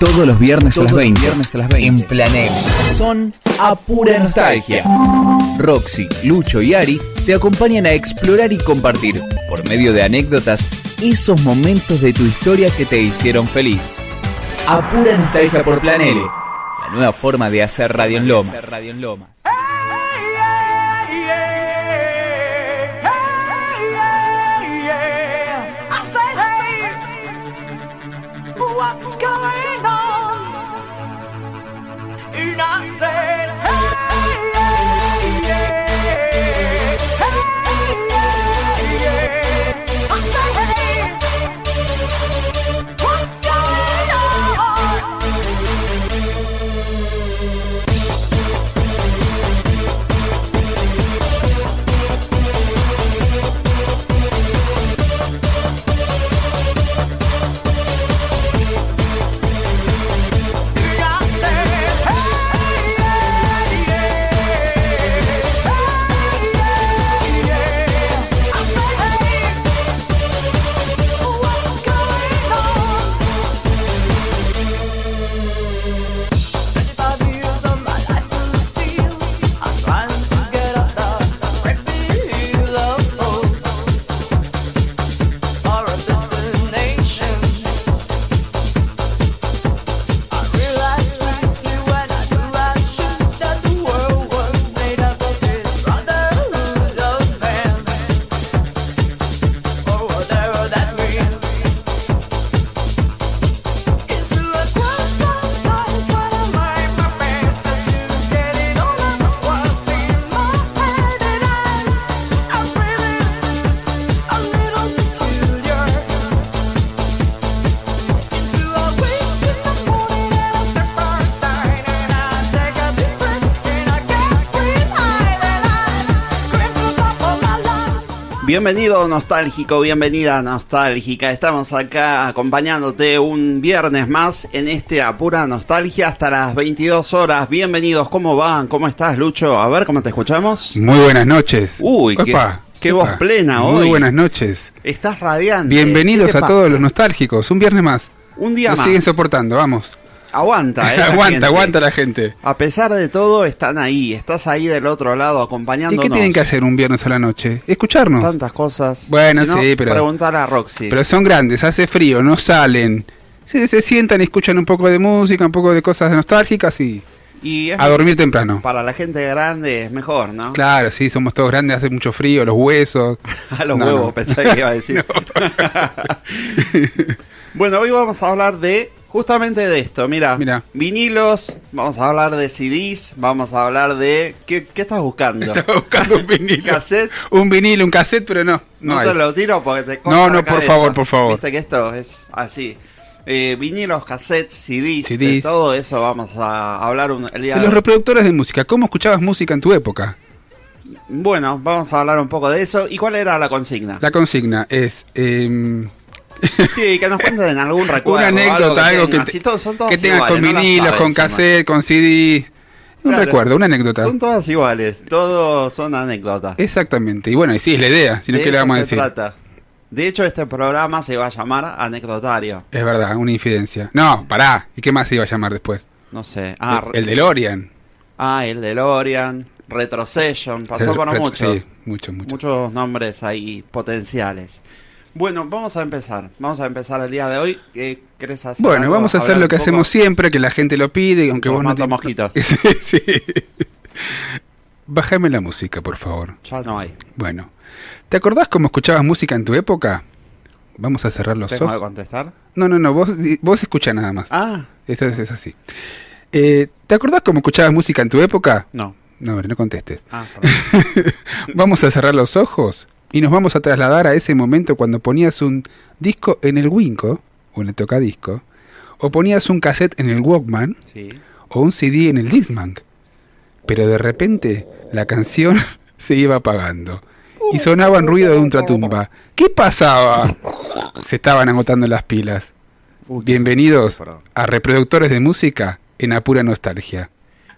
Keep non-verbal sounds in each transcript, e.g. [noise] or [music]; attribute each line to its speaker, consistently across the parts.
Speaker 1: Todos los viernes a las 20. Viernes a las 20. En Planel. Son a pura nostalgia. Roxy, Lucho y Ari te acompañan a explorar y compartir, por medio de anécdotas, esos momentos de tu historia que te hicieron feliz. A pura nostalgia por Planel. La nueva forma de hacer Radio en Lomas.
Speaker 2: Bienvenido nostálgico, bienvenida nostálgica. Estamos acá acompañándote un viernes más en este Apura Nostalgia hasta las 22 horas. Bienvenidos, ¿cómo van? ¿Cómo estás, Lucho? A ver, ¿cómo te escuchamos?
Speaker 3: Muy buenas noches.
Speaker 2: Uy, qué- voz plena
Speaker 3: Muy
Speaker 2: hoy.
Speaker 3: buenas noches.
Speaker 2: Estás radiante.
Speaker 3: Bienvenidos
Speaker 2: ¿Qué
Speaker 3: a todos los nostálgicos. Un viernes más.
Speaker 2: Un día
Speaker 3: Nos
Speaker 2: más.
Speaker 3: siguen soportando, vamos.
Speaker 2: Aguanta, eh, [laughs] la
Speaker 3: aguanta,
Speaker 2: gente.
Speaker 3: aguanta la gente.
Speaker 2: A pesar de todo, están ahí. Estás ahí del otro lado
Speaker 3: ¿Y
Speaker 2: acompañándonos.
Speaker 3: qué tienen que hacer un viernes a la noche? Escucharnos.
Speaker 2: Tantas cosas.
Speaker 3: Bueno,
Speaker 2: Si no,
Speaker 3: sí, pero-
Speaker 2: Preguntar a Roxy.
Speaker 3: Pero son grandes, hace frío, no salen. Se, se sientan y escuchan un poco de música, un poco de cosas nostálgicas y
Speaker 2: y
Speaker 3: a dormir temprano.
Speaker 2: para la gente grande es mejor, ¿no?
Speaker 3: Claro, sí, somos todos grandes, hace mucho frío, los huesos. [laughs]
Speaker 2: A los
Speaker 3: No,
Speaker 2: huevos,
Speaker 3: no.
Speaker 2: pensé que iba a decir. [laughs] bueno, hoy vamos a hablar de justamente de esto. Mira,
Speaker 3: Mira.
Speaker 2: vinilos, vamos a hablar de CDs, vamos a hablar de. ¿Qué, qué estás buscando?
Speaker 3: Estaba buscando un vinilo.
Speaker 2: ¿Cassettes?
Speaker 3: Un vinilo, un cassette, pero no. No,
Speaker 2: No, te lo tiro porque te
Speaker 3: No, no, por favor, por favor.
Speaker 2: Viste que esto es así. Eh, vinilos, cassettes, CDs, de todo eso vamos a hablar un, el día
Speaker 3: De
Speaker 2: de
Speaker 3: los reproductores de música, ¿cómo escuchabas música en tu época?
Speaker 2: Bueno, vamos a hablar un poco de eso. ¿Y cuál era la consigna?
Speaker 3: La consigna es em,
Speaker 2: Sí, que nos cuenten algún [laughs] recuerdo.
Speaker 3: una anécdota, algo que,
Speaker 2: tengan.
Speaker 3: te-
Speaker 2: todos- son
Speaker 3: que tengas
Speaker 2: iguales,
Speaker 3: con vinilos, con cassette, con CD. Un
Speaker 2: Claro.
Speaker 3: recuerdo, una anécdota.
Speaker 2: Son todas iguales, todos son anécdotas.
Speaker 3: Exactamente. Y bueno, y sí, es la idea, si no
Speaker 2: de
Speaker 3: que le vamos a decir.
Speaker 2: trata. De hecho, este programa se va a llamar Anecdotario.
Speaker 3: Es verdad, una infidencia. No, pará. ¿Y qué más se iba a llamar después?
Speaker 2: No sé. Ah,
Speaker 3: el, el DeLorean.
Speaker 2: ah, el DeLorean, Retrocession, pasó por mucho.
Speaker 3: Sí, mucho, mucho.
Speaker 2: Muchos nombres ahí potenciales. Bueno, vamos a empezar. Vamos a empezar el día de hoy. ¿Qué ¿Querés hacer
Speaker 3: Bueno,
Speaker 2: algo?
Speaker 3: vamos a hacer lo que hacemos siempre, que la gente lo pide, aunque
Speaker 2: Los
Speaker 3: vos no
Speaker 2: mata mosquitos. [laughs]
Speaker 3: sí, sí. Bájame la música, por favor.
Speaker 2: Ya no hay.
Speaker 3: Bueno, ¿te acordás cómo escuchabas música en tu época? Vamos a cerrar los
Speaker 2: ¿Tengo que
Speaker 3: ojos.
Speaker 2: contestar?
Speaker 3: No, no, no, vos, vos nada más.
Speaker 2: Ah,
Speaker 3: Eso es, es así. Eh, ¿Te acordás cómo escuchabas música en tu época?
Speaker 2: no.
Speaker 3: No, hombre, no contestes.
Speaker 2: Ah, perdón. [laughs]
Speaker 3: vamos a cerrar los ojos y nos vamos a trasladar a ese momento cuando ponías un disco en el Winco o en el tocadisco, o ponías un cassette en el Walkman
Speaker 2: sí.
Speaker 3: o un CD en el Discman. Pero de repente la canción [laughs] se iba apagando y sonaba un ruido de ultratumba. ¿Qué pasaba? [laughs] Se estaban agotando las pilas. Bienvenidos a Reproductores de Música en Apura Nostalgia.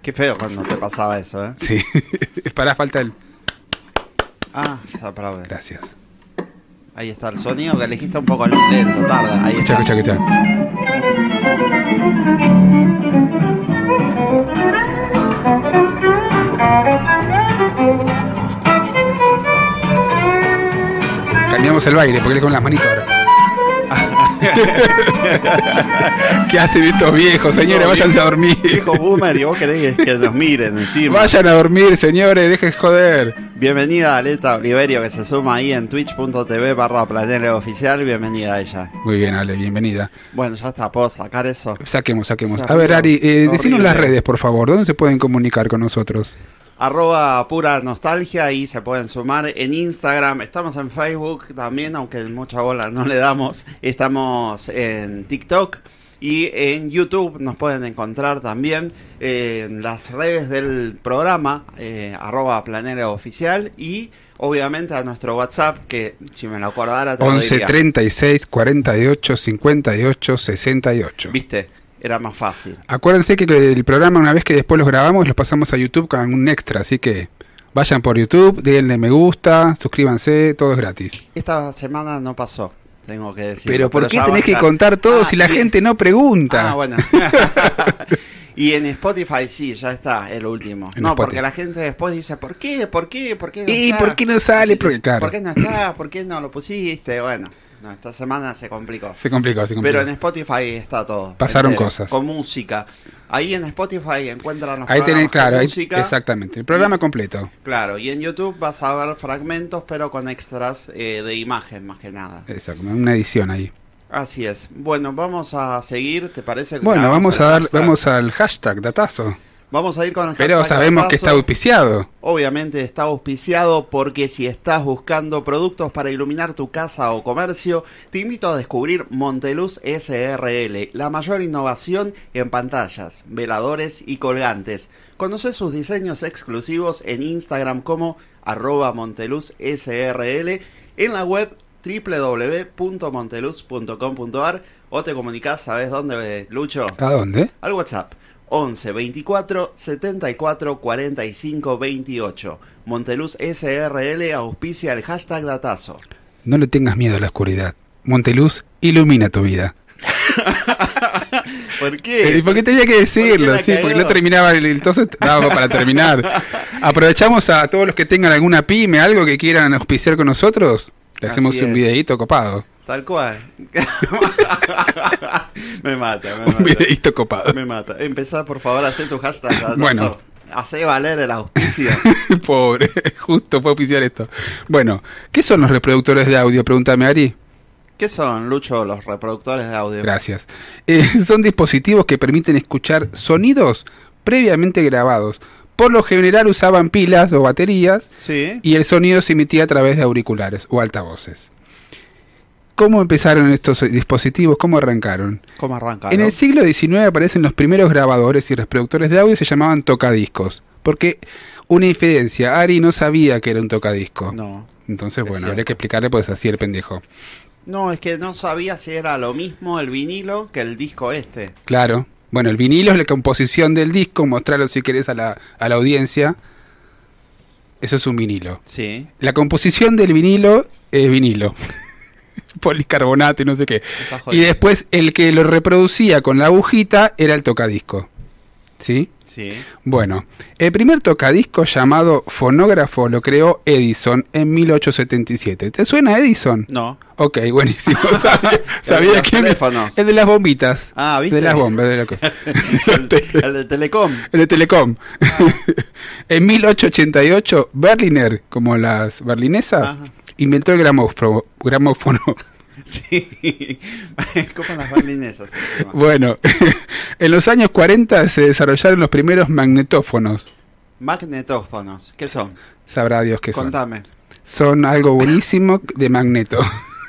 Speaker 2: Qué feo cuando te pasaba eso, ¿eh?
Speaker 3: Sí, [laughs] para falta el...
Speaker 2: Ah, aplaude.
Speaker 3: Gracias.
Speaker 2: Ahí está el sonido que elegiste un poco lento, tarda. Ahí está.
Speaker 3: escucha, escucha. Cambiamos el baile, porque le con las manitas ahora. [laughs] ¿Qué hacen estos viejos, señores? Váyanse a dormir.
Speaker 2: Viejo boomer, y vos querés que, nos miren encima.
Speaker 3: Vayan a dormir, señores, dejen joder.
Speaker 2: Bienvenida a Aleta Oliverio que se suma ahí en twitch.tv barra planeta oficial. Bienvenida a ella.
Speaker 3: Muy bien, Ale, bienvenida.
Speaker 2: Bueno, ya está, puedo sacar eso.
Speaker 3: Saquemos, saquemos. A ver. Ari, eh, decinos las redes, por favor. ¿Dónde se pueden comunicar con nosotros?
Speaker 2: Arroba pura nostalgia y se pueden sumar en Instagram. Estamos en Facebook también, aunque mucha bola no le damos. Estamos en TikTok y en YouTube nos pueden encontrar también en las redes del programa, eh, arroba planera oficial y obviamente a nuestro WhatsApp que si me lo acordara te lo
Speaker 3: 11
Speaker 2: diría.
Speaker 3: 36 48 58 68.
Speaker 2: Viste, era más fácil.
Speaker 3: Acuérdense que el programa, una vez que después los grabamos, los pasamos a YouTube con un extra. Así que vayan por YouTube, denle me gusta, suscríbanse, todo es gratis.
Speaker 2: Esta semana no pasó, tengo que decir.
Speaker 3: Pero ¿por qué tenés que contar todo
Speaker 2: Ah,
Speaker 3: si la gente no pregunta?
Speaker 2: Ah, bueno. [laughs] y en Spotify sí, ya está, el último.
Speaker 3: En
Speaker 2: no,
Speaker 3: Spotify.
Speaker 2: porque la gente después dice, ¿por qué? ¿Por qué? ¿Por qué no
Speaker 3: ¿Y
Speaker 2: está?
Speaker 3: por qué no sale? Porque, claro.
Speaker 2: ¿Por qué no está? ¿Por qué no lo pusiste? Bueno, no, esta semana se complicó.
Speaker 3: Se complicó, se complicó.
Speaker 2: Pero en Spotify está todo.
Speaker 3: Pasaron
Speaker 2: entero,
Speaker 3: cosas.
Speaker 2: Con música. Ahí en Spotify encuentran los
Speaker 3: Ahí tenés, claro,
Speaker 2: con
Speaker 3: ahí-
Speaker 2: música.
Speaker 3: exactamente. El programa completo.
Speaker 2: Claro, y en YouTube vas a ver fragmentos, pero con extras eh, de imagen más que nada.
Speaker 3: Exacto, una edición ahí.
Speaker 2: Así es. Bueno, vamos a seguir, ¿te parece?
Speaker 3: Bueno, vamos
Speaker 2: el
Speaker 3: a dar,
Speaker 2: hashtag?
Speaker 3: vamos al hashtag datazo.
Speaker 2: Vamos a ir con el
Speaker 3: Pero sabemos que está auspiciado.
Speaker 2: Obviamente está auspiciado porque si estás buscando productos para iluminar tu casa o comercio, te invito a descubrir Monteluz SRL, la mayor innovación en pantallas, veladores y colgantes. Conoce sus diseños exclusivos en Instagram como arroba Monteluz SRL, en la web www.monteluz.com.ar o te comunicas, ¿sabes dónde, Lucho?
Speaker 3: ¿A dónde?
Speaker 2: al WhatsApp 11 24 74 45 28. Monteluz SRL auspicia el hashtag datazo.
Speaker 3: No le tengas miedo a la oscuridad. Monteluz ilumina tu vida. [laughs]
Speaker 2: ¿Por
Speaker 3: ¿Y
Speaker 2: qué?
Speaker 3: por qué tenía que decirlo? Sí, porque no terminaba el, entonces daba para terminar. [laughs] Aprovechamos a todos los que tengan alguna pyme, algo que quieran auspiciar con nosotros. Le hacemos
Speaker 2: Así
Speaker 3: un
Speaker 2: es.
Speaker 3: videíto copado.
Speaker 2: Tal cual. [laughs] me mata, me
Speaker 3: Un
Speaker 2: mata.
Speaker 3: videíto copado.
Speaker 2: Me mata. Empezá por favor a hacer tu hashtag.
Speaker 3: Bueno.
Speaker 2: Hacé valer el auspicio. [laughs]
Speaker 3: Pobre, justo fue oficiar esto. Bueno, ¿qué son los reproductores de audio? Pregúntame, Ari.
Speaker 2: ¿Qué son, Lucho, los reproductores de audio?
Speaker 3: Gracias. Eh, son dispositivos que permiten escuchar sonidos previamente grabados. Por lo general usaban pilas o baterías
Speaker 2: Sí.
Speaker 3: y el sonido se emitía a través de auriculares o altavoces. ¿Cómo empezaron estos dispositivos? ¿Cómo arrancaron?
Speaker 2: ¿Cómo arranca?
Speaker 3: En el siglo XIX aparecen los primeros grabadores y reproductores de audio se llamaban tocadiscos. Porque una infidencia, Ari no sabía que era un tocadisco.
Speaker 2: No.
Speaker 3: Entonces,
Speaker 2: Es
Speaker 3: bueno,
Speaker 2: cierto.
Speaker 3: habría que explicarle pues así el pendejo.
Speaker 2: No, es que no sabía si era lo mismo el vinilo que el disco este.
Speaker 3: Claro. Bueno, el vinilo es la composición del disco, mostrarlo si querés a la, a la audiencia. Eso es un vinilo.
Speaker 2: Sí.
Speaker 3: La composición del vinilo es vinilo. [laughs] [laughs] Policarbonato y no sé qué. Y después el que lo reproducía con la agujita era el tocadisco. ¿Sí?
Speaker 2: Sí.
Speaker 3: Bueno, el primer tocadisco llamado fonógrafo lo creó Edison en 1877. ¿Te suena Edison?
Speaker 2: No.
Speaker 3: Ok, buenísimo. [laughs] Sabía, sabía
Speaker 2: teléfonos.
Speaker 3: El de las bombitas.
Speaker 2: Ah, ¿viste?
Speaker 3: De las bombas, de la cosa. [laughs]
Speaker 2: el, el de Telecom.
Speaker 3: El de Telecom. en 1888, Berliner, como las berlinesas,
Speaker 2: Ajá.
Speaker 3: Inventó el gramófono. gramófono. [laughs]
Speaker 2: Sí. [laughs] Como las encima.
Speaker 3: bueno, [laughs] en los años 40 se desarrollaron los primeros magnetófonos.
Speaker 2: Magnetófonos. ¿Qué son?
Speaker 3: Sabrá Dios qué son.
Speaker 2: Contame.
Speaker 3: Son algo buenísimo de magneto.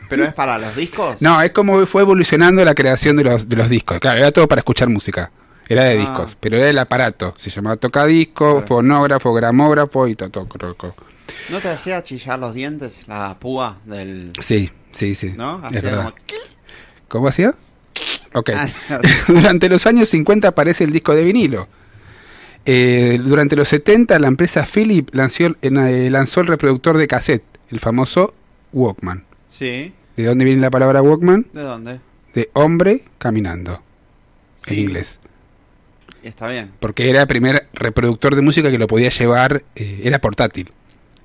Speaker 2: ¿Pero es para los discos?
Speaker 3: No, es como fue evolucionando la creación de los, de los discos. Claro, era todo para escuchar música. Era de
Speaker 2: Ah.
Speaker 3: discos, pero era el aparato. Se llamaba tocadisco,
Speaker 2: Claro.
Speaker 3: fonógrafo, gramógrafo y todo.
Speaker 2: ¿No te hacía chillar los dientes la púa del...
Speaker 3: Sí, sí, sí.
Speaker 2: ¿No? Hacía como...
Speaker 3: ¿Cómo hacía? [laughs] Ok.
Speaker 2: Ah, [laughs]
Speaker 3: durante los años 50 aparece el disco de vinilo. Eh, durante los 70 la empresa Philip lanzó, eh, lanzó el reproductor de cassette, el famoso Walkman.
Speaker 2: sí.
Speaker 3: ¿De dónde viene la palabra Walkman?
Speaker 2: ¿De dónde?
Speaker 3: De hombre caminando, en inglés.
Speaker 2: Está bien.
Speaker 3: Porque era el primer reproductor de música que lo podía llevar, eh, era portátil.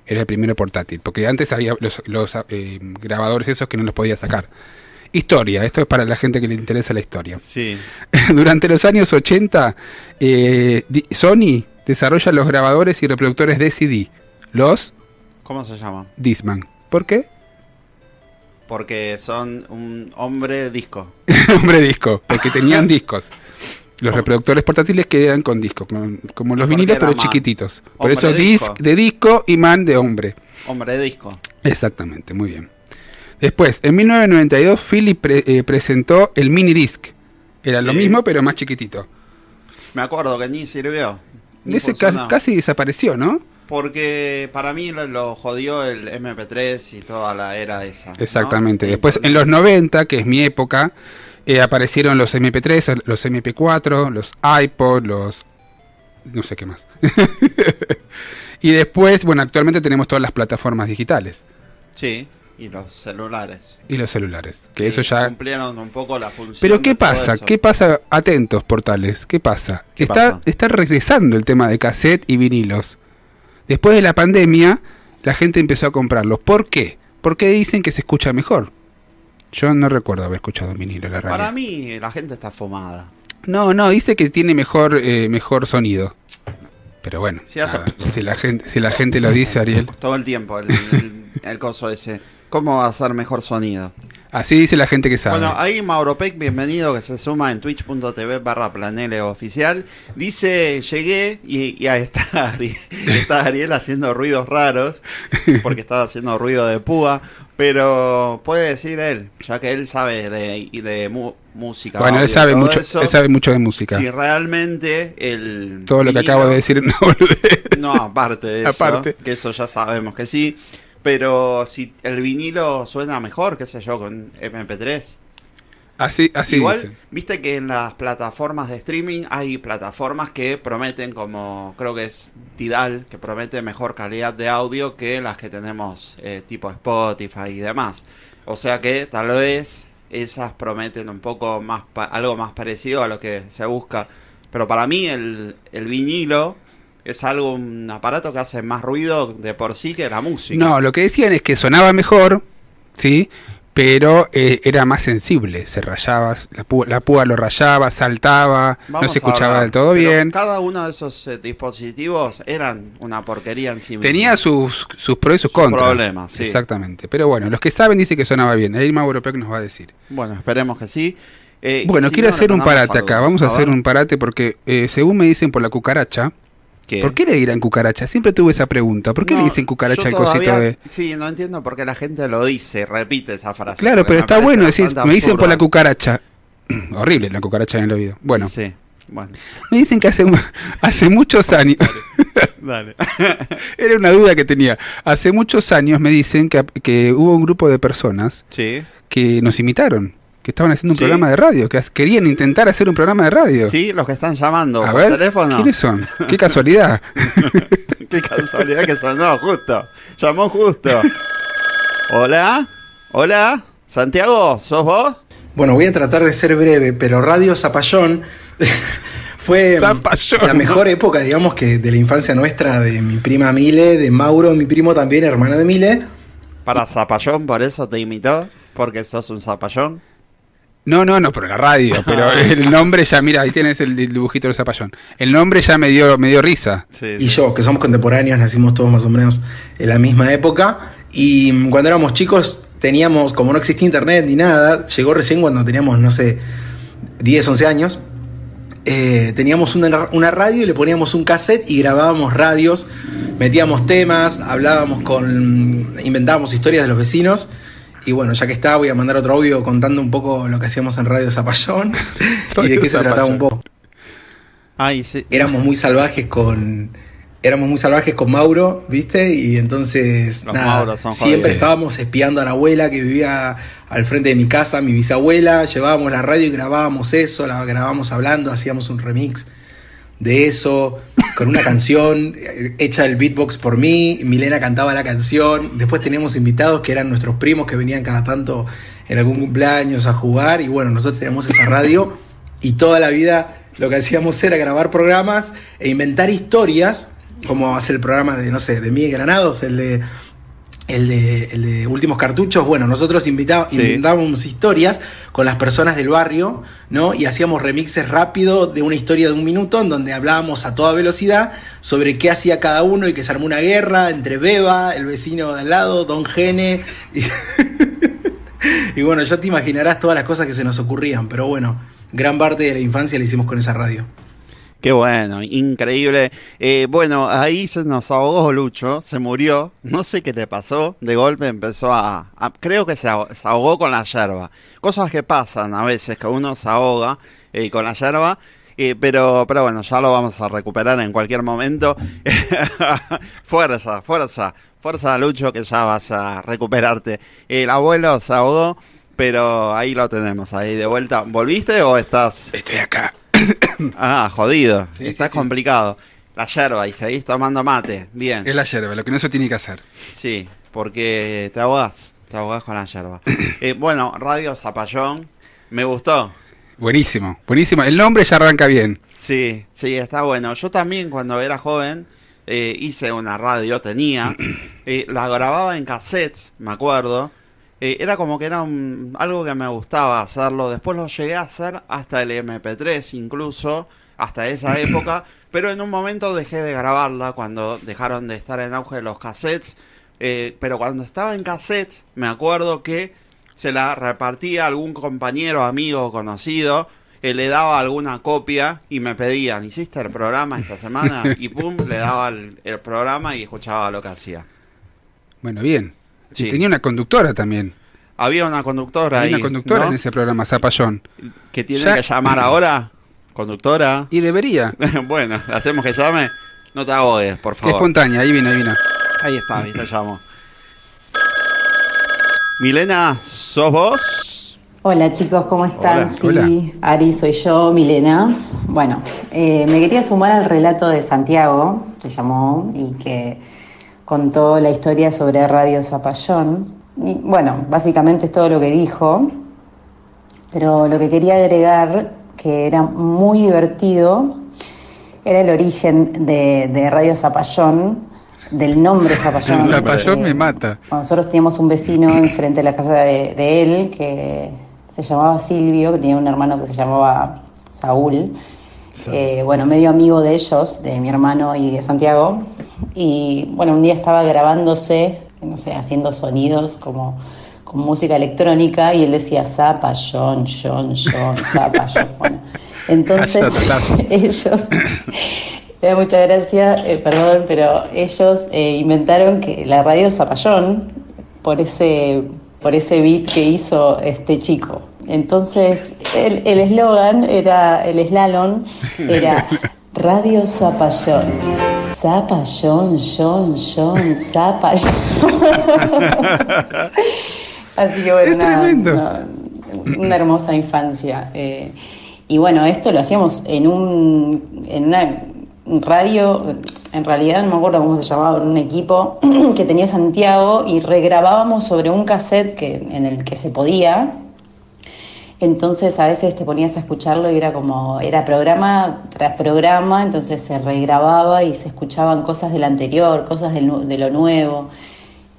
Speaker 3: Era el primero portátil, porque antes había los, los, eh, grabadores esos que no los podía sacar. Historia, esto es para la gente que le interesa la historia.
Speaker 2: Sí. [laughs]
Speaker 3: Durante los años 80, eh, Sony desarrolla los grabadores y reproductores de CD, los
Speaker 2: ¿Cómo se llama?
Speaker 3: Discman. ¿Por qué?
Speaker 2: Porque son un hombre disco. [laughs]
Speaker 3: Hombre disco, porque tenían [laughs] discos. Los
Speaker 2: ¿Cómo?
Speaker 3: reproductores portátiles que eran con disco, como, como los vinilos pero
Speaker 2: man.
Speaker 3: chiquititos. Por
Speaker 2: Hombre
Speaker 3: eso
Speaker 2: disco.
Speaker 3: disc de disco y man de hombre.
Speaker 2: Hombre disco.
Speaker 3: Exactamente, muy bien. Después, en 1992, Philips pre- eh, presentó el mini disc. Era lo mismo, pero más chiquitito.
Speaker 2: Me acuerdo que ni sirvió. Ni
Speaker 3: Ese ca- casi desapareció, ¿no?
Speaker 2: Porque para mí lo, lo jodió el MP3 y toda la era esa.
Speaker 3: Exactamente.
Speaker 2: De
Speaker 3: Después, en los 90, que es mi época, eh, aparecieron los MP3, los MP4, los iPod, los... no sé qué más. [laughs] y después, bueno, actualmente tenemos todas las plataformas digitales
Speaker 2: Sí, y los celulares.
Speaker 3: y los celulares. Que eso ya...
Speaker 2: Cumplieron un poco la función.
Speaker 3: Pero ¿qué pasa? ¿Qué pasa? Atentos, portales. ¿Qué pasa?
Speaker 2: ¿Qué
Speaker 3: está,
Speaker 2: pasa?
Speaker 3: está regresando el tema de cassette y vinilos. Después de la pandemia, la gente empezó a comprarlos. ¿Por qué? Porque dicen que se escucha mejor. Yo no recuerdo haber escuchado vinilo en la radio.
Speaker 2: Para mí la gente está fumada.
Speaker 3: No, no, dice que tiene mejor eh, mejor sonido. Pero bueno,
Speaker 2: Sí, hace-
Speaker 3: nada, si la gente si la gente lo dice, Ariel. [laughs]
Speaker 2: Todo el tiempo, el, el- el coso ese. ¿Cómo va a ser mejor sonido?
Speaker 3: Así dice la gente que sabe.
Speaker 2: Bueno, ahí Mauro Peck, bienvenido, que se suma en twitch.tv barra planele oficial. Dice, llegué y, y ahí está Ariel, está Ariel haciendo ruidos raros, porque estaba haciendo ruido de púa, pero puede decir él, ya que él sabe de, de mu- música.
Speaker 3: bueno, él
Speaker 2: audio
Speaker 3: sabe mucho,
Speaker 2: eso,
Speaker 3: él sabe mucho de música.
Speaker 2: Si realmente el...
Speaker 3: Todo lo que acabo de decir no. [laughs]
Speaker 2: No, aparte de eso,
Speaker 3: Aparte.
Speaker 2: que eso ya sabemos que sí. Pero si el vinilo suena mejor, qué sé yo, con MP3.
Speaker 3: Así así
Speaker 2: Igual,
Speaker 3: dicen.
Speaker 2: viste que en las plataformas de streaming hay plataformas que prometen, como creo que es Tidal, que promete mejor calidad de audio que las que tenemos eh, tipo Spotify y demás. O sea que tal vez esas prometen un poco más, pa- algo más parecido a lo que se busca. Pero para mí el, el vinilo es algo, un aparato que hace más ruido de por sí que la música.
Speaker 3: No, lo que decían es que sonaba mejor, ¿sí? Pero eh, era más sensible, se rayaba, la púa, la púa lo rayaba, saltaba, no se
Speaker 2: a
Speaker 3: escuchaba del todo
Speaker 2: Pero
Speaker 3: bien.
Speaker 2: Cada uno de esos eh, dispositivos eran una porquería en sí mismo.
Speaker 3: Tenía sus, sus pros y sus,
Speaker 2: Sus
Speaker 3: contras.
Speaker 2: problemas, sí.
Speaker 3: Exactamente. Pero bueno, los que saben dicen que sonaba bien. Ahí Mauro Peck nos va a decir.
Speaker 2: Bueno, esperemos que sí. Eh,
Speaker 3: Bueno,
Speaker 2: si
Speaker 3: quiero
Speaker 2: no,
Speaker 3: hacer un parate acá. Vamos a, hacer
Speaker 2: ver,
Speaker 3: un parate porque, eh, según me dicen por la cucaracha,
Speaker 2: ¿qué?
Speaker 3: ¿por qué le dirán cucaracha? Siempre tuve esa pregunta. ¿Por qué le dicen cucaracha al cosito de.?
Speaker 2: Sí, no entiendo por qué la gente lo dice, repite esa frase.
Speaker 3: Claro, pero está bueno decir, me dicen por la cucaracha. [clears throat] Horrible la cucaracha en el oído. Bueno,
Speaker 2: Sí, bueno,
Speaker 3: me dicen que hace, [laughs] hace muchos años. [laughs]
Speaker 2: dale. [laughs]
Speaker 3: Era una duda que tenía. Hace muchos años me dicen que, que hubo un grupo de personas
Speaker 2: sí,
Speaker 3: que nos imitaron, que estaban haciendo un
Speaker 2: Sí.
Speaker 3: programa de radio, que querían intentar hacer un programa de radio.
Speaker 2: sí, los que están llamando
Speaker 3: A
Speaker 2: por
Speaker 3: ver,
Speaker 2: teléfono.
Speaker 3: ¿quiénes son? Qué casualidad. [laughs]
Speaker 2: Qué casualidad que sonó justo. Llamó justo. Hola, hola, Santiago, ¿sos vos?
Speaker 4: Bueno, voy a tratar de ser breve, pero Radio Zapallón [laughs] fue
Speaker 3: Zapallón,
Speaker 4: la mejor época, digamos, que de la infancia nuestra, de mi prima Mile, de Mauro, mi primo también, hermano de Mile.
Speaker 2: Para Zapallón, por eso te imitó, porque sos un Zapallón.
Speaker 3: No, no, no, por la radio, [laughs] pero el nombre ya, mira, ahí tienes el dibujito del zapallón. El nombre ya me dio, me dio risa.
Speaker 2: Sí,
Speaker 4: Y yo, que somos contemporáneos, nacimos todos más o menos en la misma época. Y cuando éramos chicos teníamos, como no existía internet ni nada, llegó recién cuando teníamos, no sé, 10, 11 años. eh, teníamos una, una radio y le poníamos un cassette y grabábamos radios, metíamos temas, hablábamos con, inventábamos historias de los vecinos. Y bueno, ya que está, voy a mandar otro audio contando un poco lo que hacíamos en Radio Zapallón [laughs] y de qué se trataba un poco
Speaker 2: Ay, sí.
Speaker 4: éramos muy salvajes con éramos muy salvajes con Mauro, ¿viste? Y entonces
Speaker 2: Los
Speaker 4: nada,
Speaker 2: son
Speaker 4: siempre estábamos espiando a la abuela que vivía al frente de mi casa, mi bisabuela, llevábamos la radio y grabábamos eso, la grabábamos hablando, hacíamos un remix de eso con una canción hecha el beatbox por mí, Milena cantaba la canción, después teníamos invitados que eran nuestros primos que venían cada tanto en algún cumpleaños a jugar y bueno, nosotros teníamos esa radio y toda la vida lo que hacíamos era grabar programas e inventar historias como hace el programa de, no sé, de Miguel Granados, el de el de, el de Últimos Cartuchos, bueno, nosotros invitá-
Speaker 2: Sí.
Speaker 4: inventábamos historias con las personas del barrio, ¿no? Y hacíamos remixes rápidos de una historia de un minuto en donde hablábamos a toda velocidad sobre qué hacía cada uno y que se armó una guerra entre Beba, el vecino de al lado, Don Gene. Y, [laughs] y bueno, ya te imaginarás todas las cosas que se nos ocurrían, pero bueno, gran parte de la infancia la hicimos con esa radio.
Speaker 2: Qué bueno, increíble. Eh, bueno, ahí se nos ahogó Lucho, se murió, no sé qué le pasó, de golpe empezó a... creo que se ahogó, se ahogó con la yerba. Cosas que pasan a veces, que uno se ahoga eh, con la yerba, eh, pero, pero bueno, ya lo vamos a recuperar en cualquier momento. [laughs] fuerza, fuerza, fuerza Lucho, que ya vas a recuperarte. El abuelo se ahogó, pero ahí lo tenemos, ahí de vuelta. ¿Volviste o estás...
Speaker 3: Estoy acá. [coughs]
Speaker 2: Ah, jodido.
Speaker 3: Sí,
Speaker 2: Está
Speaker 3: sí,
Speaker 2: complicado. La yerba y seguís tomando mate. Bien.
Speaker 3: Es la yerba, lo que no se tiene que hacer.
Speaker 2: Sí, porque te ahogás. Te ahogás con la yerba. [coughs] Eh, bueno, Radio Zapallón. Me gustó.
Speaker 3: Buenísimo, buenísimo. El nombre ya arranca bien.
Speaker 2: Sí, sí, está bueno. Yo también cuando era joven eh, hice una radio, tenía. [coughs] eh, la grababa en cassettes, me acuerdo. Eh, era como que era un- algo que me gustaba hacerlo. Después lo llegué a hacer hasta el MP3 incluso, hasta esa [clears throat] época. Pero en un momento dejé de grabarla cuando dejaron de estar en auge los cassettes. Eh, pero cuando estaba en cassettes, me acuerdo que se la repartía a algún compañero, amigo, conocido, eh, le daba alguna copia y me pedían, ¿hiciste el programa esta semana? [laughs] Y pum, le daba el, el programa y escuchaba lo que hacía.
Speaker 3: Bueno, bien.
Speaker 2: Sí.
Speaker 3: Y tenía una conductora también.
Speaker 2: Había una conductora
Speaker 3: Hay
Speaker 2: ahí,
Speaker 3: una conductora
Speaker 2: ¿no?
Speaker 3: en ese programa, Zapallón.
Speaker 2: que tiene
Speaker 3: Ya-
Speaker 2: que llamar ahora, conductora.
Speaker 3: Y debería. [laughs]
Speaker 2: bueno, hacemos que llame. No te ahogues, por
Speaker 3: Qué
Speaker 2: favor.
Speaker 3: espontánea, ahí vino, ahí vino.
Speaker 2: Ahí está, ahí te llamo. Milena, ¿sos vos?
Speaker 5: Hola chicos, ¿cómo están?
Speaker 2: Hola,
Speaker 5: sí,
Speaker 3: hola.
Speaker 5: Ari, soy yo, Milena. Bueno, eh, me quería sumar al relato de Santiago, que llamó y que contó la historia sobre Radio Zapallón. Y bueno, básicamente es todo lo que dijo, pero lo que quería agregar, que era muy divertido, era el origen de, de Radio Zapallón, del nombre Zapallón.
Speaker 3: Zapallón
Speaker 5: Eh,
Speaker 3: me mata.
Speaker 5: nosotros teníamos un vecino enfrente de la casa de, de él que se llamaba Silvio, que tenía un hermano que se llamaba Saúl. Eh, bueno, medio amigo de ellos, de mi hermano y de Santiago. Y bueno, un día estaba grabándose, no sé, haciendo sonidos como con música electrónica y él decía Zapallón, John, [laughs] John. Bueno, entonces [laughs] ellos [laughs] me da mucha gracia, eh, perdón, pero ellos eh, inventaron que la radio Zapallón por ese por ese beat que hizo este chico. Entonces, el el eslogan era, el slalom [laughs] era Radio Zapallón. Zapallón, John, John, Zapallón. [laughs] Así que bueno, una hermosa infancia. eh, y bueno, esto lo hacíamos en un en una radio, en realidad no me acuerdo cómo se llamaba, en un equipo [clears throat] que tenía Santiago y regrabábamos sobre un cassette que, en el que se podía. Entonces a veces te ponías a escucharlo y era como, era programa tras programa, entonces se regrababa y se escuchaban cosas del anterior, cosas del de lo nuevo.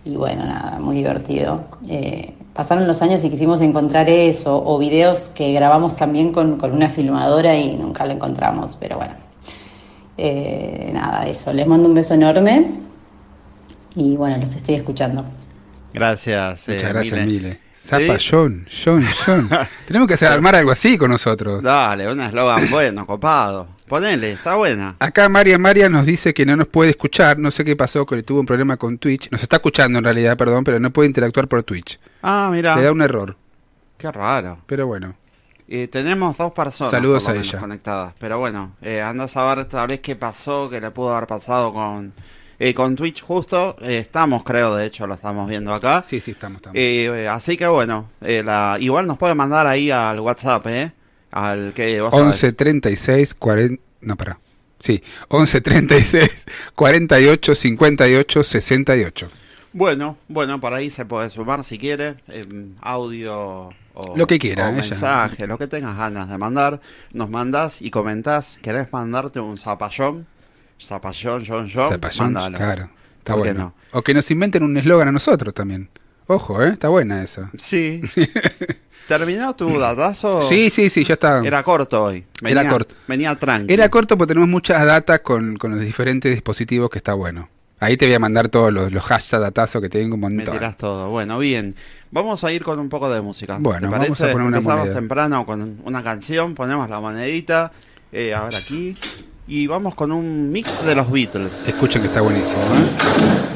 Speaker 5: Y bueno, nada, muy divertido. Eh, pasaron los años y quisimos encontrar eso, o videos que grabamos también con, con una filmadora y nunca lo encontramos, pero bueno. Eh, nada, eso. Les mando un beso enorme y bueno, los estoy escuchando.
Speaker 2: Gracias, eh,
Speaker 3: Muchas gracias,
Speaker 2: Mile.
Speaker 3: Mile. Zapallón, John, John. [laughs] Tenemos que hacer armar algo así con nosotros.
Speaker 2: Dale, un eslogan [laughs] bueno, copado. Ponele, está buena.
Speaker 3: Acá María María nos dice que no nos puede escuchar, no sé qué pasó, que le tuvo un problema con Twitch. Nos está escuchando en realidad, perdón, pero no puede interactuar por Twitch.
Speaker 2: Ah, mira.
Speaker 3: Le da un error,
Speaker 2: Qué raro.
Speaker 3: pero bueno.
Speaker 2: Eh, tenemos dos personas
Speaker 3: Saludos a ella.
Speaker 2: conectadas, pero bueno, eh, anda a saber tal vez qué pasó, qué le pudo haber pasado con, eh, con Twitch justo. Eh, estamos, creo, de hecho, lo estamos viendo acá.
Speaker 3: Sí, sí, estamos, estamos.
Speaker 2: Eh, eh, así que bueno, la, igual nos puede mandar ahí al WhatsApp, ¿eh? Al que vos sabés.
Speaker 3: 11 36 40. No, para. Sí, 11 36 48 58 68.
Speaker 2: Bueno, bueno, por ahí se puede sumar si quiere, em, audio o,
Speaker 3: Lo que quiera,
Speaker 2: o
Speaker 3: ella.
Speaker 2: mensaje, lo que tengas ganas de mandar, nos mandás y comentás, querés mandarte un zapallón, Zapallón, John, John,
Speaker 1: Zapallón,
Speaker 2: mándalo.
Speaker 1: claro. Está bueno. No? O que nos inventen un eslogan a nosotros también. Ojo, ¿eh? Está buena esa.
Speaker 2: Sí. [laughs] ¿Terminó tu datazo?
Speaker 1: Sí, sí, sí, ya está.
Speaker 2: Era corto hoy. Venía,
Speaker 1: Era corto.
Speaker 2: Venía tranqui.
Speaker 1: Era corto porque tenemos muchas datas con, con los diferentes dispositivos que está bueno. Ahí te voy a mandar todos los, los hashtag datazos que tienen un montón.
Speaker 2: Me tirás todo. Bueno, bien. Vamos a ir con un poco de música.
Speaker 1: Bueno,
Speaker 2: ¿Te parece?
Speaker 1: vamos a poner una
Speaker 2: Empezamos
Speaker 1: moneda.
Speaker 2: temprano con una canción, ponemos la monedita. Eh, a ver aquí y vamos con un mix de los Beatles.
Speaker 1: Escuchen que está buenísimo. ¿eh?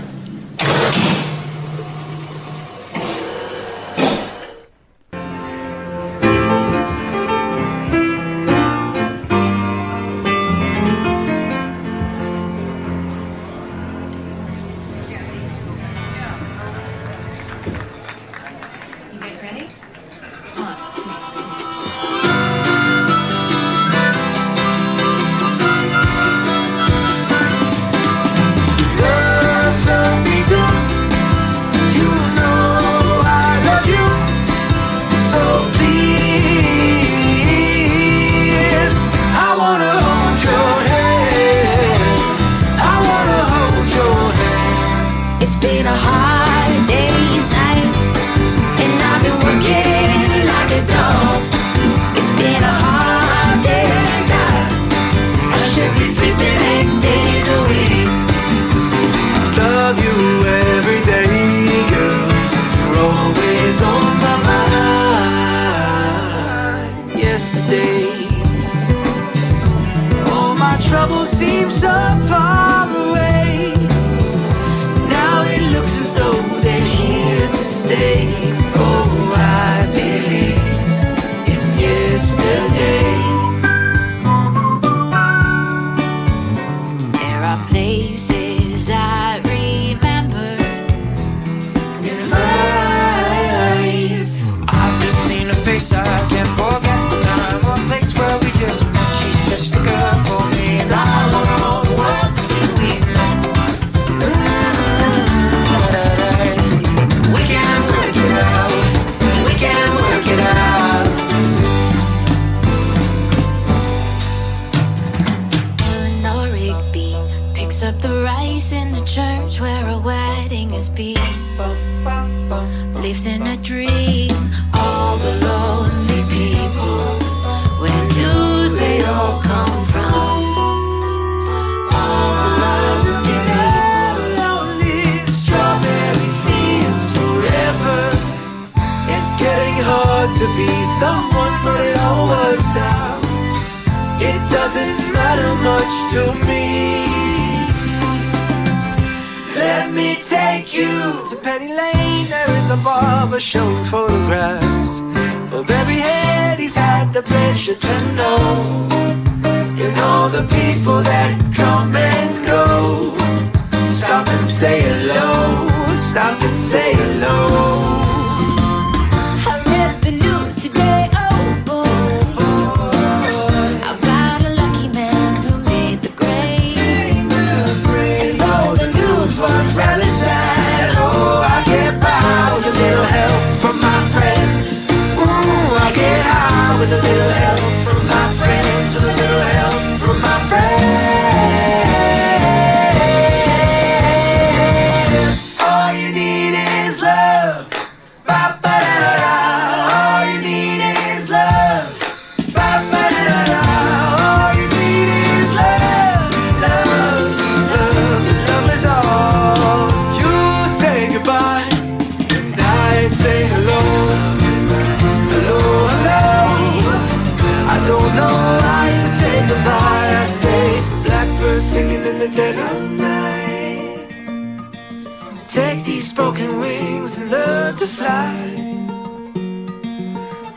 Speaker 6: Take these broken wings and learn to fly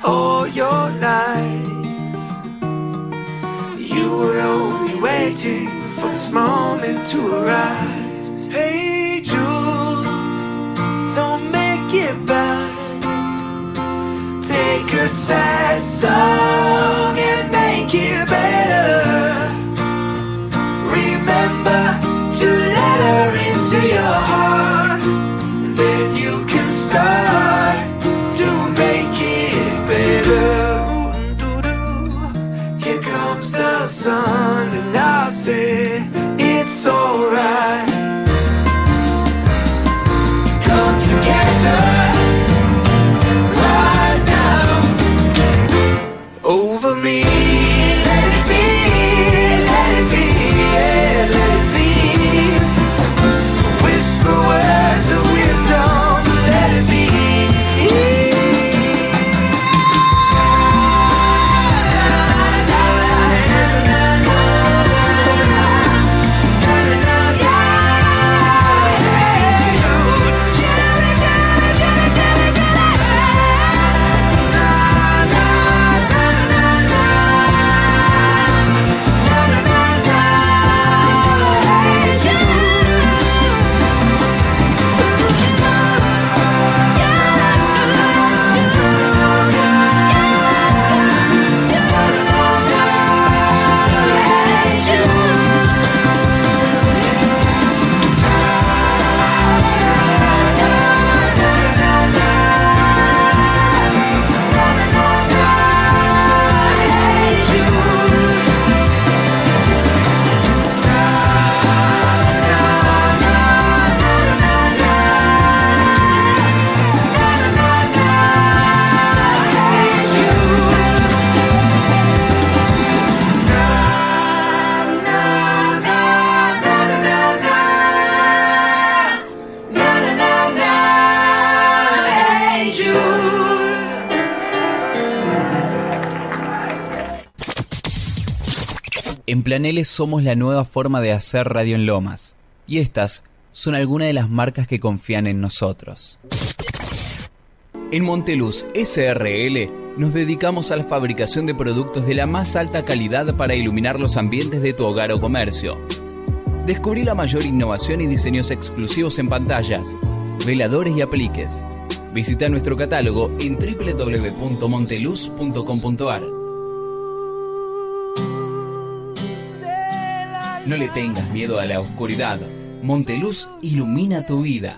Speaker 6: all your life. You were only waiting for this moment to arise. Hey, Jude, don't make it bad. Take a sad song
Speaker 7: Planeles somos la nueva forma de hacer radio en Lomas. Y estas son algunas de las marcas que confían en nosotros. En Monteluz SRL nos dedicamos a la fabricación de productos de la más alta calidad para iluminar los ambientes de tu hogar o comercio. Descubrí la mayor innovación y diseños exclusivos en pantallas, veladores y apliques. Visita nuestro catálogo en www.monteluz.com.ar. No le tengas miedo a la oscuridad. Monteluz ilumina tu vida.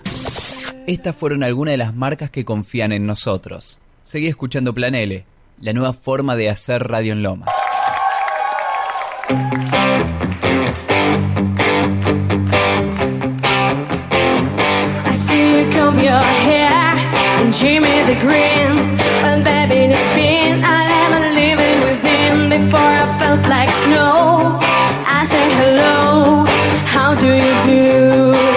Speaker 7: Estas fueron algunas de las marcas que confían en nosotros. Seguí escuchando Planele, la nueva forma de hacer radio en Lomas.
Speaker 8: Do you do?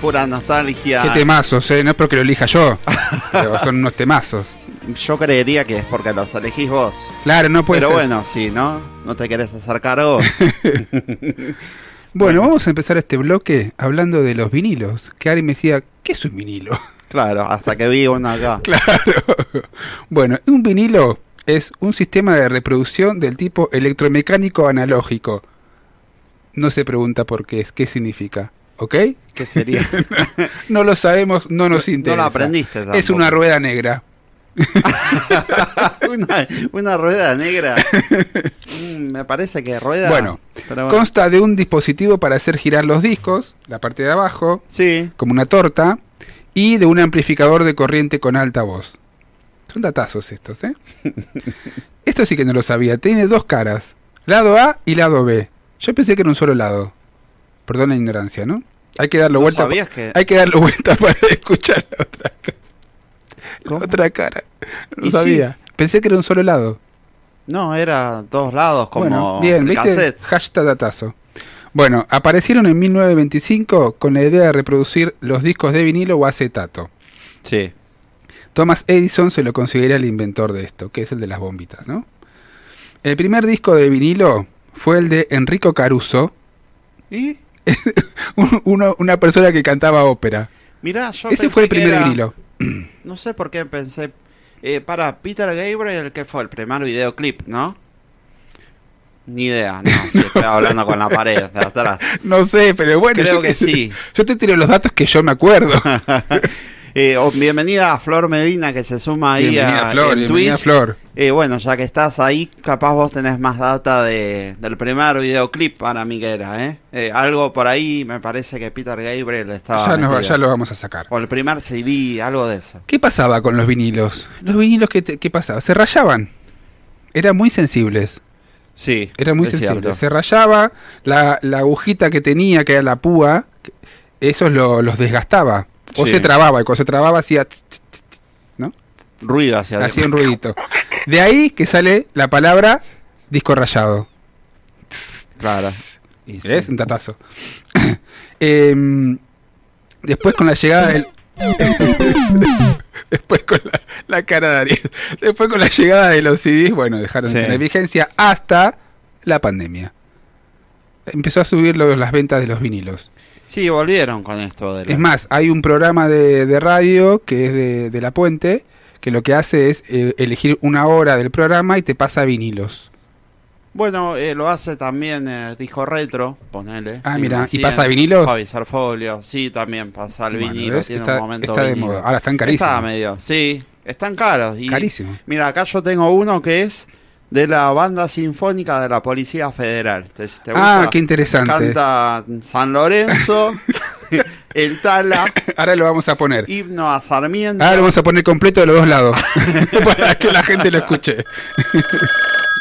Speaker 2: Pura nostalgia.
Speaker 3: Qué temazos, eh. No es porque lo elija yo. [laughs] pero son unos temazos.
Speaker 2: Yo creería que es porque los elegís vos.
Speaker 3: Claro, no puede
Speaker 2: Pero
Speaker 3: ser.
Speaker 2: bueno, sí, ¿no? No te querés hacer cargo. [laughs]
Speaker 3: Bueno, vamos a empezar este bloque hablando de los vinilos. Que Ari me decía, ¿qué es un vinilo? [laughs]
Speaker 2: claro, hasta que vi uno acá.
Speaker 3: Claro. Bueno, un vinilo es un sistema de reproducción del tipo electromecánico analógico. No se pregunta por qué es, qué significa. ¿Ok?
Speaker 2: ¿Qué sería? [laughs]
Speaker 3: No lo sabemos, no nos
Speaker 2: No- no
Speaker 3: interesa.
Speaker 2: lo aprendiste
Speaker 3: Es
Speaker 2: tampoco.
Speaker 3: una rueda negra. [laughs]
Speaker 2: una, una rueda negra. Mm, me parece que rueda.
Speaker 3: Bueno,
Speaker 2: bueno.
Speaker 3: consta de un dispositivo para hacer girar los discos, la parte de abajo,
Speaker 2: Sí,
Speaker 3: como una torta, y de un amplificador de corriente con alta voz. Son datazos estos, ¿eh? [laughs] Esto sí que no lo sabía. Tiene dos caras, lado A y lado B. Yo pensé que era un solo lado. Perdón la ignorancia, ¿no? Hay que darle
Speaker 2: ¿No
Speaker 3: vuelta.
Speaker 2: sabías que-
Speaker 3: Hay que darle vuelta [laughs] para escuchar la otra cara. La otra cara. No sabía. Pensé que era un solo lado.
Speaker 2: no, era dos lados como
Speaker 3: bueno, bien,
Speaker 2: cassette.
Speaker 3: Hashtag datazo. Bueno, aparecieron en 1925 con la idea de reproducir los discos de vinilo o acetato.
Speaker 2: Sí.
Speaker 3: Thomas Edison se lo considera el inventor de esto, que es el de las bombitas, ¿no? El primer disco de vinilo fue el de Enrico Caruso,
Speaker 2: ¿Y? [laughs]
Speaker 3: un- uno- una persona que cantaba ópera.
Speaker 2: Mirá, yo
Speaker 3: Ese
Speaker 2: pensé
Speaker 3: fue el primer
Speaker 2: era-. [clears throat] No sé por qué pensé. Eh, para Peter Gabriel, que fue el primer videoclip, ¿no? Ni idea, no, si [laughs] estoy hablando con la pared de atrás.
Speaker 3: No sé, pero bueno.
Speaker 2: Creo
Speaker 3: yo
Speaker 2: que sí. [laughs]
Speaker 3: Yo te tiro los datos que yo me acuerdo. [laughs]
Speaker 2: Eh, oh, bienvenida a Flor Medina que se suma ahí
Speaker 3: Bienvenida,
Speaker 2: a,
Speaker 3: Flor,
Speaker 2: en
Speaker 3: bienvenida,
Speaker 2: Twitch.
Speaker 3: Flor.
Speaker 2: Eh, bueno, ya que estás ahí, capaz vos tenés más data de, del primer videoclip para Miguera, ¿eh? Eh, Algo por ahí, me parece que Peter Gabriel estaba
Speaker 3: Ya, nos ya lo vamos a sacar.
Speaker 2: O el primer CD, algo de eso.
Speaker 3: ¿Qué pasaba con los vinilos? Los vinilos, ¿qué, te- qué pasaba? Se rayaban. Eran muy sensibles.
Speaker 2: Sí,
Speaker 3: Era muy sensible.
Speaker 2: cierto.
Speaker 3: Se rayaba, la, la agujita que tenía, que era la púa, que- eso lo- los desgastaba. O
Speaker 2: Sí.
Speaker 3: se trababa, y cuando se trababa hacía... tss, tss, tss, tss, ¿No?
Speaker 2: Ruido hacia
Speaker 3: Hacía un ruidito. De ahí que sale la palabra disco rayado.
Speaker 2: Claro. Y.
Speaker 3: Un tatazo. [coughs] Em, después con la llegada del... [laughs] después con la, la cara de Ariel. Después con la llegada de los CDs, bueno, dejaron
Speaker 2: Sí.
Speaker 3: de tener vigencia hasta la pandemia. Empezó a subir lo- las ventas de los vinilos.
Speaker 2: Sí, volvieron con esto de la-
Speaker 3: Es más, hay un programa de, de radio que es de, de La Puente, que lo que hace es eh, elegir una hora del programa y te pasa vinilos.
Speaker 2: Bueno, eh, lo hace también el disco retro, ponele.
Speaker 3: Ah, mira, ¿y pasa vinilos?
Speaker 2: Fabi Sarfolio, sí, también pasa el
Speaker 3: Bueno,
Speaker 2: vinilo,
Speaker 3: ¿ves?
Speaker 2: tiene
Speaker 3: Está-
Speaker 2: un momento
Speaker 3: está de
Speaker 2: vinilo.
Speaker 3: moda. Ahora están carísimos.
Speaker 2: Está medio, sí, están caros. Y,
Speaker 3: Carísimo.
Speaker 2: Mira, acá yo tengo uno que es de la banda sinfónica de la Policía Federal. ¿Te, te
Speaker 3: Ah,
Speaker 2: gusta?
Speaker 3: qué interesante.
Speaker 2: Canta San Lorenzo, [laughs] El Tala,
Speaker 3: Ahora lo vamos a poner.
Speaker 2: Himno a Sarmiento.
Speaker 3: Ahora lo vamos a poner completo de los dos lados. [laughs] para que la gente lo escuche.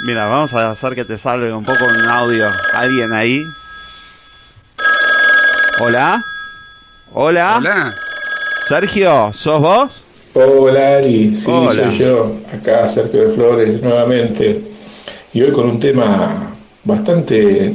Speaker 2: Mira, vamos a hacer que te salve un poco un audio. ¿Alguien ahí? ¿Hola? ¿Hola?
Speaker 3: Hola.
Speaker 2: Sergio, ¿sos vos?
Speaker 9: Hola Ari, sí,
Speaker 2: Hola.
Speaker 9: soy yo, acá Sergio de Flores nuevamente, y hoy con un tema bastante,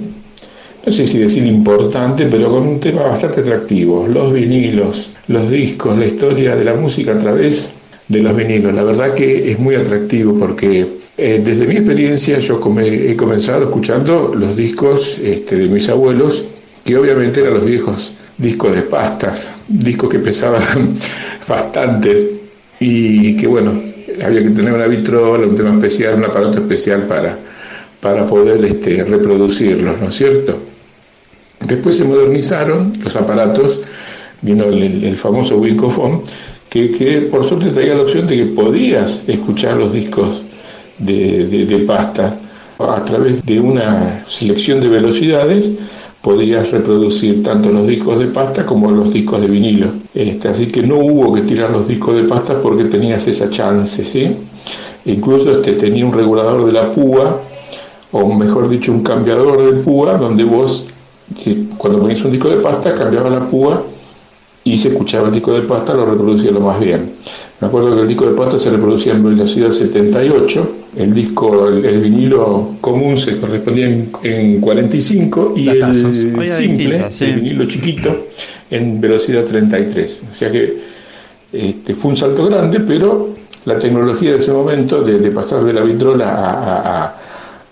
Speaker 9: no sé si decir importante, pero con un tema bastante atractivo, los vinilos, los discos, la historia de la música a través de los vinilos. La verdad que es muy atractivo porque eh, desde mi experiencia yo come- he comenzado escuchando los discos este, de mis abuelos, que obviamente eran los viejos discos de pastas, discos que pesaban [laughs] bastante y que bueno, había que tener una vitrola, un tema especial, un aparato especial para, para poder este, reproducirlos, ¿no es cierto? Después se modernizaron los aparatos, vino el, famoso Wincofone, que, que por suerte traía la opción de que podías escuchar los discos de, de, de pasta a través de una selección de velocidades podías reproducir tanto los discos de pasta como los discos de vinilo. Este, así que no hubo que tirar los discos de pasta porque tenías esa chance, ¿sí? Incluso este, tenía un regulador de la púa, o mejor dicho, un cambiador de púa, donde vos, que cuando ponías un disco de pasta, cambiaba la púa y se escuchaba el disco de pasta, lo reproducía lo más bien. Me acuerdo que el disco de pasta se reproducía en velocidad 78, el disco, el, el vinilo común se correspondía en, en 45 y el
Speaker 2: Oye,
Speaker 9: simple,
Speaker 2: distinta, sí.
Speaker 9: el vinilo chiquito, en velocidad 33. O sea que este, fue un salto grande, pero la tecnología de ese momento, de, de pasar de la vitrola a- a-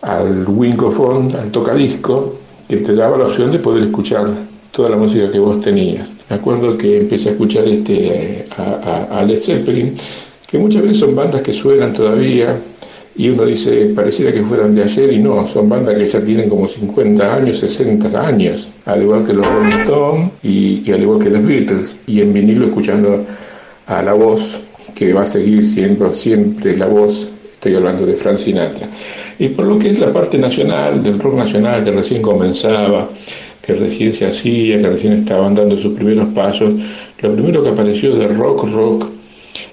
Speaker 9: a- al Wincofone, al tocadisco, que te daba la opción de poder escuchar toda la música que vos tenías. Me acuerdo que empecé a escuchar este, a, a- a Led Zeppelin, que muchas veces son bandas que suenan todavía, y uno dice, pareciera que fueran de ayer, y no, son bandas que ya tienen como 50 años, 60 años, al igual que los Rolling Stones y, y al igual que los Beatles, y en vinilo escuchando a la voz, que va a seguir siendo siempre la voz, estoy hablando de Frank Sinatra. Y por lo que es la parte nacional, del rock nacional que recién comenzaba, que recién se hacía, que recién estaban dando sus primeros pasos, lo primero que apareció de rock, rock,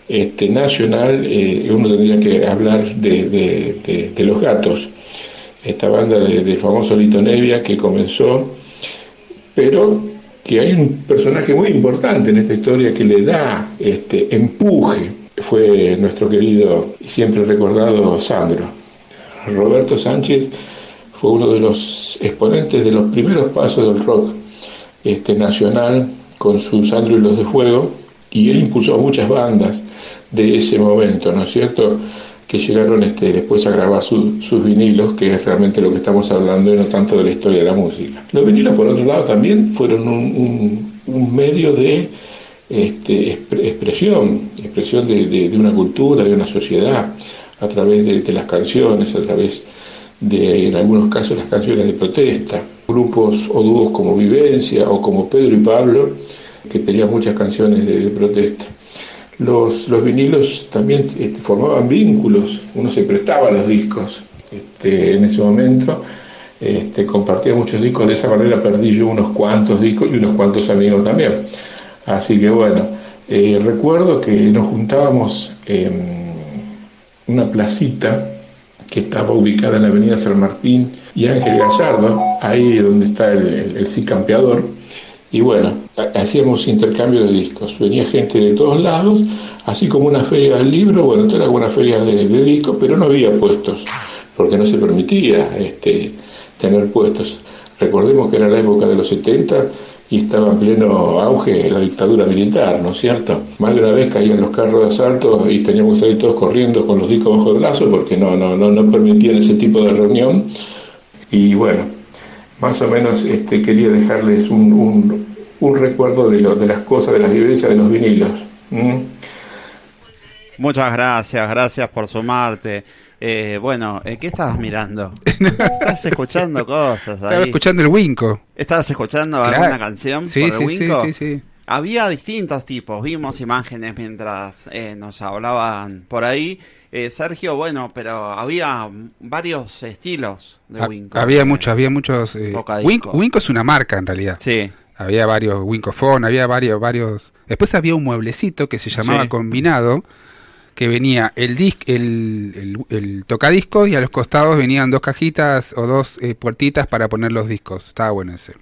Speaker 9: este, nacional, eh, uno tendría que hablar de, de- de- Los Gatos, esta banda de- del famoso Lito Nevia que comenzó, pero que hay un personaje muy importante en esta historia que le da este empuje, fue nuestro querido y siempre recordado Sandro. Roberto Sánchez fue uno de los exponentes de los primeros pasos del rock este, nacional con su Sandro y los de Fuego, y él impulsó muchas bandas de ese momento, ¿no es cierto? Que llegaron este, después a grabar su- sus vinilos, que es realmente lo que estamos hablando y no tanto de la historia de la música. Los vinilos, por otro lado, también fueron un, medio de este, expre- expresión, expresión de, de- una cultura, de una sociedad, a través de, de las canciones, a través de, en algunos casos, las canciones de protesta. Grupos o dúos como Vivencia o como Pedro y Pablo, que tenían muchas canciones de, de protesta. los, los vinilos también este, formaban vínculos, uno se prestaba los discos este, en ese momento, este, compartía muchos discos, de esa manera perdí yo unos cuantos discos y unos cuantos amigos también. Así que bueno, eh, recuerdo que nos juntábamos en una placita que estaba ubicada en la avenida San Martín y Ángel Gallardo, ahí donde está el, el, el campeador. Y bueno, ha- hacíamos intercambio de discos. Venía gente de todos lados, así como una feria del libro, bueno, esto era una feria de, de discos, pero no había puestos, porque no se permitía este, tener puestos. Recordemos que era la época de los 70 y estaba en pleno auge la dictadura militar, ¿no es cierto? Más de una vez caían los carros de asalto y teníamos que salir todos corriendo con los discos bajo el brazo porque no, no, no, permitían ese tipo de reunión. Y bueno, más o menos este, quería dejarles un, un, un recuerdo de, lo, de las cosas, de las vivencias de los vinilos.
Speaker 2: Muchas gracias, gracias por sumarte. Eh, bueno, eh, ¿qué estabas mirando? [laughs] ¿Estás escuchando cosas
Speaker 3: Estaba
Speaker 2: ahí?
Speaker 3: escuchando el Winco.
Speaker 2: ¿Estabas escuchando
Speaker 3: Claro.
Speaker 2: alguna canción
Speaker 3: Sí,
Speaker 2: por el
Speaker 3: sí,
Speaker 2: Winco?
Speaker 3: sí, sí, sí.
Speaker 2: Había distintos tipos, vimos imágenes mientras eh, nos hablaban por ahí. Eh, Sergio, bueno, pero había varios estilos de Winco.
Speaker 3: había muchos, había muchos. Eh, Winco es una marca en realidad.
Speaker 2: Sí,
Speaker 3: Había varios Wincofone, había varios, varios. Después había un mueblecito que se llamaba
Speaker 2: Sí.
Speaker 3: combinado, que venía el disc, el, el, el tocadiscos y a los costados venían dos cajitas o dos eh, puertitas para poner los discos. Estaba bueno ese.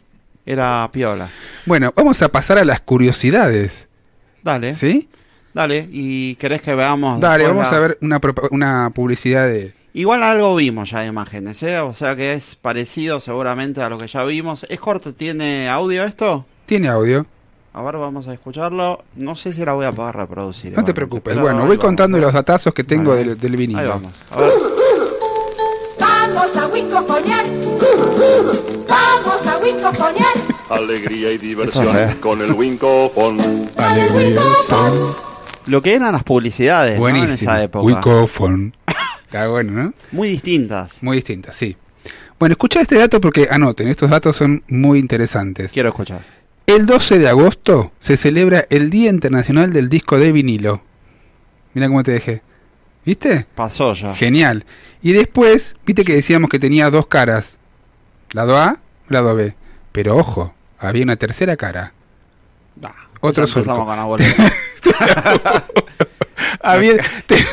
Speaker 2: era piola.
Speaker 3: Bueno, vamos a pasar a las curiosidades,
Speaker 2: Dale,
Speaker 3: ¿sí?
Speaker 2: dale. ¿Y querés que veamos?
Speaker 3: Dale, vamos
Speaker 2: la-
Speaker 3: a ver una, una publicidad de...
Speaker 2: Igual algo vimos ya de imágenes, ¿eh? O sea que es parecido seguramente a lo que ya vimos. ¿Es corto? ¿Tiene audio esto?
Speaker 3: Tiene audio.
Speaker 2: A ver, vamos a escucharlo. No sé si la voy a poder reproducir.
Speaker 3: No te preocupes.
Speaker 2: pero
Speaker 3: Bueno, voy
Speaker 2: vamos.
Speaker 3: contando los datazos que tengo
Speaker 2: Vale.
Speaker 3: del, del vinilo.
Speaker 2: Ahí vamos. A ver.
Speaker 10: Vamos a Wincofonear. Vamos a.
Speaker 11: Alegría y
Speaker 2: es
Speaker 11: diversión con el Wincofon.
Speaker 3: Alegría.
Speaker 2: Lo que eran las publicidades ¿no?
Speaker 3: Buenísimo.
Speaker 2: en esa época.
Speaker 3: Wincofone. [laughs] Está bueno, ¿no?
Speaker 2: Muy distintas.
Speaker 3: Muy distintas, sí. Bueno, escucha este dato porque anoten, estos datos son muy interesantes.
Speaker 2: Quiero escuchar.
Speaker 3: El 12 de agosto se celebra el Día Internacional del Disco de Vinilo. Mira cómo te dejé. ¿Viste?
Speaker 2: Pasó ya.
Speaker 3: Genial. Y después, viste que decíamos que tenía dos caras. Lado A, lado B. Pero ojo, había una tercera cara. Otro
Speaker 2: ya empezamos
Speaker 3: surco.
Speaker 2: con la. [laughs]
Speaker 3: Había, te-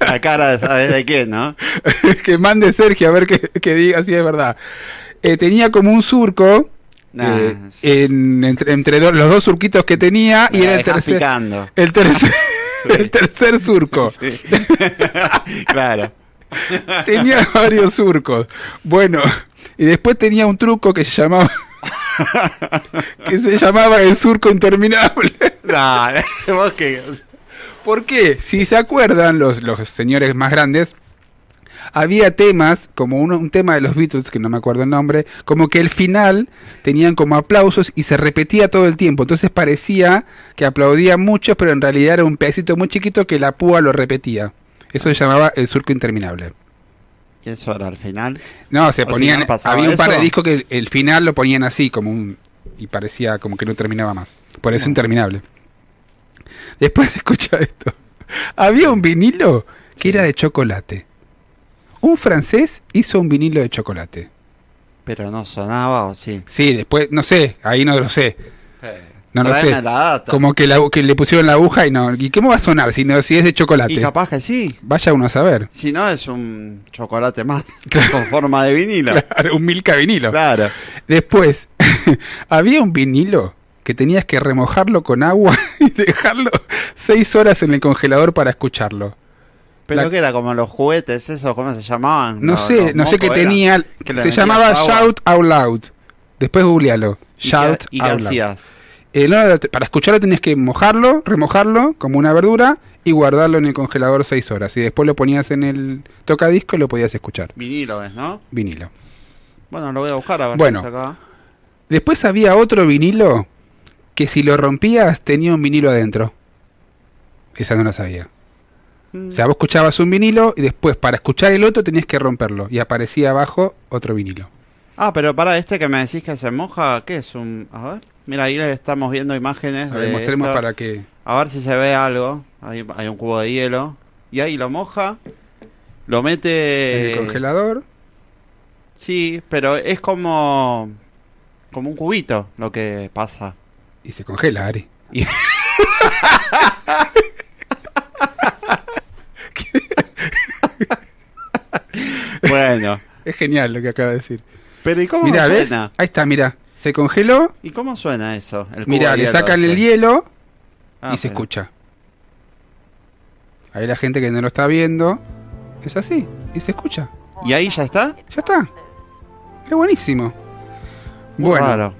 Speaker 3: [laughs]
Speaker 2: La cara de de quién, ¿no? [laughs]
Speaker 3: que mande Sergio a ver que, que diga si es verdad. Eh, tenía como un surco
Speaker 2: Nah,
Speaker 3: eh, en- entre, entre do- los dos surquitos que tenía y
Speaker 2: me
Speaker 3: era el tercer,
Speaker 2: picando.
Speaker 3: el tercer, [laughs] el tercer surco.
Speaker 2: Sí. [laughs] claro. [laughs]
Speaker 3: Tenía varios surcos. Bueno, y después tenía un truco que se llamaba que se llamaba el surco interminable.
Speaker 2: Nah, vos que...
Speaker 3: ¿Por qué? Si se acuerdan los, los señores más grandes, había temas, como uno, un tema de los Beatles, que no me acuerdo el nombre, como que el final tenían como aplausos y se repetía todo el tiempo. Entonces parecía que aplaudían mucho, pero en realidad era un pedacito muy chiquito que la púa lo repetía. Eso se llamaba el surco interminable.
Speaker 2: ¿Y eso era al final?
Speaker 3: No, se
Speaker 2: ¿Al
Speaker 3: ponían, había un par de
Speaker 2: eso?
Speaker 3: discos que el, el final lo ponían así, como un, y parecía como que no terminaba más. Por eso interminable. Después escucha esto. [laughs] Había un vinilo que era de chocolate. Un francés hizo un vinilo de chocolate.
Speaker 2: Pero no sonaba o sí.
Speaker 3: Sí, después, no sé, ahí no lo sé. No lo sé.
Speaker 2: la data.
Speaker 3: Como que, la, que le pusieron la aguja y no. ¿Y cómo va a sonar si, no, si es de chocolate?
Speaker 2: Y capaz que sí.
Speaker 3: Vaya uno a saber.
Speaker 2: Si no, es un chocolate más [laughs] con forma de vinilo.
Speaker 3: Claro, un milka vinilo.
Speaker 2: Claro.
Speaker 3: Después, [laughs] había un vinilo que tenías que remojarlo con agua [laughs] y dejarlo seis horas en el congelador para escucharlo.
Speaker 2: Pero
Speaker 3: La-
Speaker 2: que era como los juguetes, esos, ¿cómo se llamaban?
Speaker 3: No sé, no sé qué tenía.
Speaker 2: Que
Speaker 3: Se llamaba
Speaker 2: agua.
Speaker 3: Shout Out Loud. Después googlealo.
Speaker 2: ¿Y
Speaker 3: Shout
Speaker 2: y qué
Speaker 3: Out Loud.
Speaker 2: hacías?
Speaker 3: Eh, no, para escucharlo tenías que mojarlo, remojarlo como una verdura y guardarlo en el congelador seis horas. Y después lo ponías en el tocadisco y lo podías escuchar.
Speaker 2: Vinilo es, ¿no?
Speaker 3: Vinilo.
Speaker 2: Bueno, lo voy a buscar a ver
Speaker 3: Bueno.
Speaker 2: si está acá.
Speaker 3: Después había otro vinilo que si lo rompías tenía un vinilo adentro. Esa no la sabía.
Speaker 2: Mm.
Speaker 3: O sea, vos escuchabas un vinilo y después para escuchar el otro tenías que romperlo y aparecía abajo otro vinilo.
Speaker 2: Ah, pero para este que me decís que se moja, ¿qué es un...? A ver, mira, ahí le estamos viendo imágenes
Speaker 3: A ver,
Speaker 2: de
Speaker 3: mostremos
Speaker 2: esto.
Speaker 3: para que...
Speaker 2: A ver si se ve algo. Ahí hay un cubo de hielo. Y ahí lo moja. Lo mete...
Speaker 3: En el congelador.
Speaker 2: Sí, pero es como... Como un cubito lo que pasa.
Speaker 3: Y se congela, Ari.
Speaker 2: Y- [laughs] [laughs] bueno. [laughs]
Speaker 3: Es genial lo que acaba de decir.
Speaker 2: Pero ¿y cómo
Speaker 3: Mira, ¿ves?
Speaker 2: suena?
Speaker 3: Ahí está, mira. Se congeló.
Speaker 2: ¿Y cómo suena eso?
Speaker 3: Mira, le sacan el hielo
Speaker 2: Ah,
Speaker 3: y se escucha. Ahí la gente que no lo está viendo. Es así. Y se escucha.
Speaker 2: ¿Y ahí ya está?
Speaker 3: Ya está. Es buenísimo.
Speaker 2: Muy
Speaker 3: bueno,
Speaker 2: raro.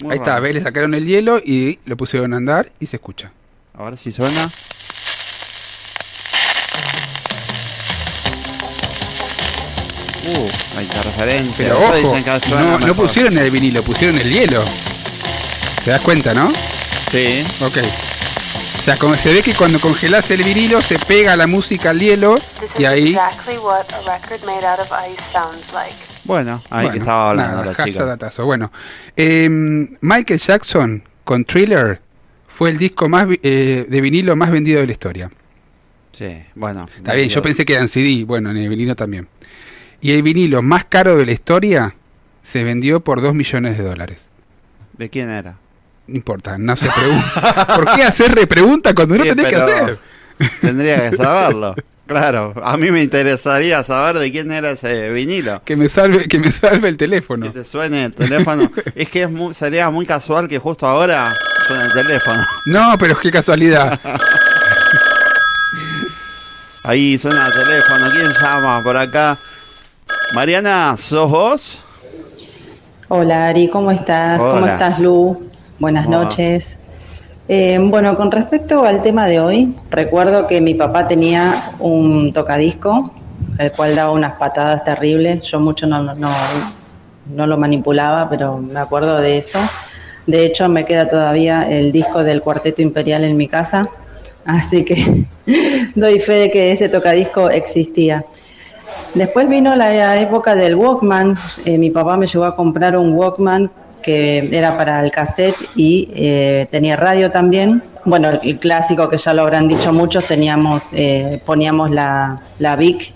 Speaker 2: Muy
Speaker 3: ahí está. ¿Ves? Le sacaron el hielo y lo pusieron a andar y se escucha.
Speaker 2: A ver si suena. Uh.
Speaker 3: Pero ojo,
Speaker 2: dicen que suena
Speaker 3: no, no pusieron el vinilo, pusieron el hielo. ¿Te das cuenta, no?
Speaker 2: Sí.
Speaker 3: Ok. O sea, como se ve que cuando congelas el vinilo se pega la música al hielo y ahí...
Speaker 12: exactly what a record made out of ice sounds like.
Speaker 2: Bueno, ahí
Speaker 3: Bueno,
Speaker 2: que estaba hablando
Speaker 3: nada,
Speaker 2: la chica.
Speaker 3: datazo. Bueno, eh, Michael Jackson con Thriller fue el disco más vi- eh, de vinilo más vendido de la historia.
Speaker 2: Sí, bueno.
Speaker 3: Está bien, yo pensé que eran CD, bueno, en el vinilo también. Y el vinilo más caro de la historia se vendió por 2 millones de dólares.
Speaker 2: ¿De quién era?
Speaker 3: No importa, no se pregunta. [laughs] ¿Por qué hacer repregunta cuando no
Speaker 2: Sí,
Speaker 3: tenés que hacer?
Speaker 2: Tendría que [laughs] saberlo. Claro, a mí me interesaría saber de quién era ese vinilo.
Speaker 3: Que me salve, que me salve el teléfono.
Speaker 2: Que te suene el teléfono. [laughs] es que es mu- sería muy casual que justo ahora suene el teléfono.
Speaker 3: No, pero qué casualidad.
Speaker 2: Ahí suena el teléfono. ¿Quién llama por acá? Mariana, ¿sos vos?
Speaker 13: Hola Ari, ¿cómo estás? ¿Cómo estás Lu? Buenas noches. Eh, bueno, con respecto al tema de hoy, recuerdo que mi papá tenía un tocadisco, el cual daba unas patadas terribles. Yo mucho no, no, no lo manipulaba, pero me acuerdo de eso. De hecho, me queda todavía el disco del Cuarteto Imperial en mi casa, así que [laughs] doy fe de que ese tocadisco existía. Después vino la época del Walkman. Eh, mi papá me llevó a comprar un Walkman que era para el cassette y eh, tenía radio también. Bueno, el, clásico que ya lo habrán dicho muchos, teníamos, eh, poníamos la, la Bic,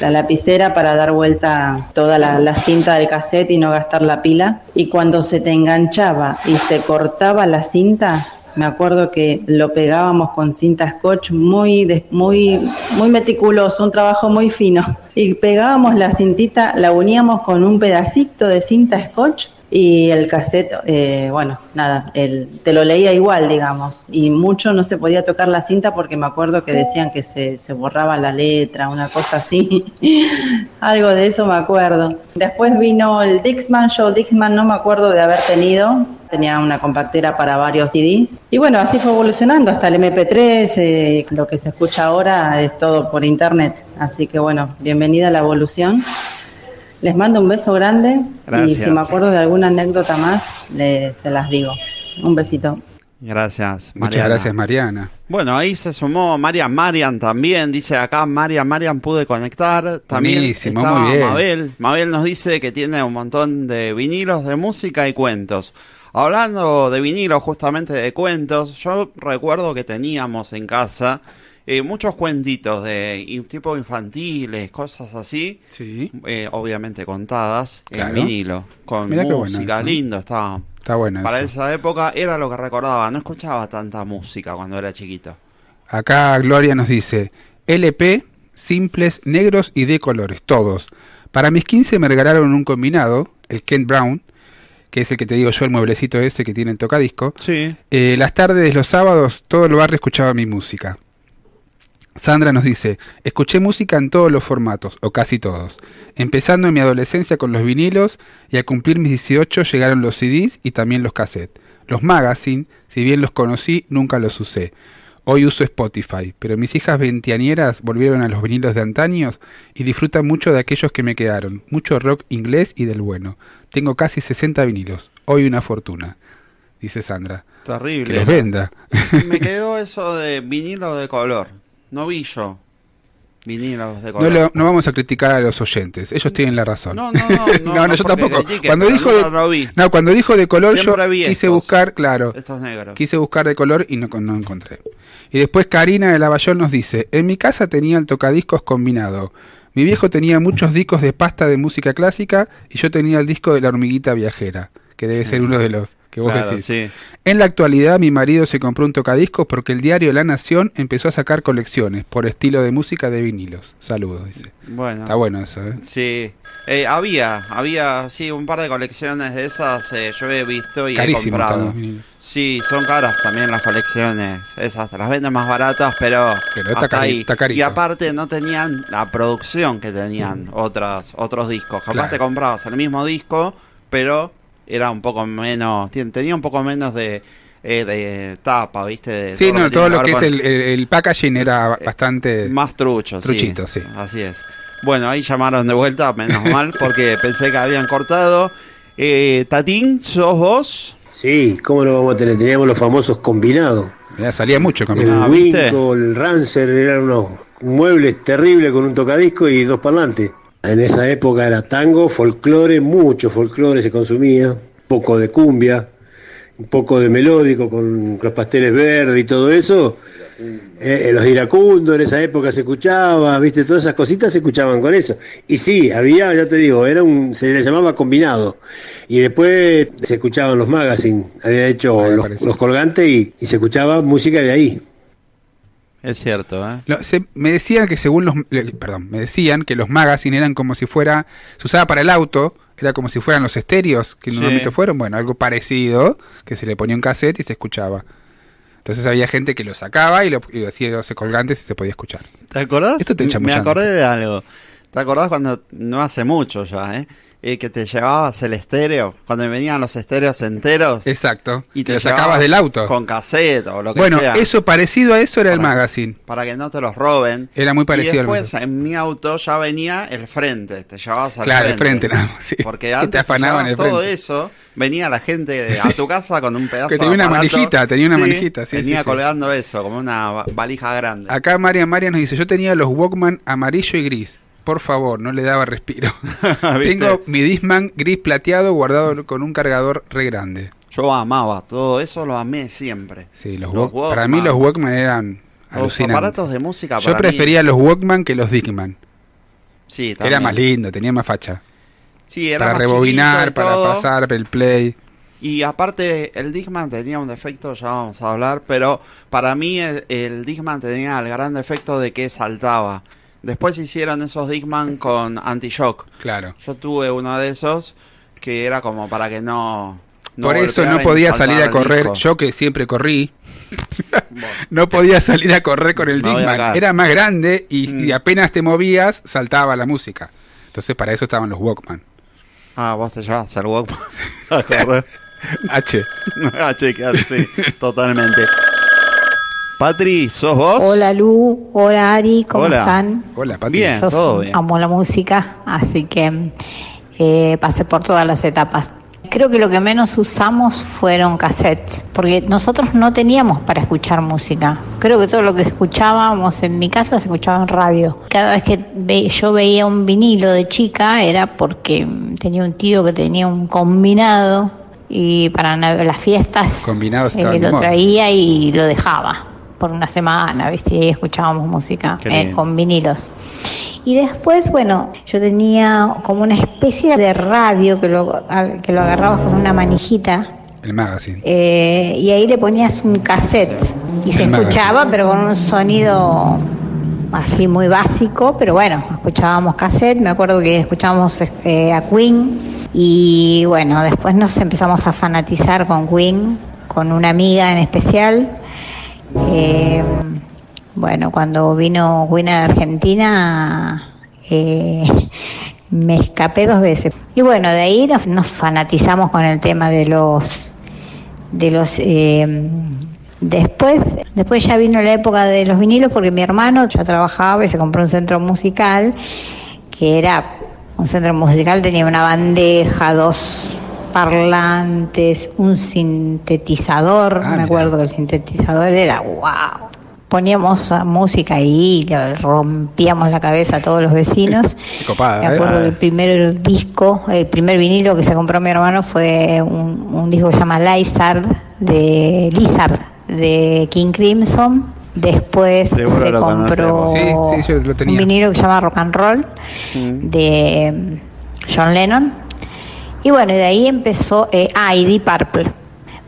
Speaker 13: la lapicera para dar vuelta toda la, la cinta del cassette y no gastar la pila. Y cuando se te enganchaba y se cortaba la cinta, me acuerdo que lo pegábamos con cinta scotch muy, muy, muy meticuloso, un trabajo muy fino. Y pegábamos la cintita, la uníamos con un pedacito de cinta scotch y el cassette, eh, bueno, nada, te lo leía igual, digamos. Y mucho no se podía tocar la cinta porque me acuerdo que decían que se, se borraba la letra, una cosa así. [laughs] Algo de eso me acuerdo. Después vino el Dixman, yo Dixman no me acuerdo de haber tenido, tenía una compactera para varios CDs. Y bueno, así fue evolucionando hasta el MP3, eh, lo que se escucha ahora es todo por internet. Así que bueno, bienvenida a la evolución. Les mando un beso grande
Speaker 2: Gracias.
Speaker 13: y si me acuerdo de alguna anécdota más, le- se las digo. Un besito.
Speaker 2: Gracias,
Speaker 3: Muchas
Speaker 2: Mariana.
Speaker 3: gracias, Mariana.
Speaker 2: Bueno, ahí se sumó Marian Marian también. Dice acá Marian Marian pude conectar. También
Speaker 3: Buenísimo,
Speaker 2: estaba
Speaker 3: muy bien.
Speaker 2: Mabel. Mabel nos dice que tiene un montón de vinilos de música y cuentos. Hablando de vinilos, justamente de cuentos, yo recuerdo que teníamos en casa eh, muchos cuentitos de tipo infantiles, cosas así.
Speaker 3: Sí.
Speaker 2: eh, obviamente contadas
Speaker 3: Claro.
Speaker 2: en vinilo, con
Speaker 3: Mirá bueno
Speaker 2: música,
Speaker 3: eso, ¿eh?
Speaker 2: lindo, estaba.
Speaker 3: Está bueno.
Speaker 2: Para
Speaker 3: eso.
Speaker 2: esa época era lo que recordaba, no escuchaba tanta música cuando era chiquito.
Speaker 3: Acá Gloria nos dice, LP, simples, negros y de colores, todos. Para mis 15 me regalaron un combinado, el Kent Brown, que es el que te digo yo, el mueblecito ese que tiene el tocadisco.
Speaker 2: Sí.
Speaker 3: Eh, las tardes, los sábados, todo el barrio escuchaba mi música. Sandra nos dice, escuché música en todos los formatos, o casi todos. Empezando en mi adolescencia con los vinilos y al cumplir mis 18 llegaron los CDs y también los cassettes. Los magazines, si bien los conocí, nunca los usé. Hoy uso Spotify, pero mis hijas veinteañeras volvieron a los vinilos de antaños y disfrutan mucho de aquellos que me quedaron, mucho rock inglés y del bueno. Tengo casi 60 vinilos, hoy una fortuna, dice Sandra.
Speaker 2: Terrible.
Speaker 3: Que los venda.
Speaker 2: Me quedó eso de vinilo de color. No vi yo. Vinilos de
Speaker 3: No,
Speaker 2: color.
Speaker 3: lo- no vamos a criticar a los oyentes, ellos tienen la razón.
Speaker 2: No, no, no, [laughs] no, no
Speaker 3: yo tampoco. cuando dijo de,
Speaker 2: lo vi.
Speaker 3: no, cuando dijo de color
Speaker 2: Siempre
Speaker 3: yo quise
Speaker 2: estos,
Speaker 3: buscar, claro,
Speaker 2: Estos negros.
Speaker 3: quise buscar de color y no, no encontré. Y después Karina de Lavallón nos dice, en mi casa tenía el tocadiscos combinado. Mi viejo tenía muchos discos de pasta de música clásica y yo tenía el disco de la hormiguita viajera, que debe ser uno de los que vos
Speaker 2: Claro,
Speaker 3: decís.
Speaker 2: sí.
Speaker 3: En la actualidad mi marido se compró un tocadiscos porque el diario La Nación empezó a sacar colecciones por estilo de música de vinilos. Saludos, dice.
Speaker 2: Bueno.
Speaker 3: Está bueno eso, ¿eh?
Speaker 2: Sí, Eh, había, había, sí, un par de colecciones de esas eh, yo he visto y
Speaker 3: Carísimo
Speaker 2: he comprado. Sí, son caras también las colecciones, esas las venden más baratas, pero, hasta ahí.
Speaker 3: está carito.
Speaker 2: Y aparte no tenían la producción que tenían otras otros discos. Capaz
Speaker 3: Claro.
Speaker 2: te comprabas el mismo disco, pero era un poco menos, tenía un poco menos de, eh, de tapa, ¿viste? De
Speaker 3: Sí, no, todo lo que es el, el- el packaging era bastante...
Speaker 2: más trucho,
Speaker 3: Truchito,
Speaker 2: sí.
Speaker 3: sí.
Speaker 2: Así es. Bueno, ahí llamaron de vuelta, menos [laughs] mal, porque pensé que habían cortado. Eh, Tatín, ¿sos vos?
Speaker 14: Sí, ¿cómo lo vamos a tener? Teníamos los famosos combinados.
Speaker 3: Ya salía mucho
Speaker 14: El
Speaker 3: combinado.
Speaker 2: ¿viste?
Speaker 14: Winco, el Rancer, eran unos muebles terribles con un tocadisco y dos parlantes. En esa época era tango, folclore, mucho folclore se consumía, poco de cumbia, un poco de melódico con los pasteles verdes y todo eso. Eh, los iracundos en esa época se escuchaba, viste, todas esas cositas se escuchaban con eso. Y sí, había, ya te digo, era un, se le llamaba combinado. Y después se escuchaban los magazines, había hecho los colgantes y, y se escuchaba música de ahí.
Speaker 2: Es cierto, ¿eh?
Speaker 3: Lo- se- me decían que según los... Perdón, me decían que los magazines eran como si fuera... Se usaba para el auto, era como si fueran los estéreos que
Speaker 2: Sí.
Speaker 3: normalmente fueron. Bueno, algo parecido, que se le ponía un cassette y se escuchaba. Entonces había gente que lo sacaba y lo y hacía los colgantes y se podía escuchar.
Speaker 2: ¿Te acordás?
Speaker 3: Esto te
Speaker 2: Me acordé de algo. ¿Te acordás cuando, no hace mucho ya, eh? Eh, que te llevabas el estéreo, cuando venían los estéreos enteros
Speaker 3: Exacto.
Speaker 2: y te
Speaker 3: lo sacabas del auto.
Speaker 2: con cassette o lo que
Speaker 3: Bueno,
Speaker 2: sea.
Speaker 3: eso parecido a eso era el magazine.
Speaker 2: para que no te los roben.
Speaker 3: Era muy parecido
Speaker 2: Y
Speaker 3: al
Speaker 2: después en mi auto ya venía el frente, te llevabas al
Speaker 3: Claro, el
Speaker 2: frente.
Speaker 3: frente, nada más, sí.
Speaker 2: Porque
Speaker 3: Que
Speaker 2: antes
Speaker 3: te afanaban el
Speaker 2: todo
Speaker 3: frente.
Speaker 2: eso, venía la gente de- a tu casa con un pedazo [laughs]
Speaker 3: Que tenía
Speaker 2: de
Speaker 3: una manijita, tenía una manijita, sí, sí.
Speaker 2: colgando eso, como una va- valija grande.
Speaker 3: Acá María María nos dice, yo tenía los Walkman amarillo y gris. Por favor, no le daba respiro. [laughs] Tengo mi Disman gris plateado guardado con un cargador re grande.
Speaker 2: Yo amaba todo eso, lo amé siempre.
Speaker 3: Sí, los
Speaker 2: Los
Speaker 3: Walk- para mí los Walkman eran
Speaker 2: Los aparatos de música
Speaker 3: Yo
Speaker 2: para mí-
Speaker 3: prefería los Walkman que los Discman.
Speaker 2: Sí,
Speaker 3: Era
Speaker 2: también.
Speaker 3: más lindo, tenía más facha.
Speaker 2: Sí, era
Speaker 3: para
Speaker 2: más
Speaker 3: rebobinar, para pasar el play.
Speaker 2: Y aparte, el Discman tenía un defecto, ya vamos a hablar, pero para mí el, el Discman tenía el gran defecto de que saltaba. Después hicieron esos Discman con anti-shock.
Speaker 3: Claro.
Speaker 2: Yo tuve uno de esos que era como para que no... no
Speaker 3: Por eso no podía salir a correr. Yo que siempre corrí, [laughs] no podía salir a correr con el
Speaker 2: acá.
Speaker 3: Era más grande y,
Speaker 2: Mm.
Speaker 3: y apenas te movías, saltaba la música. Entonces para eso estaban los Walkman.
Speaker 2: Ah, vos te llevas al Walkman [laughs] [laughs] a correr.
Speaker 3: H.
Speaker 2: a chequear, sí, totalmente. Patri, ¿sos vos?
Speaker 15: Hola Lu, hola Ari, ¿cómo
Speaker 2: Hola.
Speaker 15: están?
Speaker 3: Hola, Pati.
Speaker 2: Bien,
Speaker 15: Yo
Speaker 2: todo bien.
Speaker 15: amo la música, así que eh, pasé por todas las etapas. Creo que lo que menos usamos fueron cassettes, porque nosotros no teníamos para escuchar música. Creo que todo lo que escuchábamos en mi casa se escuchaba en radio. Cada vez que ve- yo veía un vinilo de chica era porque tenía un tío que tenía un combinado y para las fiestas
Speaker 3: Combinados
Speaker 15: eh, lo traía y lo dejaba por una semana, ¿viste? Y ahí escuchábamos música eh, con vinilos. Y después, bueno, yo tenía como una especie de radio que lo, que lo agarrabas con una manijita
Speaker 3: El magazine.
Speaker 15: eh, y ahí le ponías un cassette y se
Speaker 3: El magazine.
Speaker 15: escuchaba, pero con un sonido así muy básico, pero bueno, escuchábamos cassette, me acuerdo que escuchábamos este, a Queen y bueno, después nos empezamos a fanatizar con Queen, con una amiga en especial. Eh, bueno, cuando vino Queen a Argentina, eh, me escapé dos veces. Y bueno, de ahí nos, nos fanatizamos con el tema de los de los eh, después después ya vino la época de los vinilos porque mi hermano ya trabajaba y se compró un centro musical que era un centro musical tenía una bandeja dos parlantes un sintetizador
Speaker 3: Ah,
Speaker 15: me acuerdo que el sintetizador era wow poníamos música ahí y le rompíamos la cabeza a todos los vecinos.
Speaker 3: Copada,
Speaker 15: Me
Speaker 3: ¿eh?
Speaker 15: acuerdo que el primer disco, el primer vinilo que se compró mi hermano fue un, un disco que se llama Lizard de Lizard de King Crimson. Después
Speaker 8: Seguro
Speaker 15: se compró
Speaker 3: conocemos. Sí, sí, yo lo tenía.
Speaker 15: un vinilo que se llama Rock and Roll
Speaker 8: Mm.
Speaker 15: de mm, John Lennon. Y bueno, de ahí empezó, eh, ah, y Deep Purple.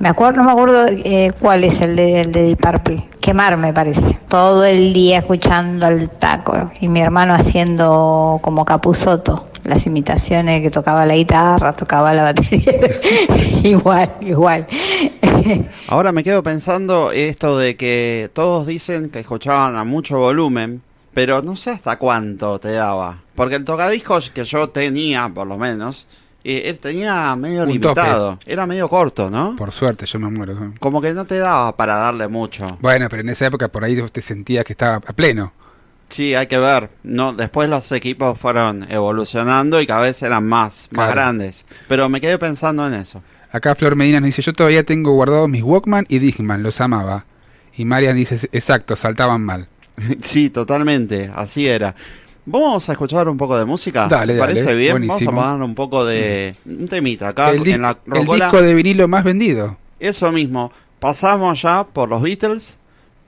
Speaker 15: Me acuerdo, no me acuerdo eh, cuál es el de, el de Deep Purple. Quemar, me parece. Todo el día escuchando al taco. Y mi hermano haciendo como capuzoto. Las imitaciones que tocaba la guitarra, tocaba la batería. [laughs] igual, igual.
Speaker 8: Ahora me quedo pensando esto de que todos dicen que escuchaban a mucho volumen, pero no sé hasta cuánto te daba. Porque el tocadiscos que yo tenía, por lo menos, eh, él tenía medio
Speaker 3: Un
Speaker 8: limitado. Era medio corto, ¿no?
Speaker 3: Por suerte, yo me muero. ¿no?
Speaker 8: Como que no te daba para darle mucho.
Speaker 3: Bueno, pero en esa época por ahí te sentías que estaba a pleno.
Speaker 8: Sí, hay que ver. No, después los equipos fueron evolucionando y cada vez eran más, más grandes. Pero me quedé pensando en eso.
Speaker 3: Acá Flor Medina nos dice, yo todavía tengo guardados mis Walkman y Digman, los amaba. Y Marian dice, exacto, saltaban mal. [laughs]
Speaker 8: sí, totalmente, así era. Vamos a escuchar un poco de música.
Speaker 3: Dale,
Speaker 8: ¿Te parece
Speaker 3: dale,
Speaker 8: bien?
Speaker 3: buenísimo.
Speaker 8: Vamos a poner un poco de un temita acá
Speaker 3: el,
Speaker 8: en la
Speaker 3: el
Speaker 8: rocola.
Speaker 3: disco de vinilo más vendido.
Speaker 8: Eso mismo. Pasamos ya por los Beatles,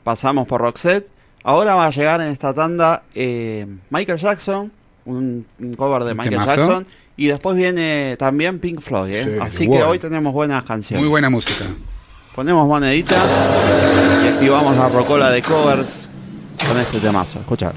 Speaker 8: pasamos por Roxette. Ahora va a llegar en esta tanda eh, Michael Jackson, un, un cover de Michael
Speaker 3: temazo.
Speaker 8: Jackson. Y después viene también Pink Floyd. ¿eh?
Speaker 3: Sí,
Speaker 8: Así que hoy tenemos buenas canciones.
Speaker 3: Muy buena música.
Speaker 8: Ponemos monedita y activamos la rocola de covers con este temazo. Escuchar.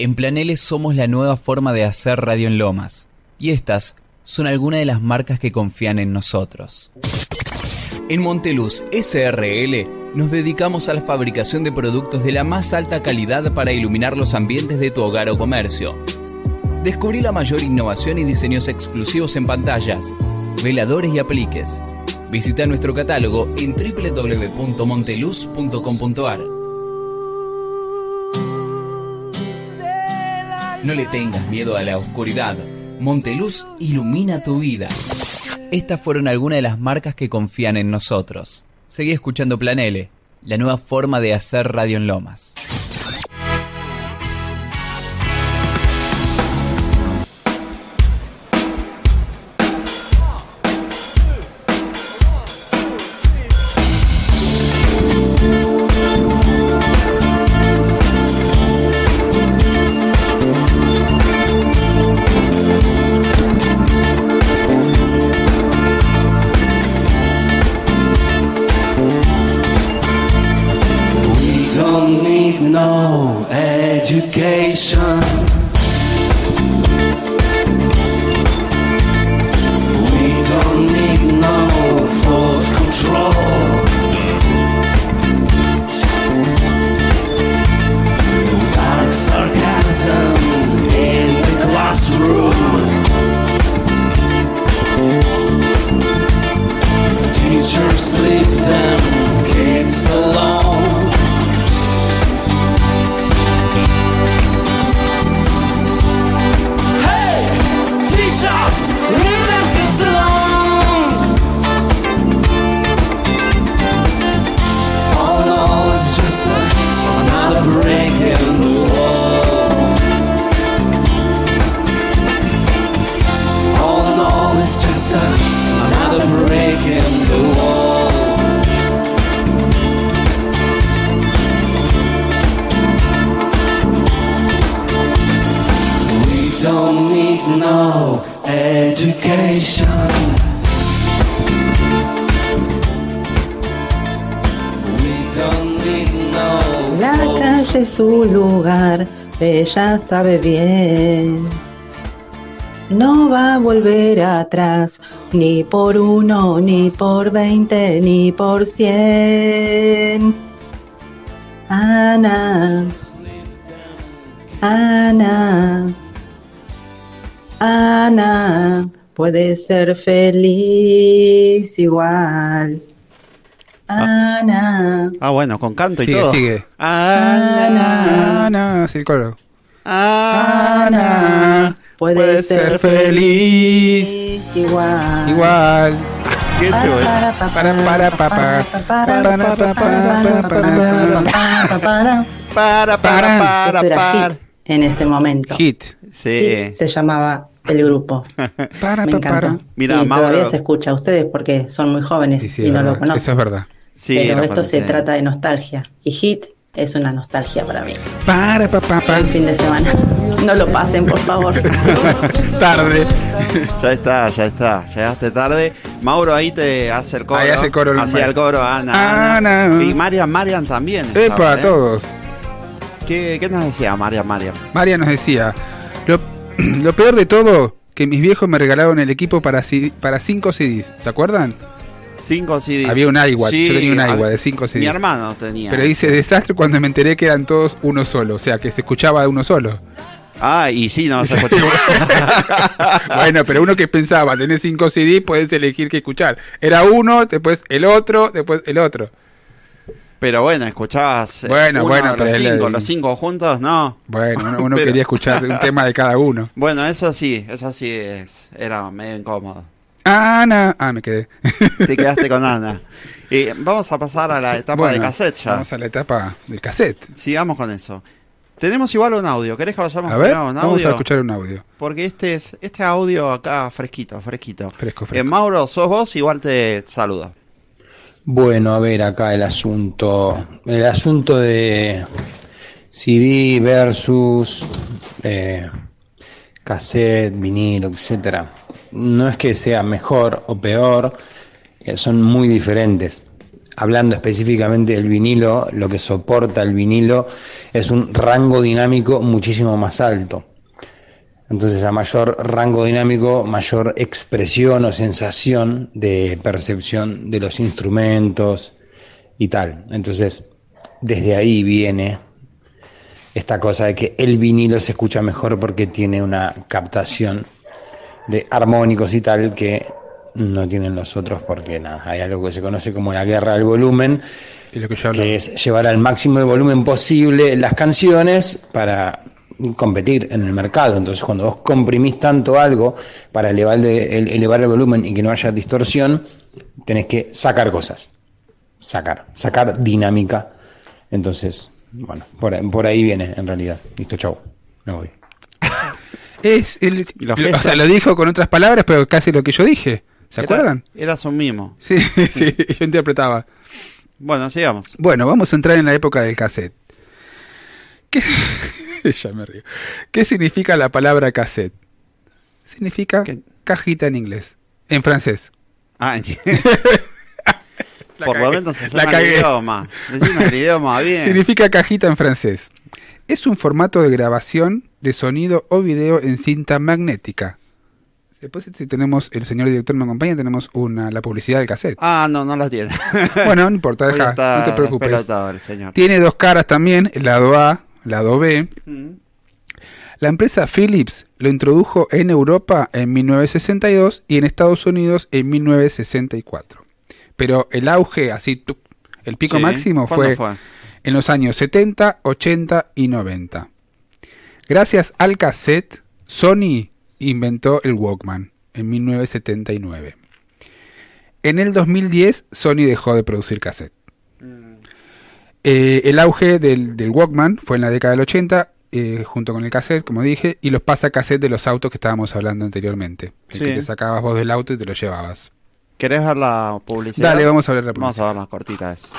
Speaker 7: En Planeles somos la nueva forma de hacer radio en Lomas. Y estas son algunas de las marcas que confían en nosotros. En Monteluz SRL nos dedicamos a la fabricación de productos de la más alta calidad para iluminar los ambientes de tu hogar o comercio. Descubrí la mayor innovación y diseños exclusivos en pantallas, veladores y apliques. Visita nuestro catálogo en www.monteluz.com.ar. No le tengas miedo a la oscuridad. Monteluz ilumina tu vida. Estas fueron algunas de las marcas que confían en nosotros. Seguí escuchando Plan L, la nueva forma de hacer radio en Lomas.
Speaker 13: Sabe bien. No va a volver atrás, ni por uno, ni por veinte, ni por cien. Ana, Ana, Ana, puede ser feliz igual. Ana.
Speaker 2: Ah, bueno, con canto y
Speaker 3: Sigue,
Speaker 2: todo.
Speaker 3: sigue.
Speaker 2: Ana,
Speaker 3: Ana, sí, el coro.
Speaker 2: Ana,
Speaker 13: puede
Speaker 3: ser feliz
Speaker 13: igual.
Speaker 3: Igual.
Speaker 2: Qué.
Speaker 3: Para, para, pa, pa. Para, pa, pa, pa, pa, pa.
Speaker 2: Para, para, para, para.
Speaker 13: hit en ese momento.
Speaker 3: Hit.
Speaker 2: Sí.
Speaker 13: Hit se llamaba el grupo.
Speaker 3: Para, [laughs]
Speaker 13: Me
Speaker 3: para.
Speaker 2: Mira,
Speaker 13: y
Speaker 2: Mauro-
Speaker 13: todavía se escucha a ustedes porque son muy jóvenes
Speaker 3: Sí, sí,
Speaker 13: y no lo conocen.
Speaker 3: Eso es verdad.
Speaker 2: Sí,
Speaker 13: Pero esto se trata de nostalgia. Y hit es una nostalgia para mí.
Speaker 3: Para, pa, pa, pa.
Speaker 13: El fin de semana. No lo pasen, por favor. [laughs]
Speaker 3: Tarde.
Speaker 2: Ya está, ya está. Llegaste tarde. Mauro ahí te hace el coro.
Speaker 3: Ahí hace coro el
Speaker 2: Hacía el coro Ana.
Speaker 3: Ana.
Speaker 2: Ana. Y Marian, Marian también.
Speaker 3: Epa,
Speaker 2: estaba, ¿eh?
Speaker 3: todos.
Speaker 2: ¿Qué, ¿Qué nos decía Marian, Marian?
Speaker 3: María nos decía, lo, [clears throat] lo peor de todo, que mis viejos me regalaron el equipo para, para cinco CDs. ¿Se acuerdan?
Speaker 2: Cinco CDs.
Speaker 3: Había un iWatch,
Speaker 2: Sí,
Speaker 3: yo tenía un iWatch de cinco CDs.
Speaker 2: Mi hermano tenía.
Speaker 3: Pero dice desastre cuando me enteré que eran todos uno solo, o sea, que se escuchaba de uno solo.
Speaker 2: Ah, y sí, no se escuchaba. [laughs]
Speaker 3: bueno, pero uno que pensaba, tenés cinco CDs, puedes elegir qué escuchar. Era uno, después el otro, después el otro.
Speaker 2: Pero bueno, escuchabas eh,
Speaker 3: Bueno,
Speaker 2: uno
Speaker 3: bueno,
Speaker 2: los, cinco,
Speaker 3: el-
Speaker 2: los cinco juntos, no.
Speaker 3: Bueno, uno, uno [laughs]
Speaker 2: Pero-
Speaker 3: quería escuchar un tema de cada uno.
Speaker 2: Bueno, eso sí, eso sí es, era medio incómodo.
Speaker 3: Ana. Ah, me quedé. [laughs]
Speaker 2: Te quedaste con [laughs] Ana. Y vamos a pasar a la etapa de cassette ya.
Speaker 3: Vamos a la etapa del cassette.
Speaker 2: Sigamos con eso. Tenemos igual un audio. ¿Querés que vayamos
Speaker 3: A ver,
Speaker 2: un
Speaker 3: vamos
Speaker 2: audio?
Speaker 3: a escuchar un audio.
Speaker 2: Porque este es este audio acá fresquito, fresquito.
Speaker 3: Fresco,
Speaker 2: Eh,
Speaker 3: fresco.
Speaker 2: Mauro, sos vos, igual te saludo.
Speaker 16: Bueno, a ver acá el asunto. El asunto de CD versus eh, cassette, vinilo, etcétera. No es que sea mejor o peor, eh, son muy diferentes. Hablando específicamente del vinilo, lo que soporta el vinilo es un rango dinámico muchísimo más alto. Entonces, a mayor rango dinámico, mayor expresión o sensación de percepción de los instrumentos y tal. Entonces, desde ahí viene esta cosa de que el vinilo se escucha mejor porque tiene una captación de armónicos y tal que no tienen los otros porque nada, hay algo que se conoce como la guerra del volumen,
Speaker 3: Y lo que
Speaker 16: es llevar al máximo de volumen posible las canciones para competir en el mercado. Entonces, cuando vos comprimís tanto algo para elevar, de- elevar el volumen y que no haya distorsión, tenés que sacar cosas. Sacar, sacar dinámica. Entonces, bueno, por, ahí- por ahí viene en realidad. Listo, chau. Me voy.
Speaker 3: Es el, lo- o sea, lo dijo con otras palabras, pero casi lo que yo dije. ¿Se
Speaker 2: Era-
Speaker 3: acuerdan?
Speaker 2: Eras un mimo.
Speaker 3: Sí, [laughs] sí, yo interpretaba.
Speaker 2: Bueno, sigamos.
Speaker 3: Bueno, vamos a entrar en la época del cassette. ¿Qué? [laughs] ya me río. ¿Qué significa la palabra cassette? Significa cajita en inglés. En francés.
Speaker 2: Ah, [laughs] Por lo menos se
Speaker 3: La
Speaker 2: el idioma. Decime el idioma bien.
Speaker 3: Significa cajita en francés. Es un formato de grabación de sonido o video en cinta magnética. Después, si tenemos, el señor director me acompaña, tenemos una, la publicidad del cassette.
Speaker 2: Ah, no, no la tiene. [laughs]
Speaker 3: Bueno, no importa, deja, no te preocupes.
Speaker 2: el señor.
Speaker 3: Tiene dos caras también, el lado A, lado B.
Speaker 2: Mm.
Speaker 3: La empresa Philips lo introdujo en Europa en 1962 y en Estados Unidos en 1964. Pero el auge, así, el pico
Speaker 2: Sí,
Speaker 3: máximo
Speaker 2: ¿cuándo
Speaker 3: fue,
Speaker 2: fue?
Speaker 3: En los años 70, 80 y 90. Gracias al cassette, Sony inventó el Walkman en 1979. En el 2010, Sony dejó de producir cassette. Eh, el auge del, del Walkman fue en la década del 80, eh, junto con el cassette, como dije, y los pasacassette de los autos que estábamos hablando anteriormente. El
Speaker 2: Sí.
Speaker 3: que te sacabas vos del auto y te lo llevabas.
Speaker 2: ¿Querés ver la publicidad?
Speaker 3: Dale, vamos a ver la
Speaker 2: Vamos a ver las cortitas.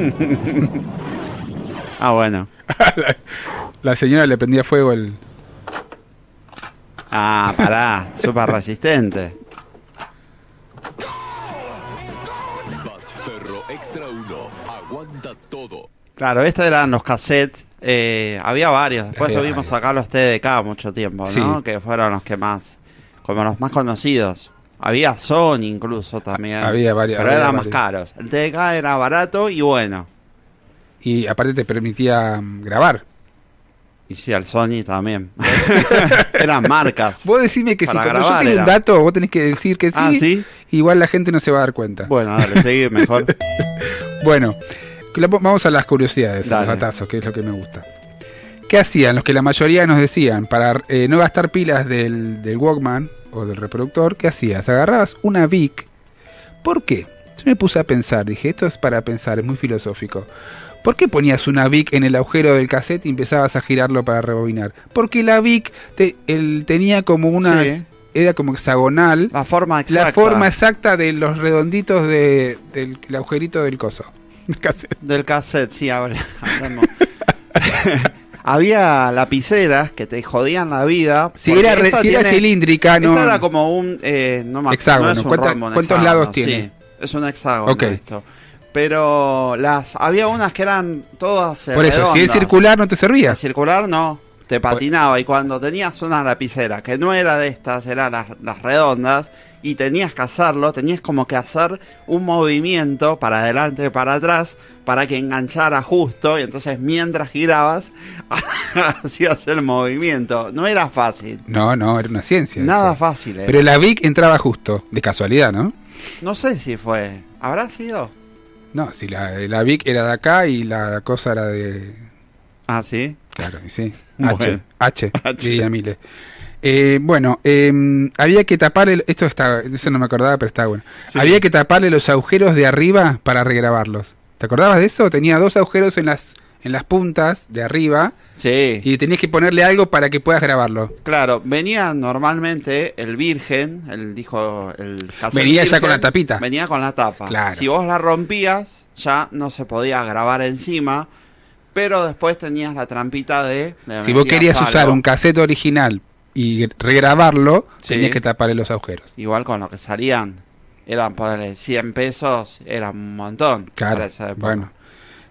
Speaker 2: [laughs] ah, bueno. [laughs]
Speaker 3: La señora le prendía fuego el...
Speaker 2: Ah, pará, súper resistente.
Speaker 17: Ferro Extra 1. Aguanta todo.
Speaker 2: Claro, estos eran los cassettes. eh, había varios. Después
Speaker 3: Había
Speaker 2: tuvimos acá los TDK mucho tiempo, ¿no?
Speaker 3: Sí.
Speaker 2: Que fueron los que más, como los más conocidos. Había Sony incluso también.
Speaker 3: Había varios-
Speaker 2: Pero
Speaker 3: había
Speaker 2: eran más caros. El TDK era barato y bueno.
Speaker 3: Y aparte te permitía mm, grabar.
Speaker 2: Y sí, el Sony también. [laughs] eran marcas. [laughs]
Speaker 3: Vos decime que si cuando yo tengo un dato, vos tenés que decir que sí.
Speaker 2: Ah, ¿sí?
Speaker 3: Igual la gente no se va a dar cuenta.
Speaker 2: Bueno, dale, seguí mejor. [laughs]
Speaker 3: Bueno, vamos a las curiosidades, a los datazos, que es lo que me gusta. ¿Qué hacían? Los que la mayoría nos decían, para eh, no gastar pilas del, del Walkman o del reproductor, ¿qué hacías? Agarrabas una VIC. ¿Por qué? Yo me puse a pensar, dije, esto es para pensar, es muy filosófico. ¿Por qué ponías una VIC en el agujero del cassette y empezabas a girarlo para rebobinar? Porque la VIC te- el- tenía como una...
Speaker 2: Sí.
Speaker 3: Era como hexagonal.
Speaker 2: La forma exacta.
Speaker 3: La forma exacta de los redonditos de- del el agujerito del coso. [laughs] cassette.
Speaker 2: Del cassette, sí, hablamos. [laughs] Había lapiceras que te jodían la vida.
Speaker 3: Si era, re- si era cilíndrica, no.
Speaker 2: Esta era como un. Eh, no
Speaker 3: Hexágono.
Speaker 2: no es un
Speaker 3: ¿Cuánta-
Speaker 2: rombo, un
Speaker 3: cuántos
Speaker 2: hexágono,
Speaker 3: lados tiene?
Speaker 2: Sí, es un hexágono esto. Pero las había unas que eran todas. eh,
Speaker 3: Por eso, si es circular no te servía.
Speaker 2: La circular no, te patinaba. Y cuando tenías una lapicera que no era de estas, eran las, las redondas, y tenías que hacerlo, tenías como que hacer un movimiento para adelante para atrás para que enganchara justo. Y entonces mientras girabas, [laughs] hacías el movimiento. No era fácil.
Speaker 3: No, no, era una ciencia.
Speaker 2: Nada
Speaker 3: eso.
Speaker 2: fácil. era.
Speaker 3: Pero la VIC entraba justo, de casualidad, ¿no?
Speaker 2: No sé si fue. ¿Habrá sido?
Speaker 3: No, si la, la VIC era de acá y la cosa era de.
Speaker 2: Ah, sí.
Speaker 3: Claro, sí.
Speaker 2: Bueno.
Speaker 3: H, H, [laughs]
Speaker 2: H.
Speaker 3: diría Mile. Eh, bueno, eh, había que taparle. Esto está. Eso no me acordaba, pero está bueno.
Speaker 2: Sí.
Speaker 3: Había que taparle los agujeros de arriba para regrabarlos. ¿Te acordabas de eso? Tenía dos agujeros en las, en las puntas de arriba
Speaker 2: Sí.
Speaker 3: y tenías que ponerle algo para que puedas grabarlo.
Speaker 2: Claro, venía normalmente el virgen, el dijo el
Speaker 3: Venía ya con la tapita.
Speaker 2: Venía con la tapa.
Speaker 3: Claro.
Speaker 2: Si vos la rompías, ya no se podía grabar encima, pero después tenías la trampita de
Speaker 3: Si vos querías usar un cassette original y regrabarlo,
Speaker 2: Sí.
Speaker 3: tenías que taparle los agujeros.
Speaker 2: igual con lo que salían, eran ponerle 100 pesos, era un montón
Speaker 3: Claro, bueno.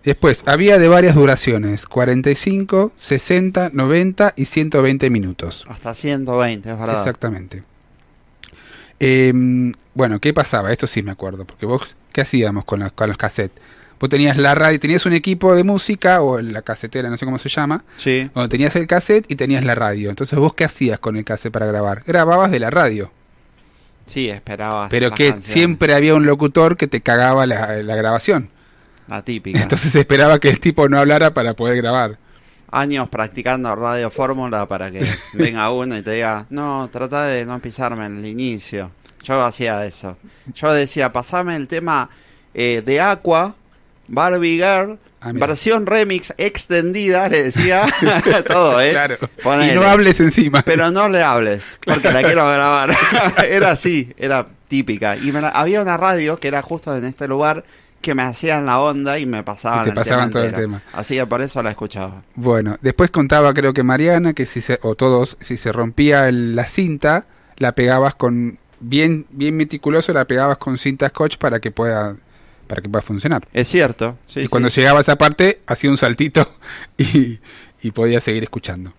Speaker 3: Después, había de varias duraciones, 45, 60, 90 y 120 minutos.
Speaker 2: Hasta 120, es verdad.
Speaker 3: Exactamente. Eh, bueno, ¿qué pasaba? Esto sí me acuerdo, porque vos, ¿qué hacíamos con, los- con los cassettes? Vos tenías la radio, tenías un equipo de música, o la casetera, no sé cómo se llama,
Speaker 2: Sí.
Speaker 3: donde tenías el cassette y tenías la radio. Entonces, ¿vos qué hacías con el cassette para grabar? Grababas de la radio.
Speaker 2: Sí, esperabas.
Speaker 3: Pero que
Speaker 2: canciones.
Speaker 3: siempre había un locutor que te cagaba la, la grabación.
Speaker 2: La típica.
Speaker 3: Entonces esperaba que el tipo no hablara para poder grabar.
Speaker 2: Años practicando radio fórmula para que [laughs] venga uno y te diga, no, trata de no pisarme en el inicio. Yo hacía eso. Yo decía, pasame el tema eh, de Aqua, Barbie Girl,
Speaker 3: Ah,
Speaker 2: versión remix extendida, le decía [laughs] todo, ¿eh?
Speaker 3: Claro.
Speaker 2: Ponele.
Speaker 3: Y no hables encima.
Speaker 2: Pero no le hables, porque la quiero grabar. [laughs] [laughs] era así, era típica. Y me la- había una radio que era justo en este lugar que me hacían la onda y me pasaban,
Speaker 3: Y te
Speaker 2: el
Speaker 3: pasaban
Speaker 2: tema
Speaker 3: todo el tema.
Speaker 2: Así que por eso la escuchaba.
Speaker 3: Bueno, después contaba creo que Mariana que si se, o todos, si se rompía el- la cinta, la pegabas con, bien, bien meticuloso, la pegabas con cinta scotch para que pueda, para que pueda funcionar.
Speaker 2: Es cierto. Sí,
Speaker 3: y
Speaker 2: sí.
Speaker 3: cuando llegaba a esa parte, hacía un saltito [laughs] y, y podía seguir escuchando.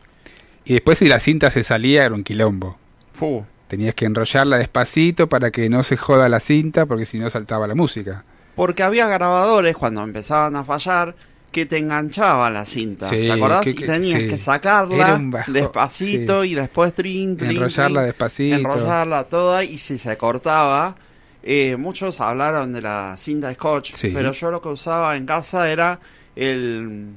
Speaker 3: Y después si la cinta se salía, era un quilombo.
Speaker 2: Fu.
Speaker 3: Tenías que enrollarla despacito para que no se joda la cinta, porque si no saltaba la música.
Speaker 2: Porque había grabadores cuando empezaban a fallar que te enganchaban la cinta.
Speaker 3: Sí,
Speaker 2: ¿Te acordás?
Speaker 3: que-
Speaker 2: y
Speaker 3: que-
Speaker 2: tenías
Speaker 3: sí.
Speaker 2: que sacarla
Speaker 3: bajo-
Speaker 2: despacito
Speaker 3: sí.
Speaker 2: y después trin, trin,
Speaker 3: Enrollarla
Speaker 2: trin,
Speaker 3: despacito.
Speaker 2: Enrollarla toda y si se cortaba. Eh, muchos hablaron de la cinta scotch,
Speaker 3: Sí.
Speaker 2: pero yo lo que usaba en casa era el.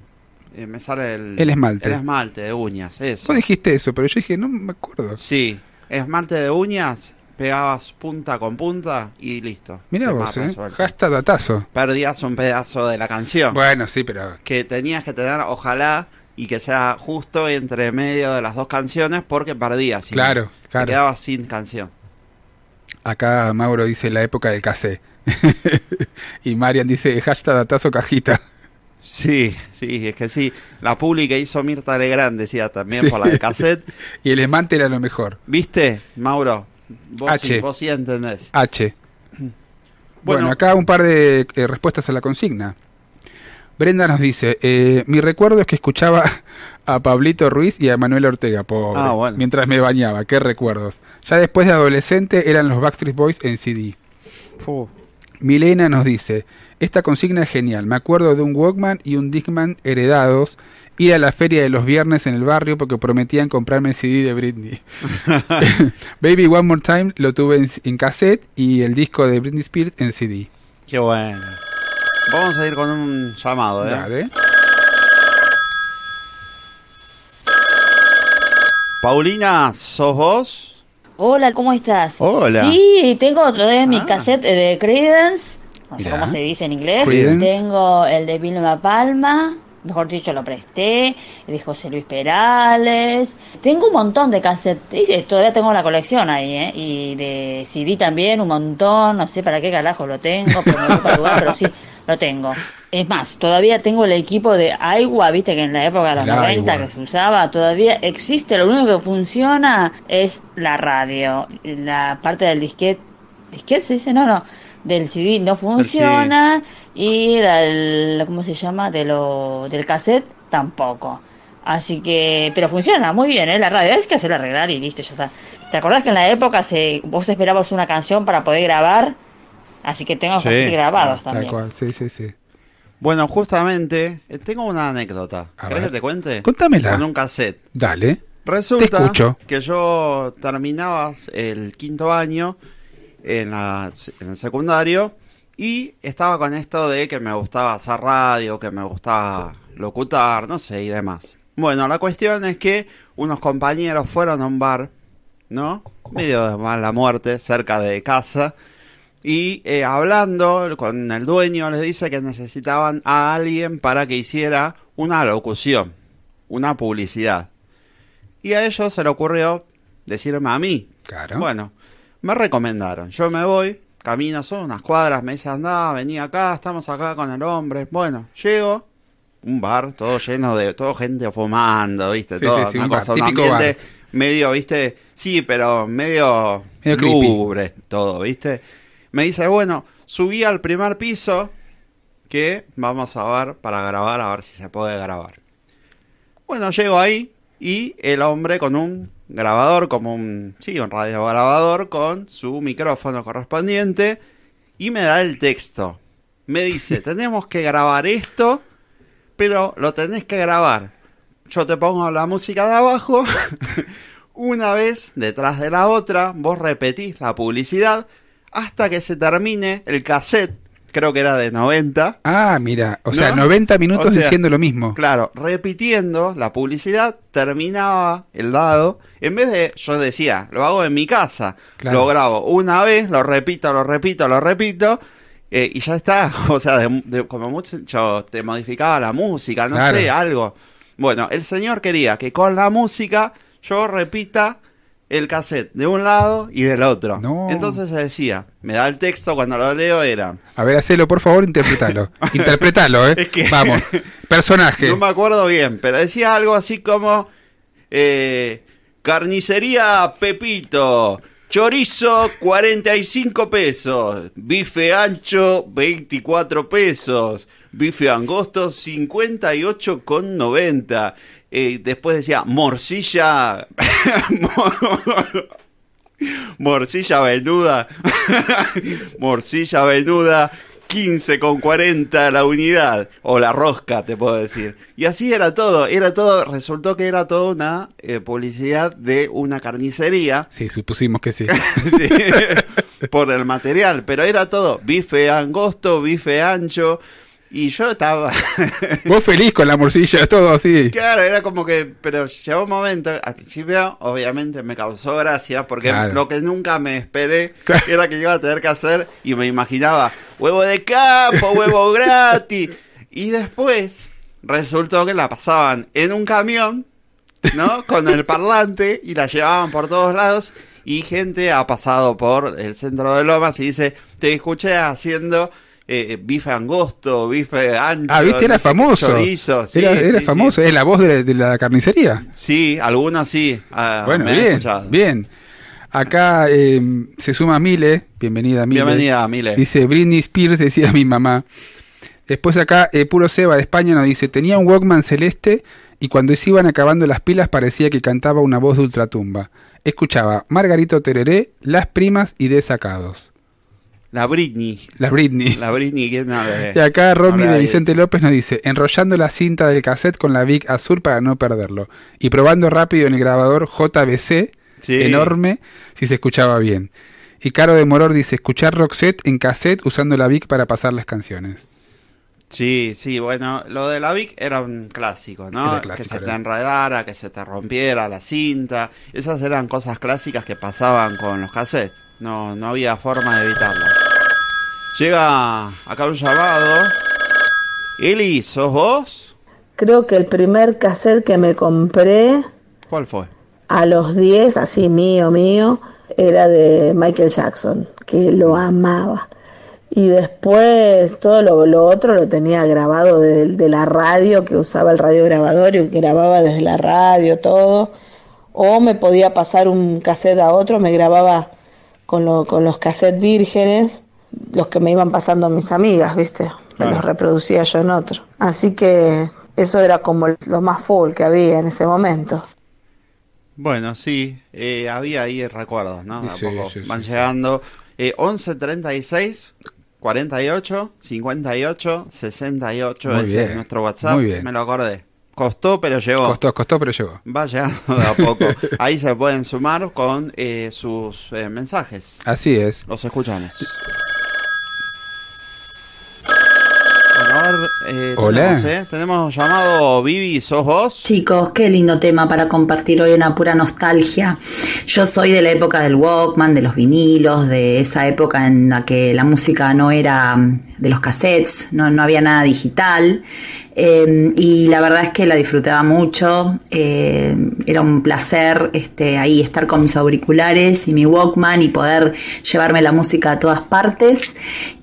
Speaker 2: eh, me sale el.
Speaker 3: El esmalte.
Speaker 2: El esmalte de uñas, eso.
Speaker 3: Vos dijiste eso, pero yo dije, no me acuerdo.
Speaker 2: Sí, esmalte de uñas, pegabas punta con punta y listo.
Speaker 3: Mira vos, ¿eh? Hashtag datazo.
Speaker 2: Perdías un pedazo de la canción.
Speaker 3: Bueno, sí, pero
Speaker 2: que tenías que tener, ojalá, y que sea justo entre medio de las dos canciones, porque perdías.
Speaker 3: Claro,
Speaker 2: Te
Speaker 3: claro.
Speaker 2: quedabas sin canción.
Speaker 3: Acá Mauro dice la época del cassé. [laughs] y Marian dice hashtag datazo cajita.
Speaker 2: Sí, sí, es que sí. La publi que hizo Mirta Legrand decía también
Speaker 3: Sí.
Speaker 2: por la de cassette. [laughs]
Speaker 3: Y el esmante era lo mejor.
Speaker 2: ¿Viste, Mauro? Vos,
Speaker 3: H.
Speaker 2: Sí, vos sí entendés.
Speaker 3: H. [clears throat] Bueno,
Speaker 2: Bueno.
Speaker 3: acá un par de eh, respuestas a la consigna. Brenda nos dice, eh, mi recuerdo es que escuchaba a Pablito Ruiz y a Manuel Ortega, pobre,
Speaker 2: Ah, bueno.
Speaker 3: mientras me bañaba, qué recuerdos. Ya después de adolescente eran los Backstreet Boys en CD. Milena nos dice, esta consigna es genial, me acuerdo de un Walkman y un Discman heredados, ir a la feria de los viernes en el barrio porque prometían comprarme el CD de Britney. [laughs] [laughs] Baby One More Time lo tuve en, en cassette y el disco de Britney Spears en CD.
Speaker 2: Qué bueno. Vamos a ir con un llamado, ¿eh?
Speaker 3: Dale.
Speaker 2: Paulina, ¿sos vos?
Speaker 18: Hola, ¿cómo estás?
Speaker 2: Hola.
Speaker 18: Sí, tengo otra vez mi
Speaker 2: Ah.
Speaker 18: cassette de Creedence, no sé cómo se dice en inglés. Tengo el de Vilma Palma, mejor dicho lo presté, el de José Luis Perales. Tengo un montón de cassettes, y todavía tengo la colección ahí, ¿eh? Y de CD también, un montón, no sé para qué carajo lo tengo, pero ocupa lugar, pero sí, [laughs] lo tengo. Es más, todavía tengo el equipo de Aiwa, viste que en la época de los
Speaker 3: El
Speaker 18: 90
Speaker 3: Aiwa.
Speaker 18: que se usaba, todavía existe, lo único que funciona es la radio, la parte del disquete, ¿disquete se dice? No, no, del CD no funciona y la- el, ¿cómo se llama? De lo, del cassette tampoco. Así que, pero funciona muy bien, ¿eh? La radio, es que hacerla arreglar y listo, ya está. ¿Te acordás que en la época se, vos esperabas una canción para poder grabar? Así que tengo
Speaker 2: Sí.
Speaker 18: cassettes grabados
Speaker 3: Tal
Speaker 18: también.
Speaker 3: cual, sí, sí, sí.
Speaker 2: Bueno, justamente, eh, tengo una anécdota. ¿Querés que te cuente?
Speaker 3: Contámela.
Speaker 2: Con un cassette.
Speaker 3: Dale. Te
Speaker 2: Resulta
Speaker 3: escucho.
Speaker 2: que yo terminaba el quinto año en, la- en el secundario y estaba con esto de que me gustaba hacer radio, que me gustaba locutar, no sé, y demás. Bueno, la cuestión es que unos compañeros fueron a un bar, ¿no? Medio de mala muerte, cerca de casa. Y eh, hablando con el dueño les dice que necesitaban a alguien para que hiciera una locución, una publicidad. Y a ellos se le ocurrió decirme a mí.
Speaker 3: Claro.
Speaker 2: Bueno, me recomendaron. Yo me voy, camino, son unas cuadras, me dice, anda, vení acá, estamos acá con el hombre. Bueno, llego, un bar todo lleno de, todo gente fumando, viste,
Speaker 3: Sí,
Speaker 2: todo,
Speaker 3: sí, sí,
Speaker 2: una
Speaker 3: un bar,
Speaker 2: ambiente
Speaker 3: bar.
Speaker 2: medio, viste, sí, pero medio,
Speaker 3: Medio
Speaker 2: todo, viste. Me dice, bueno, subí al primer piso, que vamos a ver para grabar, a ver si se puede grabar. Bueno, llego ahí y el hombre con un grabador, como un, sí, un radiograbador con su micrófono correspondiente y me da el texto. Me dice, [laughs] tenemos que grabar esto, pero lo tenés que grabar. Yo te pongo la música de abajo, [laughs] una vez detrás de la otra, vos repetís la publicidad hasta que se termine el cassette, creo que era de 90.
Speaker 3: Ah, mira, o sea,
Speaker 2: ¿No?
Speaker 3: 90 minutos
Speaker 2: O sea,
Speaker 3: diciendo lo mismo.
Speaker 2: Claro, repitiendo la publicidad, terminaba el lado. En vez de, yo decía, lo hago en mi casa,
Speaker 3: Claro.
Speaker 2: lo grabo una vez, lo repito, lo repito, lo repito, eh, y ya está. [laughs] O sea, de- de- como mucho te modificaba la música, no
Speaker 3: Claro.
Speaker 2: sé, algo. Bueno, el señor quería que con la música yo repita el cassette de un lado y del otro. Entonces se decía, me da el texto, cuando lo leo era...
Speaker 3: A ver, hacelo, por favor, interpretalo. [laughs] interpretalo, ¿eh? [laughs]
Speaker 2: Es que-
Speaker 3: Vamos. Personaje.
Speaker 2: No me acuerdo bien, pero decía algo así como eh, carnicería Pepito, chorizo 45 pesos, bife ancho 24 pesos, bife angosto 58,90. Eh, después decía morcilla [laughs] morcilla venuda [laughs] morcilla venuda 15 con 40 la unidad o la rosca te puedo decir y así era todo era todo resultó que era toda una eh, publicidad de una carnicería
Speaker 3: Sí, supusimos que sí. [laughs]
Speaker 2: Sí, por el material pero era todo bife angosto bife ancho y yo estaba [laughs]
Speaker 3: Vos feliz con la morcilla, todo así.
Speaker 2: Claro, era como que, pero llegó un momento, al principio obviamente me causó gracia porque
Speaker 3: Claro.
Speaker 2: lo que nunca me esperé era que iba a tener que hacer y me imaginaba huevo de campo, huevo [laughs] gratis y después resultó que la pasaban en un camión, ¿no? Con el parlante y la llevaban por todos lados y gente ha pasado por el centro de Lomas y dice, te escuché haciendo eh, bife angosto, bife ancho.
Speaker 3: Ah, viste, era
Speaker 2: no sé qué,
Speaker 3: famoso.
Speaker 2: chorizo, sí,
Speaker 3: era era
Speaker 2: sí,
Speaker 3: famoso,
Speaker 2: sí.
Speaker 3: es la voz de, de la carnicería.
Speaker 2: Sí, algunos sí. ah,
Speaker 3: bueno, bien, bien. Acá eh, se suma Mile, bienvenida Mile.
Speaker 2: Bienvenida, Mile.
Speaker 3: Dice Britney Spears, decía mi mamá. Después acá, eh, Puro Seba de España nos dice, tenía un Walkman celeste y cuando se iban acabando las pilas parecía que cantaba una voz de ultratumba. Escuchaba Margarito Tereré, Las Primas y Desacados.
Speaker 2: La Britney.
Speaker 3: La Britney.
Speaker 2: La Britney, ¿quién no le-
Speaker 3: Y acá Romy
Speaker 2: no
Speaker 3: de Vicente López nos dice, enrollando la cinta del cassette con la Vic azul para no perderlo. Y probando rápido en el grabador JBC,
Speaker 2: Sí.
Speaker 3: enorme, si se escuchaba bien. Y Caro de Moror dice, escuchar Roxette en cassette usando la Vic para pasar las canciones.
Speaker 2: Sí, sí, bueno, lo de la Vic era un clásico, ¿no?
Speaker 3: Clásico,
Speaker 2: que se
Speaker 3: era.
Speaker 2: te enredara, que se te rompiera la cinta. Esas eran cosas clásicas que pasaban con los cassettes. No, no había forma de evitarlas. Llega acá un llamado. Eli, ¿sos vos?
Speaker 19: Creo que el primer cassette que me compré
Speaker 2: ¿Cuál fue?
Speaker 19: a los 10, así mío, mío, era de Michael Jackson, que lo amaba. Y después todo lo, lo otro lo tenía grabado de, de la radio, que usaba el radio grabador y que grababa desde la radio, todo. O me podía pasar un cassette a otro, me grababa con, lo- con los cassettes vírgenes, los que me iban pasando mis amigas, ¿viste? Me
Speaker 2: Claro.
Speaker 19: los reproducía yo en otro. Así que eso era como lo más full que había en ese momento.
Speaker 2: Bueno, sí, eh, había ahí recuerdos, ¿no? De a
Speaker 3: Sí,
Speaker 2: poco
Speaker 3: sí, sí.
Speaker 2: van llegando. Eh, 11 36 48 58 68
Speaker 3: Muy
Speaker 2: ese
Speaker 3: bien,
Speaker 2: es nuestro WhatsApp.
Speaker 3: muy bien.
Speaker 2: Me lo acordé. Costó, pero llegó.
Speaker 3: Costó, costó, pero llegó.
Speaker 2: Va llegando de a poco. Ahí se pueden sumar con eh, sus eh, mensajes.
Speaker 3: Así es.
Speaker 2: Los escuchamos. Bueno, a ver, eh,
Speaker 3: Hola.
Speaker 2: tenemos, eh, tenemos llamado Vivi, ¿sos vos?
Speaker 20: Chicos, qué lindo tema para compartir hoy una pura nostalgia. Yo soy de la época del Walkman, de los vinilos, de esa época en la que la música no era mm, de los cassettes, no, no había nada digital. Eh, y la verdad es que la disfrutaba mucho. eh, era un placer este, ahí estar con mis auriculares y mi Walkman y poder llevarme la música a todas partes.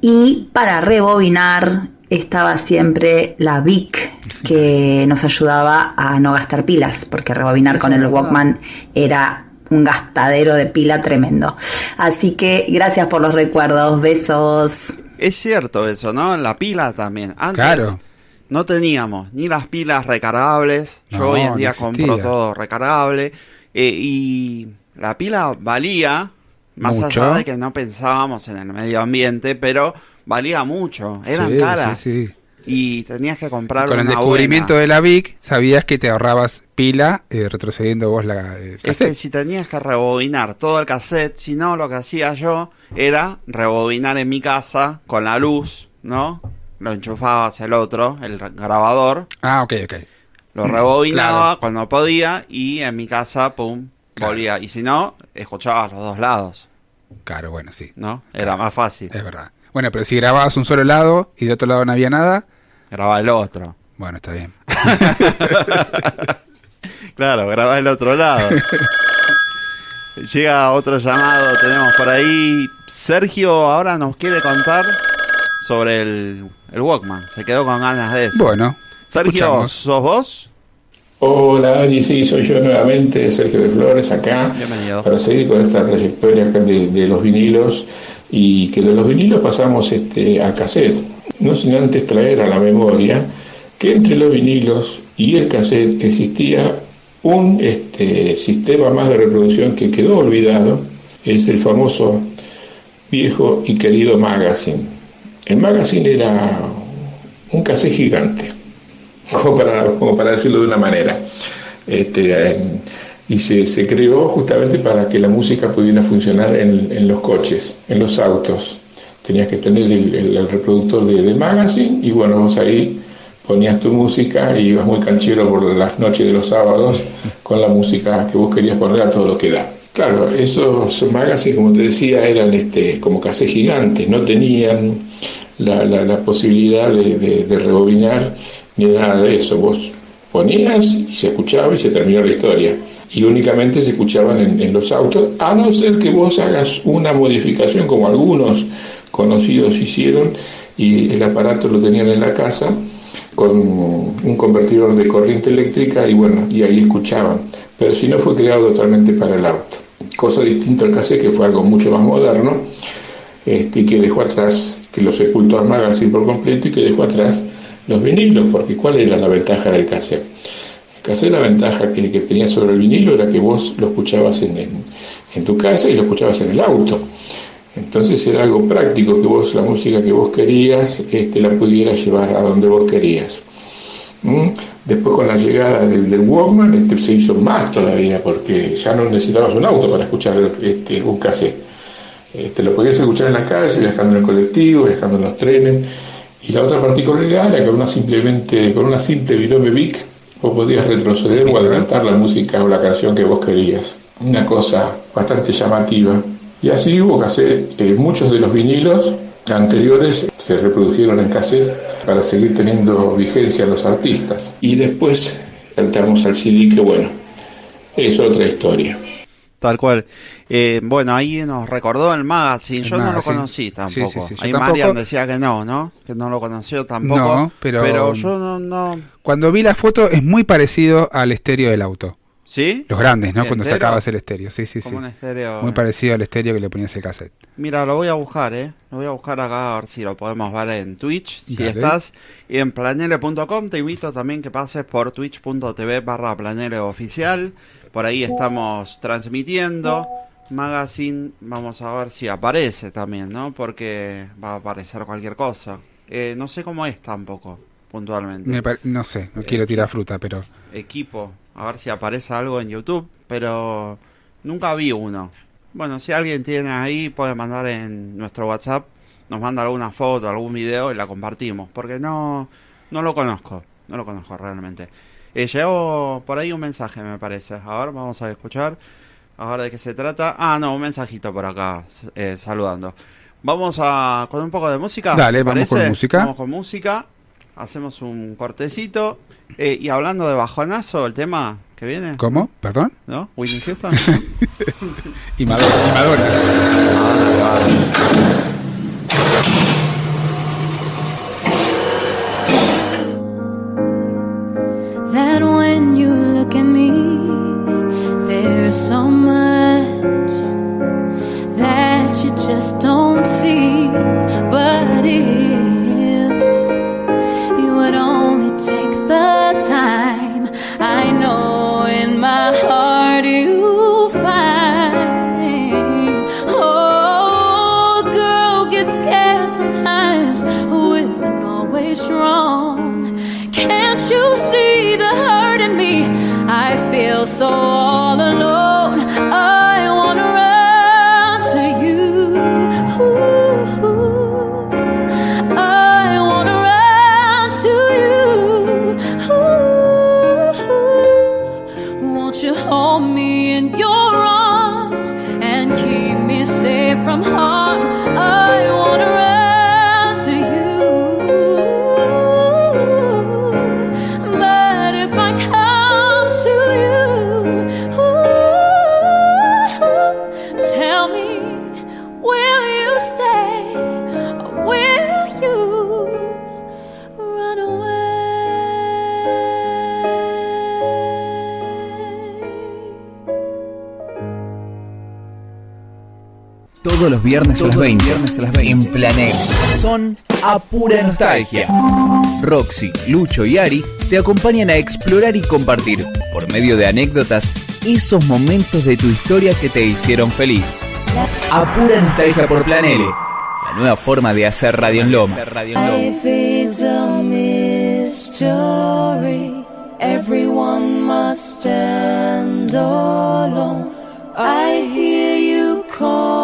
Speaker 20: Y para rebobinar estaba siempre la Vic que nos ayudaba a no gastar pilas, porque rebobinar con el Walkman era un gastadero de pila tremendo. Así que gracias por los recuerdos, besos.
Speaker 2: Es cierto eso, ¿no? La pila también. Antes
Speaker 3: Claro.
Speaker 2: no teníamos ni las pilas recargables. Yo
Speaker 3: No,
Speaker 2: hoy en día compro todo recargable. eh, y la pila valía, más
Speaker 3: Mucho.
Speaker 2: allá de que no pensábamos en el medio ambiente, pero valía mucho. Eran
Speaker 3: Sí,
Speaker 2: caras.
Speaker 3: sí, sí.
Speaker 2: Y tenías que comprar
Speaker 3: Con el
Speaker 2: una
Speaker 3: descubrimiento
Speaker 2: buena.
Speaker 3: de la VIC, sabías que te ahorrabas pila eh, retrocediendo vos la el
Speaker 2: Es que si tenías que rebobinar todo el cassette, si no, lo que hacía yo era rebobinar en mi casa con la luz, ¿no? Lo enchufabas el otro, el ra- grabador,
Speaker 3: Ah, ok, ok.
Speaker 2: lo rebobinaba
Speaker 3: Claro.
Speaker 2: cuando podía y en mi casa, pum, volvía. Y si no, escuchabas los dos lados,
Speaker 3: Claro, bueno, sí.
Speaker 2: ¿no? Era más fácil.
Speaker 3: Es verdad. Bueno, pero si grababas un solo lado y de otro lado no había nada,
Speaker 2: Grababa el otro.
Speaker 3: bueno, está bien. [laughs]
Speaker 2: Claro, grababa el otro lado. Llega otro llamado, tenemos por ahí. Sergio ahora nos quiere contar sobre el, el Walkman. Se quedó con ganas de eso.
Speaker 3: Bueno,
Speaker 2: Sergio,
Speaker 9: escuchamos.
Speaker 2: ¿sos vos?
Speaker 9: Hola, Ari, sí, soy yo nuevamente, Sergio de Flores, acá,
Speaker 2: Bienvenido.
Speaker 9: para seguir con esta trayectoria acá de, de los vinilos y que de los vinilos pasamos este, al cassette. No sin antes traer a la memoria que entre los vinilos y el cassette existía un este, sistema más de reproducción que quedó olvidado, es el famoso viejo y querido magazine. El magazine era un cassette gigante [laughs] como para, como para decirlo de una manera. Este, y se, creó justamente para que la música pudiera funcionar en, los coches, en los autos. Tenías que tener el, reproductor de, magazine y bueno, vos ahí ponías tu música y ibas muy canchero por las noches de los sábados con la música que vos querías poner a todo lo que da. Claro, esos magazines, como te decía, eran este, como casi gigantes, no tenían la, la- posibilidad de- de rebobinar ni nada de eso. Vos ponías y se escuchaba y se terminó la historia. Y únicamente se escuchaban en, los autos, a no ser que vos hagas una modificación como algunos conocidos hicieron y el aparato lo tenían en la casa con un convertidor de corriente eléctrica y bueno, y ahí escuchaban. Pero si no fue creado totalmente para el auto. Cosa distinta al cassette que fue algo mucho más moderno este, que dejó atrás, que lo sepultó al magazine por completo y que dejó atrás los vinilos, porque ¿cuál era la ventaja del cassette? Cassette la ventaja que, que tenía sobre el vinilo era que vos lo escuchabas en, en- tu casa y lo escuchabas en el auto. Entonces era algo práctico que vos, la música que vos querías, este, la pudieras llevar a donde vos querías. ¿Mm? Después con la llegada del, Walkman este, se hizo más todavía porque ya no necesitabas un auto para escuchar este, un cassette. Lo podías escuchar en la calle, viajando en el colectivo, viajando en los trenes. Y la otra particularidad era que una, simplemente, con una simple virome Vic vos podías retroceder o adelantar la música o la canción que vos querías. Una cosa bastante llamativa. Y así hubo cassette. Eh, muchos de los vinilos anteriores se reprodujeron en cassette para seguir teniendo vigencia los artistas. Y después saltamos al CD que bueno, es otra historia.
Speaker 2: Tal cual. Eh, bueno, ahí nos recordó el magazine.
Speaker 3: El
Speaker 2: Yo no lo conocí tampoco.
Speaker 3: Sí, sí, sí, yo
Speaker 2: Ahí
Speaker 3: tampoco.
Speaker 2: Marian decía que no, ¿no? Que no lo conoció tampoco.
Speaker 3: No, pero-
Speaker 2: yo no, no.
Speaker 3: Cuando vi la foto es muy parecido al estéreo del auto.
Speaker 2: ¿Sí?
Speaker 3: Los grandes, ¿no?
Speaker 2: ¿El
Speaker 3: Cuando sacabas el estéreo, sí, sí,
Speaker 2: Como
Speaker 3: sí.
Speaker 2: un estéreo.
Speaker 3: Muy parecido al estéreo que le ponías el cassette.
Speaker 2: Mira, lo voy a buscar, ¿eh? Lo voy a buscar acá a ver si lo podemos ver en Twitch. Si
Speaker 3: Dale.
Speaker 2: estás y en planele.com, te invito también que pases por twitch.tv barra planele oficial. Por ahí estamos transmitiendo. Magazine, vamos a ver si aparece también, ¿no? Porque va a aparecer cualquier cosa. Eh, no sé cómo es tampoco, puntualmente.
Speaker 3: No sé, no quiero tirar fruta, pero
Speaker 2: Equipo, a ver si aparece algo en YouTube, pero nunca vi uno. Bueno, si alguien tiene ahí, puede mandar en nuestro WhatsApp, nos manda alguna foto, algún video y la compartimos, porque no, no lo conozco, no lo conozco realmente. Eh, llegó por ahí un mensaje, me parece. A ver, vamos a escuchar. A ver de qué se trata. Ah, no, un mensajito por acá, eh, saludando. Vamos a con un poco de música.
Speaker 3: Dale,
Speaker 2: ¿te
Speaker 3: vamos con música.
Speaker 2: Vamos con música. Hacemos un cortecito. Eh, y hablando de bajonazo, el tema que viene.
Speaker 3: ¿cómo? ¿Perdón?
Speaker 2: ¿No? Whitney Houston. [laughs]
Speaker 3: Y Madonna. y Madonna.
Speaker 21: So
Speaker 7: Todos los viernes a las 20. Viernes a las 20. En Planel. Son a pura nostalgia. Roxy, Lucho y Ari te acompañan a explorar y compartir, por medio de anécdotas, esos momentos de tu historia que te hicieron feliz. A pura nostalgia por Planele. La nueva forma de hacer radio en Lomas.
Speaker 21: Everyone must stand alone. I hear you call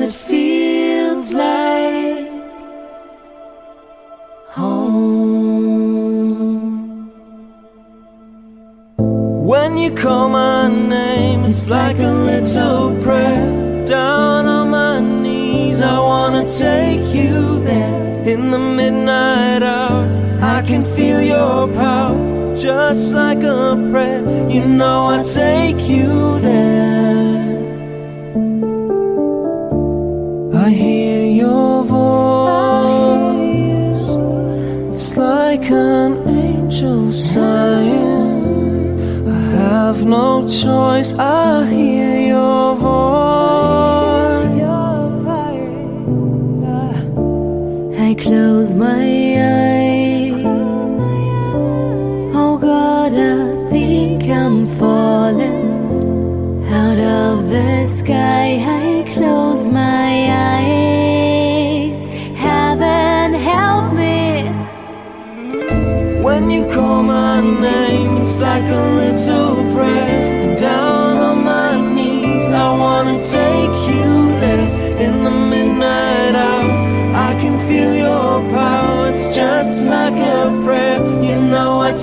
Speaker 21: and it feels like home.
Speaker 1: When you call my name, it's like a little prayer. Down on my knees, I wanna take you there. In the midnight hour, I can feel your power. Just like a prayer, you know I take you there. Like an angel sighing. I have no choice. I hear your voice.
Speaker 21: I close my eyes. Oh God, I think I'm falling out of the sky. I close my eyes.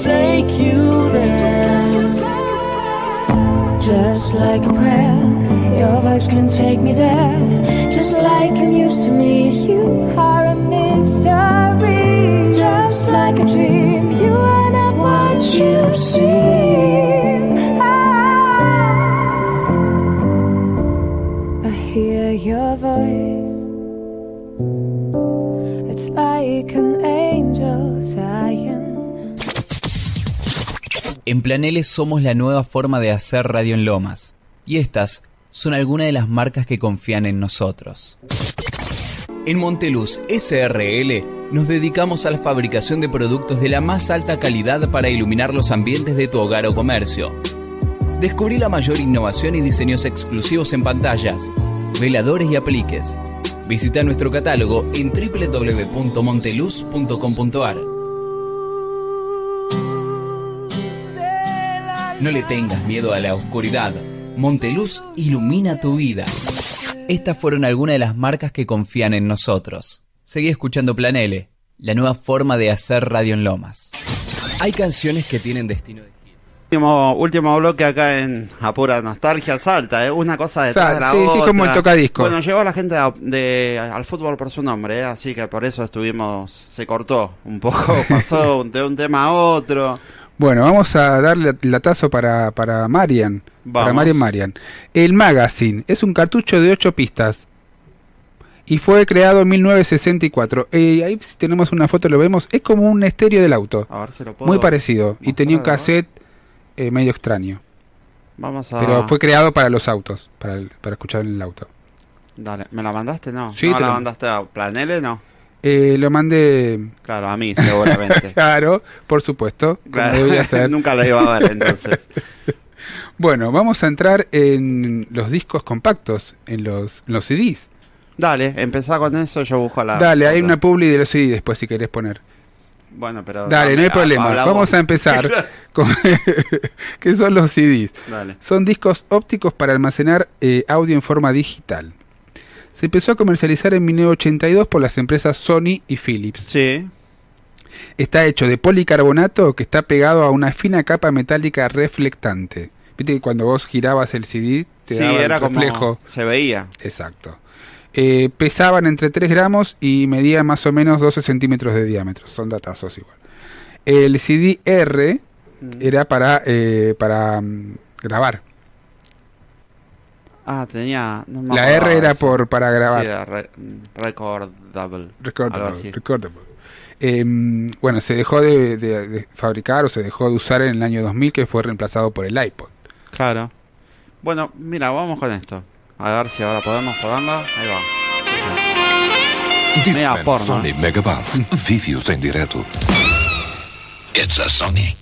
Speaker 1: Take you there. Just like a prayer,
Speaker 21: your voice can take me there. Just like I'm used to me, you, are a mystery. Just like a dream, you are not what you seem.
Speaker 7: Planeles somos la nueva forma de hacer radio en Lomas. Y estas son algunas de las marcas que confían en nosotros. En Monteluz SRL nos dedicamos a la fabricación de productos de la más alta calidad para iluminar los ambientes de tu hogar o comercio. Descubrí la mayor innovación y diseños exclusivos en pantallas, veladores y apliques. Visita nuestro catálogo en www.monteluz.com.ar. No le tengas miedo a la oscuridad. Monteluz ilumina tu vida. Estas fueron algunas de las marcas que confían en nosotros. Seguí escuchando Planele, la nueva forma de hacer radio en Lomas. Hay canciones que tienen destino de
Speaker 2: Último, último bloque acá en Apura Nostalgia Salta, ¿eh? una cosa detrás de la
Speaker 3: Sí, sí,
Speaker 2: otra.
Speaker 3: como el tocadisco.
Speaker 2: Bueno, llegó la gente a- de, al fútbol por su nombre, ¿eh? así que por eso estuvimos, se cortó un poco, [laughs] pasó de un tema a otro.
Speaker 3: Bueno, vamos a darle el latazo para, para Marian. Para. Marian Marian. El Magazine es un cartucho de 8 pistas. Y fue creado en 1964. Eh, ahí si tenemos una foto, lo vemos. Es como un estéreo del auto.
Speaker 2: A ver si lo puedo
Speaker 3: Muy parecido. Y tenía un cassette eh, medio extraño.
Speaker 2: Vamos a...
Speaker 3: Pero fue creado para los autos. Para, el- para escuchar en el auto.
Speaker 2: Dale, ¿me la mandaste? No,
Speaker 3: Sí,
Speaker 2: no
Speaker 3: te
Speaker 2: la
Speaker 3: lo-
Speaker 2: mandaste a Planele, no.
Speaker 3: Eh, lo mandé.
Speaker 2: Claro, a mí seguramente. [laughs]
Speaker 3: claro, por supuesto. [laughs]
Speaker 2: Nunca la iba a ver entonces. [laughs]
Speaker 3: Bueno, vamos a entrar en los discos compactos, en los, en los CDs.
Speaker 2: Dale, empezá con eso, yo busco la...
Speaker 3: Dale, hay una publi de los CDs después si querés poner.
Speaker 2: Bueno, pero.
Speaker 3: Dale, no hay
Speaker 2: ah,
Speaker 3: problema. Vamos a empezar con ¿Qué son los CDs?
Speaker 2: Dale.
Speaker 3: Son discos ópticos para almacenar eh, audio en forma digital. Se empezó a comercializar en 1982 por las empresas Sony y Philips.
Speaker 2: Sí.
Speaker 3: Está hecho de policarbonato que está pegado a una fina capa metálica reflectante. Viste que cuando vos girabas el CD te
Speaker 2: Sí,
Speaker 3: daba el
Speaker 2: era como.
Speaker 3: reflejo.
Speaker 2: Se veía.
Speaker 3: Exacto. Eh, pesaban entre 3 gramos y medían más o menos 12 centímetros de diámetro. Son datazos igual. El CD R
Speaker 2: Mm.
Speaker 3: era para, eh, para mm, grabar.
Speaker 2: Ah, tenía. no
Speaker 3: La R era
Speaker 2: eso.
Speaker 3: por para grabar.
Speaker 2: Sí, era re- recordable. algo
Speaker 3: Recordable,
Speaker 2: así.
Speaker 3: recordable. Eh, bueno, se dejó de, de- de fabricar o se dejó de usar en el año 2000 que fue reemplazado por el iPod.
Speaker 2: Claro. Bueno, mira, vamos con esto. A ver si ahora podemos ponerlo. Ahí va.
Speaker 22: Discman
Speaker 2: porno.
Speaker 22: Sony Megabass. [laughs] Vive-os em direto. It's a Sony.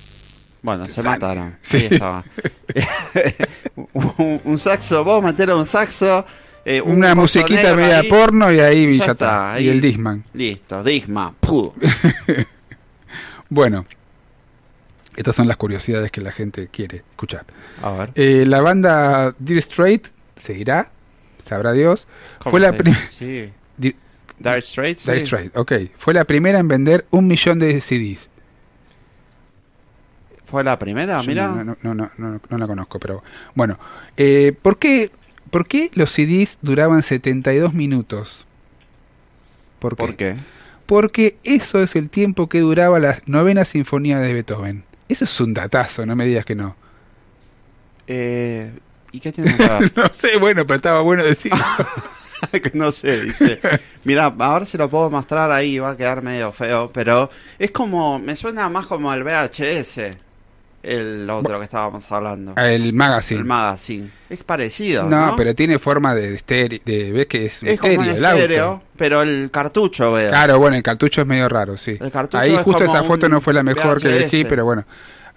Speaker 2: Bueno, se mataron.
Speaker 22: Sí.
Speaker 2: Ahí estaba. [laughs] un, un saxo, vos meter un saxo. eh, un
Speaker 3: Una musiquita
Speaker 2: negro
Speaker 3: media
Speaker 2: ahí,
Speaker 3: porno y ahí
Speaker 2: ya
Speaker 3: ya,
Speaker 2: está.
Speaker 3: Y el Disman.
Speaker 2: Listo, Disma. Puh. [laughs]
Speaker 3: Bueno, estas son las curiosidades que la gente quiere escuchar.
Speaker 2: A ver.
Speaker 3: Eh, la banda Dire Straight seguirá, sabrá Dios.
Speaker 2: ¿Cómo
Speaker 3: Fue la
Speaker 2: se-
Speaker 3: primera.
Speaker 2: Sí. Dire Straits.
Speaker 3: Dire
Speaker 2: sí.
Speaker 3: Straits, ok. Fue la primera en vender un millón de CDs.
Speaker 2: ¿Fue la primera?
Speaker 3: Yo
Speaker 2: Mira.
Speaker 3: No, no, no, no, la conozco, pero bueno. Eh, ¿por, qué, ¿Por qué los CDs duraban 72 minutos? ¿Por qué?
Speaker 2: ¿Por qué?
Speaker 3: Porque eso es el tiempo que duraba la novena sinfonía de Beethoven. Eso es un datazo, no me digas que no.
Speaker 2: Eh, ¿Y qué tiene que ver? [laughs]
Speaker 3: no sé, bueno, pero estaba bueno decirlo. [laughs]
Speaker 2: No sé, dice. Mira, a ver si lo puedo mostrar ahí, va a quedar medio feo, pero es como, me suena más como el VHS, el otro que estábamos hablando.
Speaker 3: el magazine.
Speaker 2: El magazine. Es parecido,
Speaker 3: no,
Speaker 2: ¿no?
Speaker 3: pero tiene forma de estéreo, de, ves que es
Speaker 2: es como
Speaker 3: estéreo,
Speaker 2: un
Speaker 3: auto.
Speaker 2: pero el cartucho, veo.
Speaker 3: Claro, bueno, el cartucho es medio raro, sí.
Speaker 2: El cartucho
Speaker 3: Ahí
Speaker 2: es
Speaker 3: justo esa foto no fue la mejor que
Speaker 2: VHS.
Speaker 3: elegí, pero bueno,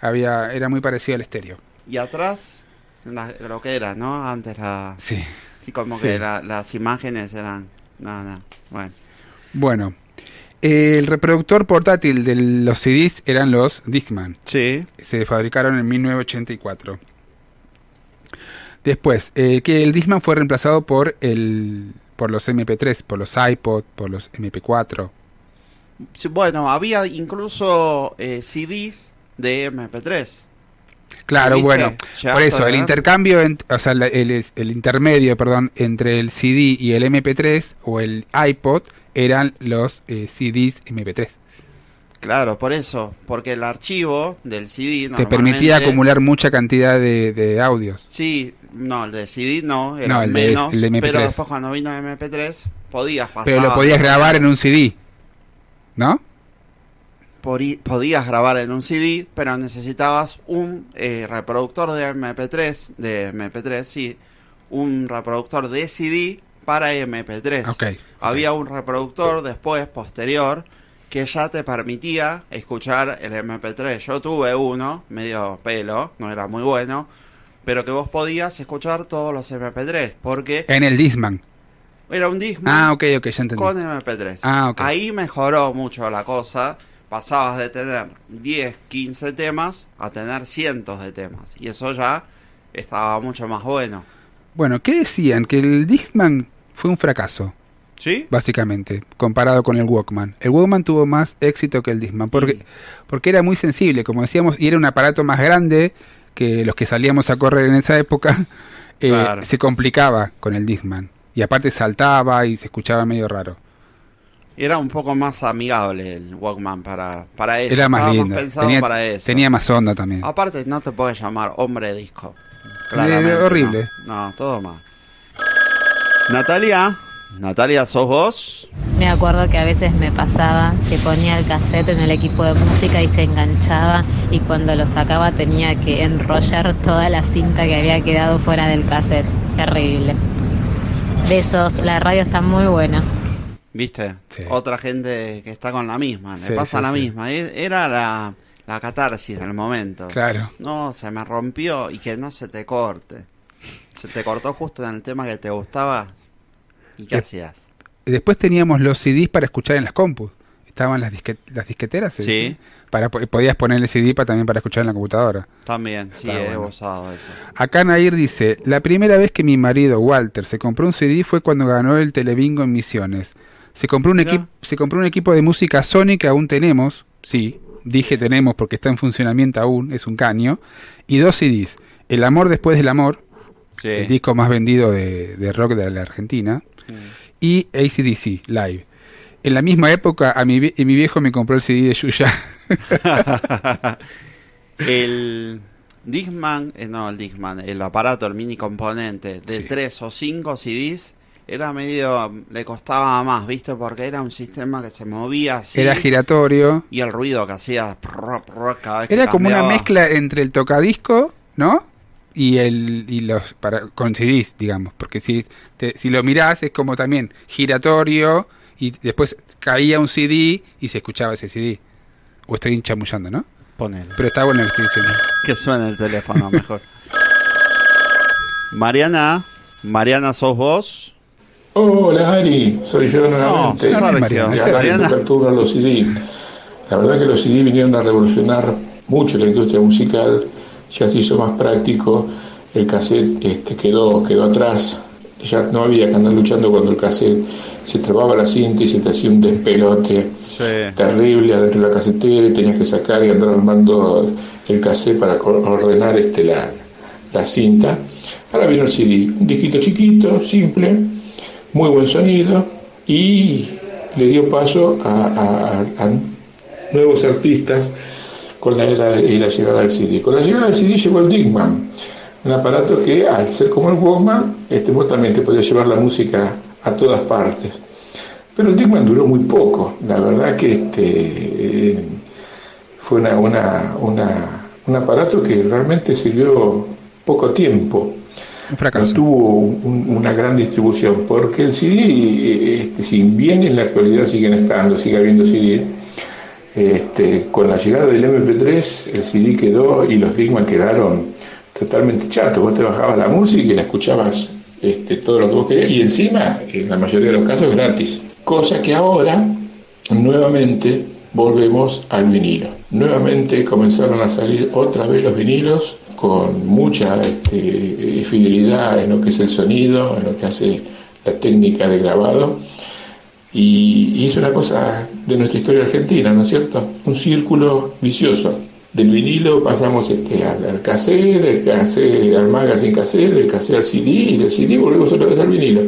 Speaker 3: había era muy parecido al estéreo.
Speaker 2: Y atrás, la- lo que era, ¿no? Antes la...
Speaker 3: Sí.
Speaker 2: Sí, como
Speaker 3: Sí.
Speaker 2: que la- las imágenes eran... No, no, bueno.
Speaker 3: Bueno, el reproductor portátil de los CDs eran los Discman.
Speaker 2: Sí.
Speaker 3: Se fabricaron en 1984. Después, eh, que el Discman fue reemplazado por el por los MP3, por los iPod, por los MP4.
Speaker 2: Sí, Bueno, había incluso eh, CDs de MP3.
Speaker 3: Claro,
Speaker 2: ¿Viste?
Speaker 3: bueno, por eso el intercambio, en- o sea, el, el intermedio, perdón, entre el CD y el MP3 o el iPod eran los eh, CDs MP3.
Speaker 2: Claro, por eso, porque el archivo del CD
Speaker 3: Te permitía acumular mucha cantidad de, de audios.
Speaker 2: Sí, no, el de CD no, era
Speaker 3: No, el de-
Speaker 2: menos,
Speaker 3: el de MP3.
Speaker 2: pero después cuando vino MP3 podías pasar.
Speaker 3: Pero lo podías grabar en un CD, ¿no?
Speaker 2: Podías grabar en un CD, pero necesitabas un eh, reproductor de MP3, de MP3, sí, un reproductor de CD para MP3.
Speaker 3: Ok,
Speaker 2: Había un reproductor después, posterior, que ya te permitía escuchar el MP3. Yo tuve uno, medio pelo, no era muy bueno, pero que vos podías escuchar todos los MP3, porque
Speaker 3: En el Disman.
Speaker 2: era un Discman
Speaker 3: Ah, ok, ok, ya entendí.
Speaker 2: con MP3.
Speaker 3: Ah, ok.
Speaker 2: Ahí mejoró mucho la cosa. Pasabas de tener 10, 15 temas a tener cientos de temas. Y eso ya estaba mucho más bueno.
Speaker 3: Bueno, ¿qué decían? Que el Discman fue un fracaso.
Speaker 2: ¿Sí?
Speaker 3: Básicamente, comparado con el Walkman. El Walkman tuvo más éxito que el Discman, porque, porque era muy sensible, como decíamos, y era un aparato más grande que los que salíamos a correr en esa época, [laughs] eh,
Speaker 2: Claro.
Speaker 3: se complicaba con el Discman. Y aparte saltaba y se escuchaba medio raro.
Speaker 2: Era un poco más amigable el Walkman para, para eso.
Speaker 3: Era más
Speaker 2: Estaba
Speaker 3: lindo.
Speaker 2: pensado
Speaker 3: Tenía,
Speaker 2: para eso.
Speaker 3: tenía más onda también.
Speaker 2: Aparte, no te puedes llamar hombre disco.
Speaker 3: Eh,
Speaker 2: Claramente,
Speaker 3: horrible.
Speaker 2: No, no, todo mal. Natalia, Natalia, ¿sos vos?
Speaker 23: Me acuerdo que a veces me pasaba que ponía el cassette en el equipo de música y se enganchaba y cuando lo sacaba tenía que enrollar toda la cinta que había quedado fuera del cassette. Terrible. Besos, la radio está muy buena.
Speaker 2: ¿Viste? Otra gente que está con la misma, le
Speaker 3: Sí,
Speaker 2: pasa
Speaker 3: sí,
Speaker 2: la
Speaker 3: sí.
Speaker 2: misma. E- Era la, la catarsis del momento.
Speaker 3: Claro.
Speaker 2: No, se me rompió y que no se te corte. Se te cortó justo en el tema que te gustaba. ¿Y qué
Speaker 3: Eh,
Speaker 2: hacías?
Speaker 3: Después teníamos los CDs para escuchar en las compus. estaban las, disque- las disqueteras. ¿se
Speaker 2: Sí.
Speaker 3: dice? Para, po- podías poner el CD para, también para escuchar en la computadora.
Speaker 2: También, sí,
Speaker 3: Está
Speaker 2: he
Speaker 3: bueno.
Speaker 2: usado eso.
Speaker 3: Acá Nair dice, la primera vez que mi marido Walter se compró un CD fue cuando ganó el Telebingo en Misiones. Se compró un, equipo se compró un equipo de música Sony que aún tenemos, sí, dije tenemos porque está en funcionamiento aún, es un caño, y dos CDs, El amor después del amor,
Speaker 2: Sí.
Speaker 3: el disco más vendido de, de rock de la Argentina, y ACDC, Live. En la misma época a mi, vie- mi viejo me compró el CD de Yuya. [laughs]
Speaker 2: el Discman, eh, no el Discman, el aparato, el mini componente de
Speaker 3: Sí.
Speaker 2: tres o cinco CDs era medio, le costaba más, ¿viste? Porque era un sistema que se movía así.
Speaker 3: Era giratorio.
Speaker 2: Y el ruido que hacía prr, prr, cada vez que
Speaker 3: Era como una mezcla entre el tocadisco, ¿no? Y el y los para con CDs, digamos, porque si te- si lo mirás es como también giratorio y después caía un CD y se escuchaba ese CD. O estoy chamullando, ¿no?
Speaker 2: Ponele.
Speaker 3: Pero está bueno lo que estoy diciendo.
Speaker 2: Que suene el teléfono mejor. Mariana, Mariana, ¿sos vos?
Speaker 9: Hola Ari, soy yo nuevamente.
Speaker 2: No, Sergio.
Speaker 9: Mariana.
Speaker 2: Mariana.
Speaker 9: Apertura a los CD. La verdad que los CD vinieron a revolucionar mucho la industria musical, ya se hizo más práctico, el cassette este, quedó, quedó atrás, ya no había que andar luchando cuando el cassette se trababa la cinta y se te hacía un despelote terrible adentro de la casetera y tenías que sacar y andar armando el cassette para ordenar este, la, la cinta. Ahora vino el CD, un disquito chiquito, simple, muy buen sonido y le dio paso a, nuevos artistas con la era y la llegada del CD. Con la llegada del CD llegó el Digman, un aparato que al ser como el Walkman, este, vos también te podías llevar la música a todas partes. Pero el Digman duró muy poco, la verdad que este, eh, fue una- una- un aparato que realmente sirvió poco tiempo. No tuvo un- una gran distribución, porque el CD, eh, este, si bien en la actualidad siguen estando, sigue habiendo CD, este, con la llegada del MP3 el CD quedó y los Digman quedaron totalmente chatos. Vos te bajabas la música y la escuchabas este, todo lo que vos querías y encima, en la mayoría de los casos, gratis. Cosa que ahora, nuevamente, volvemos al vinilo. Nuevamente comenzaron a salir otra vez los vinilos con mucha este, fidelidad en lo que es el sonido, en lo que hace la técnica de grabado. Y, y es una cosa de nuestra historia argentina, ¿no es cierto? Un círculo vicioso. Del vinilo pasamos este, al, al cassette, del cassette al magazine cassette, del cassette al CD y del CD volvemos otra vez al vinilo.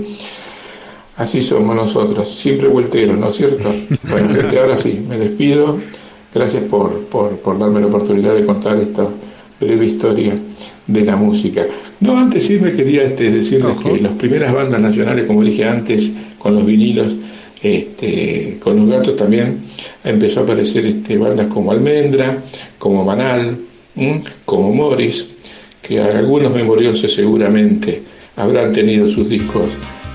Speaker 9: Así somos nosotros, siempre vuelteros, ¿no es cierto? [laughs] Bueno, gente, ahora sí, me despido. Gracias por, por, por darme la oportunidad de contar esta breve historia de la música. No, antes sí me quería este, decirles que las primeras bandas nacionales, como dije antes, con los vinilos, este, con los gatos también empezó a aparecer este, bandas como Almendra, como Manal, ¿m? como Morris, que algunos memoriosos seguramente habrán tenido sus discos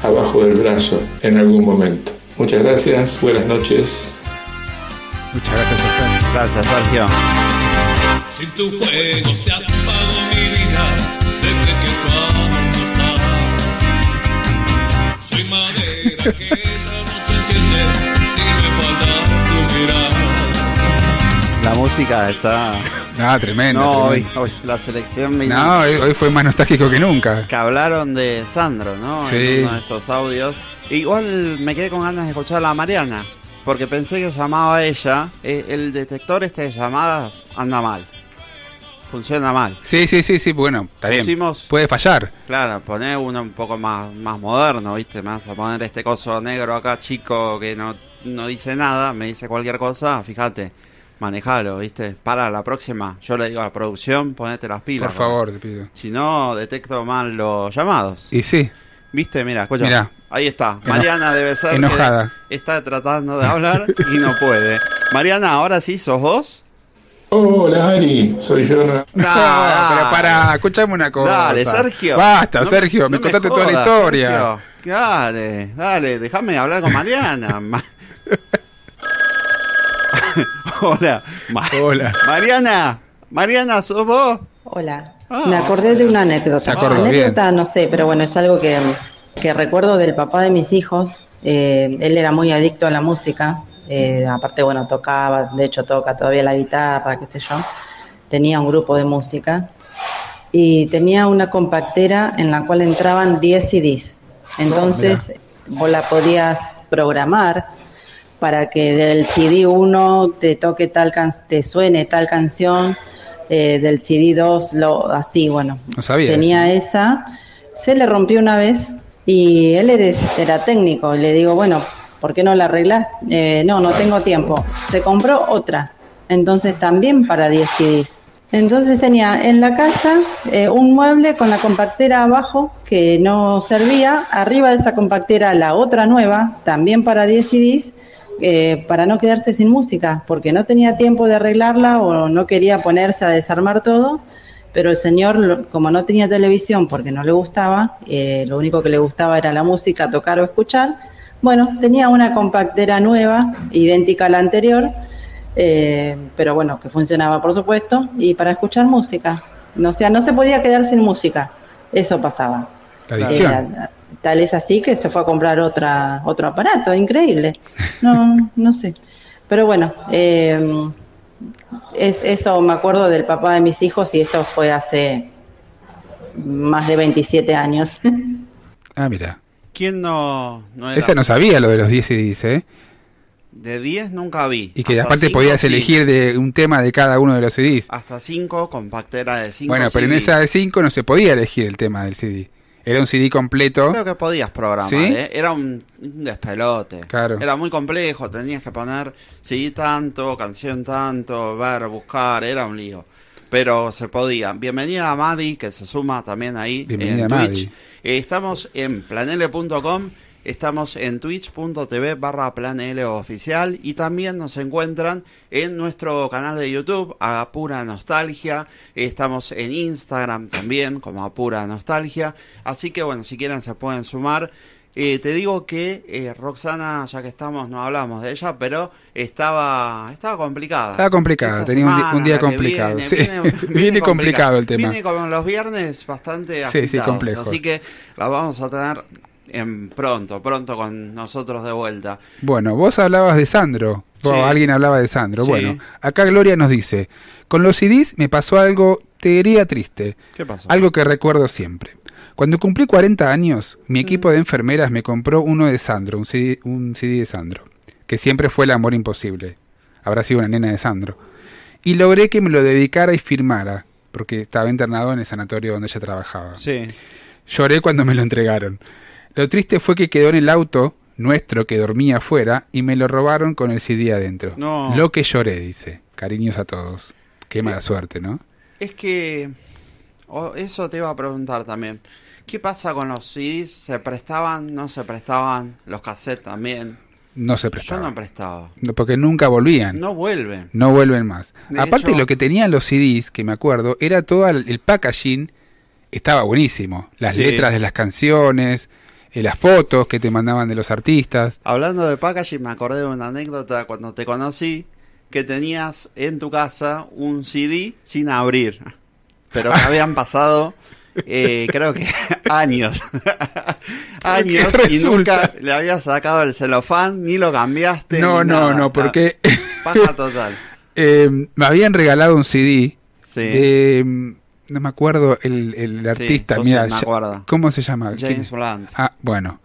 Speaker 9: abajo del brazo en algún momento. Muchas gracias, buenas noches.
Speaker 3: Muchas gracias, Sergio.
Speaker 2: Gracias, Sergio.
Speaker 1: Sin tu fuego se apagó mi vida desde que tu amor no está. Soy madera que ya no se enciende si me falta tu mirada.
Speaker 2: La música está...
Speaker 3: Ah, tremendo.
Speaker 2: No, hoy,
Speaker 3: tremendo.
Speaker 2: hoy la selección
Speaker 3: No, hoy, hoy fue más nostálgico que nunca.
Speaker 2: que hablaron de Sandro, ¿no?
Speaker 3: Sí.
Speaker 2: En uno de estos audios. Igual me quedé con ganas de escuchar a la Mariana, porque pensé que llamaba a ella. Eh, El detector este de llamadas anda mal. Funciona mal.
Speaker 3: Sí, sí, sí, sí, bueno, está bien.
Speaker 2: Pusimos-
Speaker 3: Puede fallar.
Speaker 2: Claro, poné uno un poco más, más moderno, ¿viste? Me vas a poner este coso negro acá, chico, que no, no dice nada, me dice cualquier cosa, fíjate, manejalo, ¿viste? Para la próxima, yo le digo a la producción, ponete las pilas.
Speaker 3: Por favor, te pido.
Speaker 2: Si no, detecto mal los llamados.
Speaker 3: Y sí,
Speaker 2: ¿Viste? Mira, escucha.
Speaker 3: Mirá.
Speaker 2: Ahí está.
Speaker 3: Eno-
Speaker 2: Mariana debe ser. que
Speaker 3: enojada.
Speaker 2: está tratando de hablar y no puede. Mariana, ahora sí, ¿sos vos?
Speaker 9: Hola Ari, soy yo. [laughs]
Speaker 3: No, pero para, escuchame una cosa.
Speaker 2: Dale, Sergio.
Speaker 3: Basta,
Speaker 2: No-
Speaker 3: Sergio, me
Speaker 2: no
Speaker 3: contaste toda la historia.
Speaker 2: Sergio. Dale, dale, déjame hablar con Mariana. [laughs] [laughs] Hola. Ma-
Speaker 3: Hola.
Speaker 2: Mariana, Mariana, ¿sos vos?
Speaker 13: Hola.
Speaker 2: Ah.
Speaker 13: Me acordé de una anécdota.
Speaker 2: Acordó,
Speaker 13: anécdota, no sé, pero bueno, es algo que, que recuerdo del papá de mis hijos. Eh, él era muy adicto a la música Eh, aparte, bueno, tocaba, de hecho toca todavía la guitarra, qué sé yo. Tenía un grupo de música y tenía una compactera en la cual entraban 10 CDs. Entonces, vos la podías programar para que del CD 1 te toque tal can te suene tal canción, eh, del CD 2 lo así, bueno.
Speaker 3: No sabía.
Speaker 13: Tenía esa, se le rompió una vez y él era, era técnico. Le digo, bueno, ¿por qué no la arreglas? Eh, no, no tengo tiempo. Se compró otra, entonces también para 10 CDs. Entonces tenía en la casa eh, un mueble con la compactera abajo que no servía, arriba de esa compactera la otra nueva, también para 10 CDs, eh, para no quedarse sin música, porque no tenía tiempo de arreglarla o no quería ponerse a desarmar todo, pero el señor, como no tenía televisión porque no le gustaba, eh, lo único que le gustaba era la música, tocar o escuchar, bueno, tenía una compactera nueva, idéntica a la anterior, eh, pero bueno, que funcionaba por supuesto, y para escuchar música. No, o sea, no se podía quedar sin música, eso pasaba.
Speaker 3: La adicción.
Speaker 13: Tal es así que se fue a comprar otra otro aparato, increíble. No, no sé. Pero bueno, eh, es, eso me acuerdo del papá de mis hijos y esto fue hace más de 27 años. [laughs]
Speaker 3: Ah, mira.
Speaker 2: ¿Quién no, no era?
Speaker 3: Esa no sabía lo de los 10 CDs, ¿eh?
Speaker 2: De 10 nunca vi.
Speaker 3: Y que
Speaker 2: Hasta
Speaker 3: aparte
Speaker 2: cinco
Speaker 3: podías
Speaker 2: sí.
Speaker 3: elegir de un tema de cada uno de los CDs.
Speaker 2: Hasta 5, compactera de 5.
Speaker 3: Bueno, pero en esa de 5 no se podía elegir el tema del CD. Era un CD completo.
Speaker 2: Creo que podías programar,
Speaker 3: ¿Sí?
Speaker 2: ¿eh? Era un, un despelote.
Speaker 3: Claro.
Speaker 2: Era muy complejo, tenías que poner sí tanto, canción tanto, ver, buscar, era un lío. Pero se podía. Bienvenida a Madi, que se suma también ahí
Speaker 3: Bienvenida,
Speaker 2: en. Twitch. Eh, estamos en planele.com, estamos en twitch.tv barra oficial y también nos encuentran en nuestro canal de YouTube, a pura nostalgia. Estamos en Instagram también, como a pura nostalgia. Así que bueno, si quieren se pueden sumar. Eh, te digo que eh, Roxana, ya que estamos, no hablamos de ella, pero estaba estaba complicada.
Speaker 3: Estaba complicada,
Speaker 2: Esta
Speaker 3: tenía un, di-
Speaker 2: semana,
Speaker 3: un día complicado.
Speaker 2: viene,
Speaker 3: sí.
Speaker 2: viene- [laughs]
Speaker 3: Viene,
Speaker 2: viene
Speaker 3: complicado el tema.
Speaker 2: Viene como los viernes bastante
Speaker 3: Sí, sí,
Speaker 2: agitados,
Speaker 3: complejo.
Speaker 2: Así que la vamos a tener en pronto, pronto con nosotros de vuelta.
Speaker 3: Bueno, vos hablabas de Sandro. O
Speaker 2: Sí.
Speaker 3: alguien hablaba de Sandro.
Speaker 2: Sí.
Speaker 3: Bueno, acá Gloria nos dice: Con los CDs me pasó algo, te diría triste.
Speaker 2: ¿Qué pasó?
Speaker 3: Algo que recuerdo siempre. Cuando cumplí 40 años, mi equipo de enfermeras me compró uno de Sandro, un CD, un CD de Sandro, que siempre fue el amor imposible. Habrá sido una nena de Sandro. Y logré que me lo dedicara y firmara, porque estaba internado en el sanatorio donde ella trabajaba.
Speaker 2: Sí.
Speaker 3: Lloré cuando me lo entregaron. Lo triste fue que quedó en el auto nuestro que dormía afuera y me lo robaron con el CD adentro.
Speaker 2: No.
Speaker 3: Lo que lloré, dice. Cariños a todos. Qué mala suerte, ¿no?
Speaker 2: Es que eso te iba a preguntar también. ¿Qué pasa con los CDs? ¿Se prestaban? ¿No se prestaban? ¿Los cassettes también?
Speaker 3: No se
Speaker 2: Yo
Speaker 3: prestaba.
Speaker 2: no prestaba.
Speaker 3: No, Porque nunca volvían.
Speaker 2: No vuelven.
Speaker 3: No vuelven más.
Speaker 2: De
Speaker 3: Aparte
Speaker 2: hecho-
Speaker 3: lo que tenían los CDs, que me acuerdo, era todo el, packaging, estaba buenísimo. Las
Speaker 2: Sí.
Speaker 3: letras de las canciones, eh, las fotos que te mandaban de los artistas.
Speaker 2: Hablando de packaging, me acordé de una anécdota cuando te conocí, que tenías en tu casa un CD sin abrir. Pero habían [laughs] pasado, eh, creo que [laughs] años. [laughs] años y nunca le habías sacado el celofán, ni lo cambiaste.
Speaker 3: No,
Speaker 2: ni
Speaker 3: no,
Speaker 2: nada.
Speaker 3: no, porque
Speaker 2: Paja total.
Speaker 3: eh, me habían regalado un CD
Speaker 2: Sí.
Speaker 3: de... No me acuerdo el, el artista,
Speaker 2: sí
Speaker 3: mira,
Speaker 2: acuerdo.
Speaker 3: ¿cómo se llama?
Speaker 2: James. Blunt.
Speaker 3: Ah, bueno.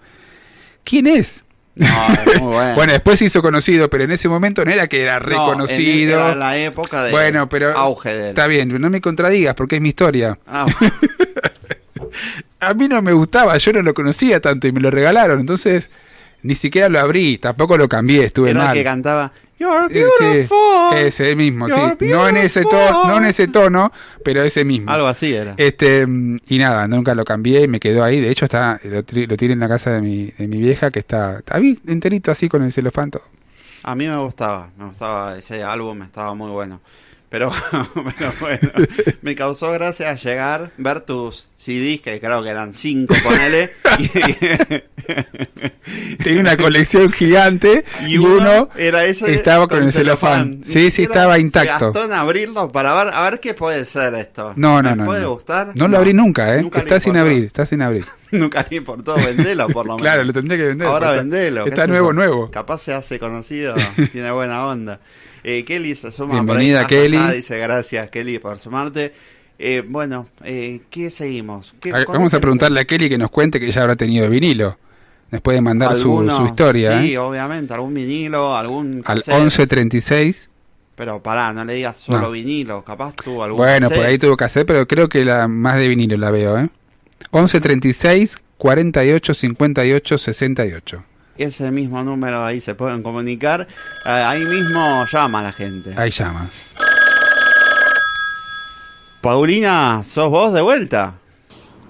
Speaker 3: ¿Quién es?
Speaker 2: No, es muy bueno. [laughs]
Speaker 3: Bueno, después se hizo conocido, pero en ese momento no era que era
Speaker 2: No, en-
Speaker 3: reconocido.
Speaker 2: era la época de
Speaker 3: bueno, pero
Speaker 2: auge de él.
Speaker 3: está bien, no me contradigas porque es mi historia.
Speaker 2: Ah, [laughs]
Speaker 3: A mí no me gustaba, yo no lo conocía tanto y me lo regalaron, entonces ni siquiera lo abrí, tampoco lo cambié, estuve
Speaker 2: era el
Speaker 3: mal.
Speaker 2: que cantaba You're
Speaker 3: Eh, sí,
Speaker 2: beautiful.
Speaker 3: ese mismo, sí. No en ese tono,
Speaker 2: beautiful.
Speaker 3: no en ese tono, pero ese mismo.
Speaker 2: Algo así era.
Speaker 3: Este y nada, nunca lo cambié y me quedó ahí. De hecho está lo, lo tiré en la casa de mi, de mi vieja que está, está enterito así con el celofán todo.
Speaker 2: A mí me gustaba, me gustaba ese álbum, estaba muy bueno. Pero, [laughs] pero bueno, me causó gracia llegar, ver tus CDs, que creo que eran cinco, ponele. [laughs]
Speaker 3: Tenía una colección gigante y,
Speaker 2: Y
Speaker 3: uno,
Speaker 2: uno era ese
Speaker 3: estaba con, el celofán. Sí, sí, estaba
Speaker 2: Se
Speaker 3: intacto.
Speaker 2: gastó en abrirlo para ver, a ver qué puede ser esto.
Speaker 3: No, no,
Speaker 2: ¿Me
Speaker 3: no.
Speaker 2: puede
Speaker 3: no.
Speaker 2: gustar?
Speaker 3: No lo abrí nunca, ¿eh?
Speaker 2: Nunca
Speaker 3: está sin abrir, está sin abrir. [laughs]
Speaker 2: Nunca le importó vendelo, por lo menos.
Speaker 3: Claro, lo tendría que vender.
Speaker 2: Ahora vendelo.
Speaker 3: Está nuevo, nuevo.
Speaker 2: Capaz se hace conocido, tiene buena onda. Eh, Kelly se suma
Speaker 3: Bienvenida,
Speaker 2: por ahí.
Speaker 3: Kelly.
Speaker 2: Ah, dice gracias, Kelly, por sumarte. Eh, bueno, eh, ¿qué seguimos? ¿Qué-
Speaker 3: Vamos a preguntarle a Kelly que nos cuente que ya habrá tenido vinilo. Después de mandar su, su historia.
Speaker 2: Sí,
Speaker 3: ¿eh?
Speaker 2: obviamente, algún vinilo, algún
Speaker 3: Al
Speaker 2: cassette.
Speaker 3: 1136.
Speaker 2: Pero pará, no le digas solo
Speaker 3: No.
Speaker 2: vinilo, capaz tuvo algún
Speaker 3: Bueno, por
Speaker 2: cassette.
Speaker 3: ahí tuvo que hacer, pero creo que la más de vinilo la veo, ¿eh? 1136 48 58 68.
Speaker 2: Ese mismo número ahí se pueden comunicar. Eh, ahí mismo llama la gente.
Speaker 3: Ahí llama.
Speaker 2: Paulina, ¿sos vos de vuelta?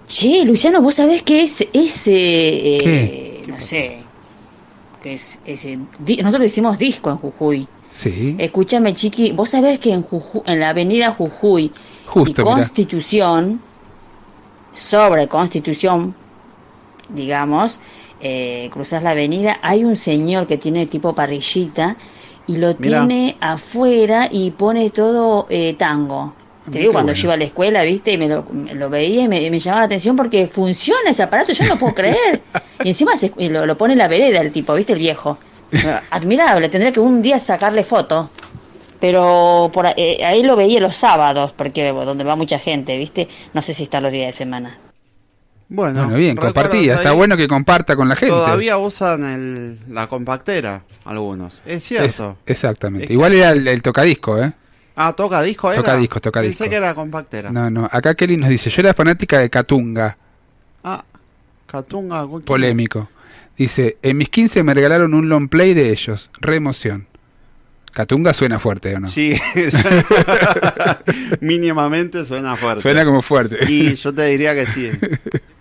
Speaker 18: Che, Luciano, vos sabés que es ese, eh,
Speaker 2: ¿Qué?
Speaker 18: no sé, que es ese, di- nosotros decimos disco en Jujuy.
Speaker 3: Sí.
Speaker 18: Escúchame, chiqui, vos sabés que en Jujuy, en la avenida Jujuy
Speaker 3: Justo,
Speaker 18: y
Speaker 3: mirá.
Speaker 18: Constitución, sobre Constitución, digamos, eh, cruzás la avenida, hay un señor que tiene tipo parrillita y lo
Speaker 10: Mirá.
Speaker 18: tiene afuera y pone todo eh, tango. Te digo, cuando
Speaker 10: bueno.
Speaker 18: yo iba a la escuela, viste, y me lo, me lo veía y me, me llamaba la atención porque funciona ese aparato, yo no puedo [laughs] creer. Y encima se- lo, lo pone en la vereda el tipo, viste, el viejo. [laughs] Admirable, tendré que un día sacarle foto. Pero por ahí, eh, ahí lo veía los sábados, porque donde va mucha gente, viste, no sé si está los días de semana.
Speaker 2: Bueno,
Speaker 3: Bueno, bien, compartía. Está bueno que comparta con la gente.
Speaker 2: Todavía usan el, la compactera algunos. Es cierto.
Speaker 3: Es- exactamente.
Speaker 2: Es-
Speaker 3: Igual era el, el tocadisco, ¿eh?
Speaker 2: Ah, toca disco, era.
Speaker 3: Toca disco, toca
Speaker 2: Pensé que era compactera.
Speaker 3: No, no. Acá Kelly nos dice, yo era fanática de Catunga.
Speaker 2: Ah, Catunga. ¿quién?
Speaker 3: Polémico. Dice, en mis 15 me regalaron un long play de ellos. Re emoción. Catunga suena fuerte, ¿o no?
Speaker 2: Sí, [laughs] [laughs] suena- [laughs] mínimamente suena fuerte.
Speaker 3: Suena como fuerte.
Speaker 2: Y yo te diría que sí.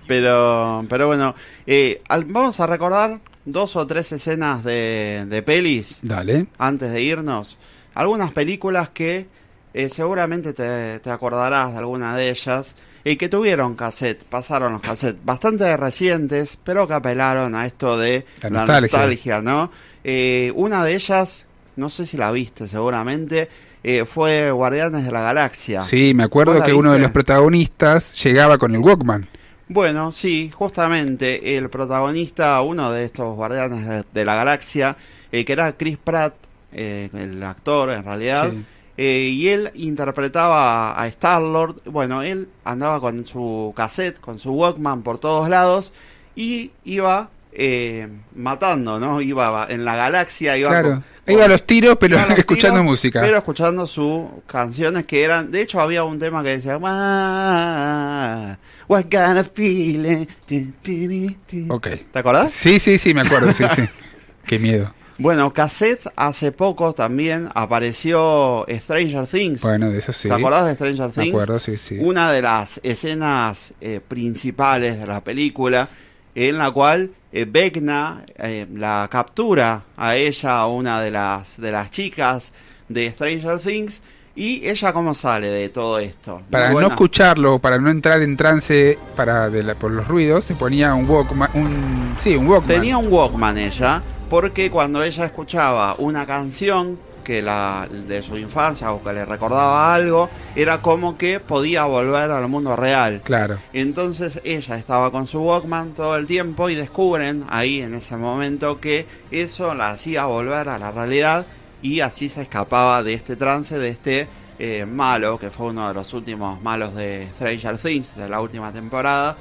Speaker 2: Pero, pero bueno, eh, al- vamos a recordar dos o tres escenas de, de pelis
Speaker 3: Dale.
Speaker 2: antes de irnos. Algunas películas que eh, seguramente te, te acordarás de alguna de ellas y que tuvieron cassette, pasaron los cassettes bastante recientes, pero que apelaron a esto de
Speaker 3: La
Speaker 2: la,
Speaker 3: nostalgia.
Speaker 2: nostalgia, ¿no? Eh, una de ellas, no sé si la viste seguramente, eh, fue Guardianes de la Galaxia.
Speaker 3: Sí, me acuerdo
Speaker 2: ¿Vos la
Speaker 3: que uno de los protagonistas llegaba con el Walkman.
Speaker 2: Bueno, sí, justamente el protagonista, uno de estos guardianes de- la galaxia, eh, que era Chris Pratt, eh, el actor en realidad,
Speaker 3: Sí.
Speaker 2: eh, y él interpretaba a Star-Lord. Bueno, él andaba con su cassette, con su Walkman por todos lados y iba eh, matando, ¿no? Iba en la galaxia, iba
Speaker 3: Claro.
Speaker 2: con-
Speaker 3: Iba a los tiros, pero
Speaker 2: los [laughs]
Speaker 3: escuchando
Speaker 2: tiros,
Speaker 3: música.
Speaker 2: Pero escuchando sus canciones que eran. De hecho, había un tema que decía. "Ah, What kind of feeling. Ti, ti, ti, ti".
Speaker 3: Ok.
Speaker 2: ¿Te acordás?
Speaker 3: Sí, sí, sí, me acuerdo, sí, sí. [laughs] Qué miedo.
Speaker 2: Bueno, cassettes hace poco también apareció Stranger Things.
Speaker 3: Bueno, de eso sí.
Speaker 2: ¿Te acordás de Stranger
Speaker 3: Me
Speaker 2: Things?
Speaker 3: acuerdo, sí, sí.
Speaker 2: Una de las escenas eh, principales de la película en la cual eh, Vecna eh, la captura a ella, a una de las, de las chicas de Stranger Things, y ella cómo sale de todo esto.
Speaker 3: Para no escucharlo, para no entrar en trance para de la- por los ruidos, se ponía un Walkman, un, sí, un Walkman.
Speaker 2: Tenía un Walkman ella, porque cuando ella escuchaba una canción que la de su infancia o que le recordaba algo, era como que podía volver al mundo real.
Speaker 3: Claro.
Speaker 2: Entonces ella estaba con su Walkman todo el tiempo y descubren ahí en ese momento que eso la hacía volver a la realidad y así se escapaba de este trance, de este eh, malo, que fue uno de los últimos malos de Stranger Things, de la última temporada.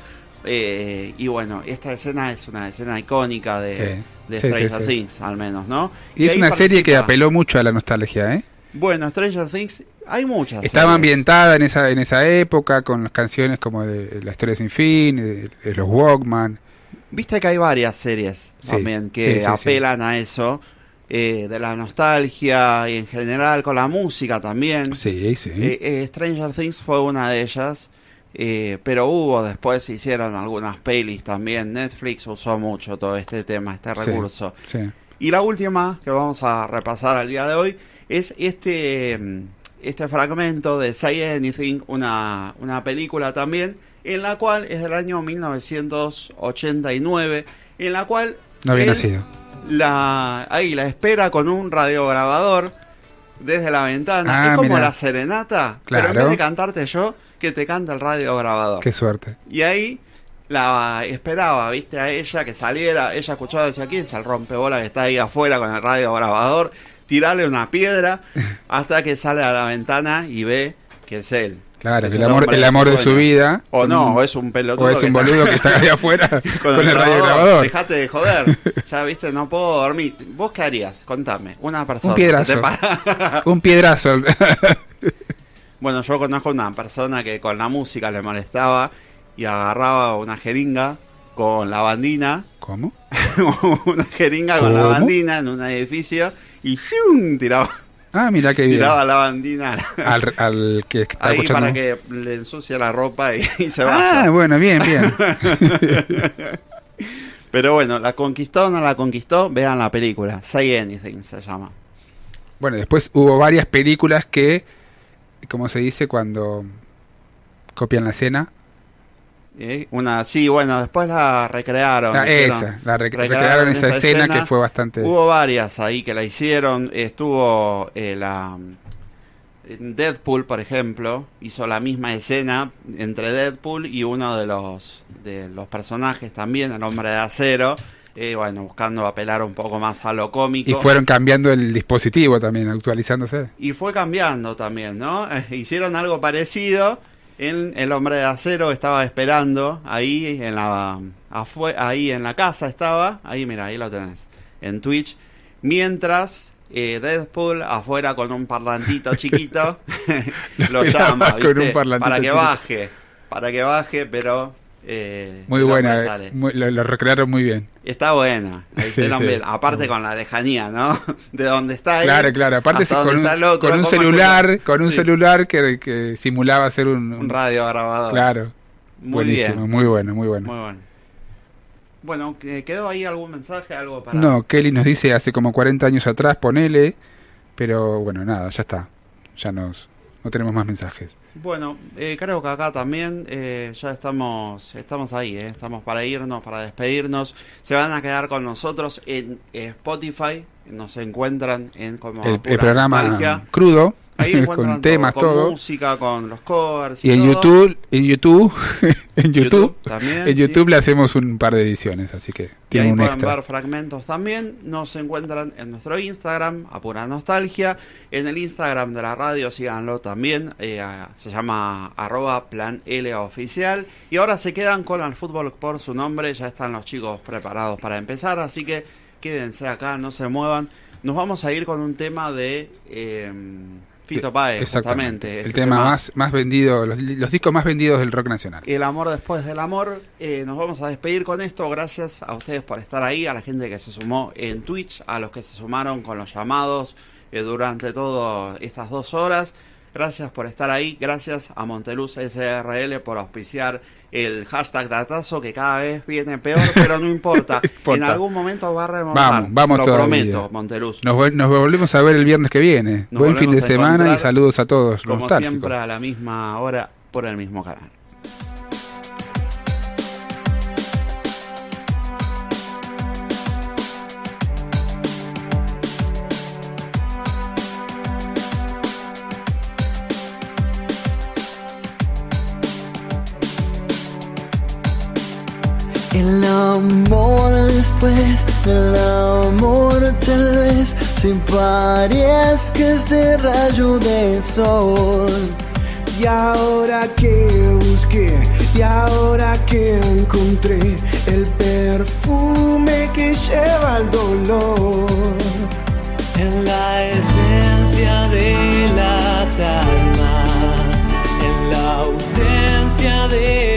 Speaker 2: Eh, y bueno, esta escena es una escena icónica de,
Speaker 3: Sí.
Speaker 2: de
Speaker 3: Sí, sí,
Speaker 2: Stranger
Speaker 3: sí.
Speaker 2: Things, al menos, ¿no?
Speaker 3: Y es una serie que apeló mucho a la nostalgia, ¿eh?
Speaker 2: Bueno, Stranger Things, hay muchas.
Speaker 3: Estaba
Speaker 2: series.
Speaker 3: ambientada en esa en esa época con las canciones como de La historia sin fin, de, de los Walkman.
Speaker 2: Viste que hay varias series también que apelan a eso, eh, de la nostalgia y en general con la música también.
Speaker 3: Sí, sí.
Speaker 2: Eh, Stranger Things fue una de ellas, eh, pero hubo después, se hicieron algunas pelis también. Netflix usó mucho todo este tema, este recurso.
Speaker 3: sí.
Speaker 2: Y la última que vamos a repasar al día de hoy es este este fragmento de Say Anything, una, una película también, en la cual es del año 1989, en la cual
Speaker 3: No había nacido.
Speaker 2: la, ahí la espera con un radiograbador desde la ventana.
Speaker 3: Ah,
Speaker 2: es como
Speaker 3: mirá.
Speaker 2: la serenata, pero en vez de cantarte yo, que te canta el radiograbador.
Speaker 3: Qué suerte.
Speaker 2: Y ahí la esperaba, viste, a ella que saliera, ella escuchaba, decía, ¿quién es el rompebola que está ahí afuera con el radio grabador? Tirarle una piedra [laughs] hasta que sale a la ventana y ve que es él.
Speaker 3: Claro,
Speaker 2: Es
Speaker 3: que el amor, el amor de
Speaker 2: su
Speaker 3: vida.
Speaker 2: O no,
Speaker 3: Mm.
Speaker 2: o es un pelotudo.
Speaker 3: O es un boludo que está ahí [laughs] afuera con, el radio grabador.
Speaker 2: Dejate de joder. [laughs] Ya viste, no puedo dormir. ¿Vvos qué harías? Contame. Una persona.
Speaker 3: Un piedrazo.
Speaker 2: se te para-
Speaker 3: Un piedrazo.
Speaker 2: Bueno, yo conozco una persona que con la música le molestaba y agarraba una jeringa con lavandina.
Speaker 3: ¿Cómo? [laughs]
Speaker 2: una jeringa con
Speaker 3: ¿Cómo?
Speaker 2: lavandina en un edificio y ¡fium! tiraba,
Speaker 3: Ah, mira qué bien.
Speaker 2: tiraba lavandina
Speaker 3: Al, al que está
Speaker 2: ahí
Speaker 3: escuchando.
Speaker 2: para que le ensucie la ropa y, [laughs] y se vaya.
Speaker 3: Ah, bueno, bien, bien. [laughs]
Speaker 2: Pero bueno, ¿la conquistó o no la conquistó? Vean la película. Say Anything se llama.
Speaker 3: Bueno, después hubo varias películas que, como se dice cuando copian la escena,
Speaker 2: ¿Eh? Una, sí, bueno, después la recrearon.
Speaker 3: Ah,
Speaker 2: hicieron-
Speaker 3: esa, la rec- recrearon esa escena que fue bastante-
Speaker 2: Hubo varias ahí que la hicieron. Estuvo eh, la. Deadpool, por ejemplo, hizo la misma escena entre Deadpool y uno de los de los personajes también, el hombre de acero. Eh, bueno, buscando apelar un poco más a lo cómico.
Speaker 3: y fueron cambiando el dispositivo también, actualizándose.
Speaker 2: Y fue cambiando también, ¿no? [laughs] Hicieron algo parecido. En el hombre de acero estaba esperando ahí en la ahí en la casa estaba, ahí mira, ahí lo tenés, en Twitch, mientras eh, Deadpool afuera con un parlantito [laughs] chiquito [laughs] lo
Speaker 3: esperaba
Speaker 2: llama,
Speaker 3: con
Speaker 2: ¿viste?
Speaker 3: un parlantito
Speaker 2: para que
Speaker 3: chiquito.
Speaker 2: baje, para que baje, pero eh,
Speaker 3: Muy buena, muy- lo, lo recrearon muy bien.
Speaker 2: Está buena, la
Speaker 3: Sí,
Speaker 2: hicieron
Speaker 3: sí.
Speaker 2: bien. Aparte con la lejanía, ¿no? [laughs] De donde está él.
Speaker 3: Claro, claro. Aparte con un,
Speaker 2: otro,
Speaker 3: con un
Speaker 2: ¿cómo
Speaker 3: celular, con un celular que, que simulaba ser un,
Speaker 2: Un radio grabador.
Speaker 3: Claro.
Speaker 2: Muy
Speaker 3: Buenísimo,
Speaker 2: bien.
Speaker 3: muy bueno, muy bueno.
Speaker 2: Muy bueno. Bueno, ¿que- ¿quedó ahí algún mensaje, algo para...?
Speaker 3: No, Kelly nos dice hace como 40 años atrás, ponele, pero bueno, nada, ya está. Ya nos no tenemos más mensajes.
Speaker 2: Bueno, eh, creo que acá también eh, ya estamos estamos ahí, eh, estamos para irnos, para despedirnos. Se van a quedar con nosotros en Spotify, nos encuentran en como
Speaker 3: El, programa
Speaker 2: Nostalgia.
Speaker 3: crudo,
Speaker 2: Ahí [laughs] encuentran
Speaker 3: con temas,
Speaker 2: todo, con
Speaker 3: todo.
Speaker 2: música, con los covers y,
Speaker 3: Y en
Speaker 2: todo.
Speaker 3: YouTube, en YouTube, [laughs] en YouTube,
Speaker 2: YouTube también,
Speaker 3: en
Speaker 2: sí.
Speaker 3: YouTube le hacemos un par de ediciones, así que
Speaker 2: Y ahí
Speaker 3: un
Speaker 2: pueden
Speaker 3: extra.
Speaker 2: ver fragmentos también. Nos encuentran en nuestro Instagram, a pura nostalgia. En el Instagram de la radio, síganlo también. eh, se llama arroba plan L oficial. Y ahora se quedan con el fútbol por su nombre. Ya están los chicos preparados para empezar. Así que quédense acá, no se muevan. Nos vamos a ir con un tema de eh, Fito Páez,
Speaker 3: Exactamente. El
Speaker 2: Este
Speaker 3: tema más, más vendido, los, los discos más vendidos del rock nacional.
Speaker 2: el amor después del amor. Eh, nos vamos a despedir con esto. Gracias a ustedes por estar ahí, a la gente que se sumó en Twitch, a los que se sumaron con los llamados eh, durante todas estas dos horas. Gracias por estar ahí. Gracias a Monteluz SRL por auspiciar el hashtag datazo que cada vez viene peor, pero no importa. [laughs]
Speaker 3: importa.
Speaker 2: En algún momento va a remontar.
Speaker 3: Vamos, vamos
Speaker 2: Lo
Speaker 3: todavía.
Speaker 2: prometo, Monteluz.
Speaker 3: Nos, vol- nos volvemos a ver el viernes que viene.
Speaker 2: Nos
Speaker 3: Buen fin de semana y saludos a todos.
Speaker 2: Como
Speaker 3: nostálgicos.
Speaker 2: siempre, a la misma hora por el mismo canal.
Speaker 1: El amor después del amor tal vez Si parezca este rayo de sol. Y ahora que busqué y ahora que encontré El perfume que lleva el dolor.
Speaker 24: En la esencia de las almas En la ausencia de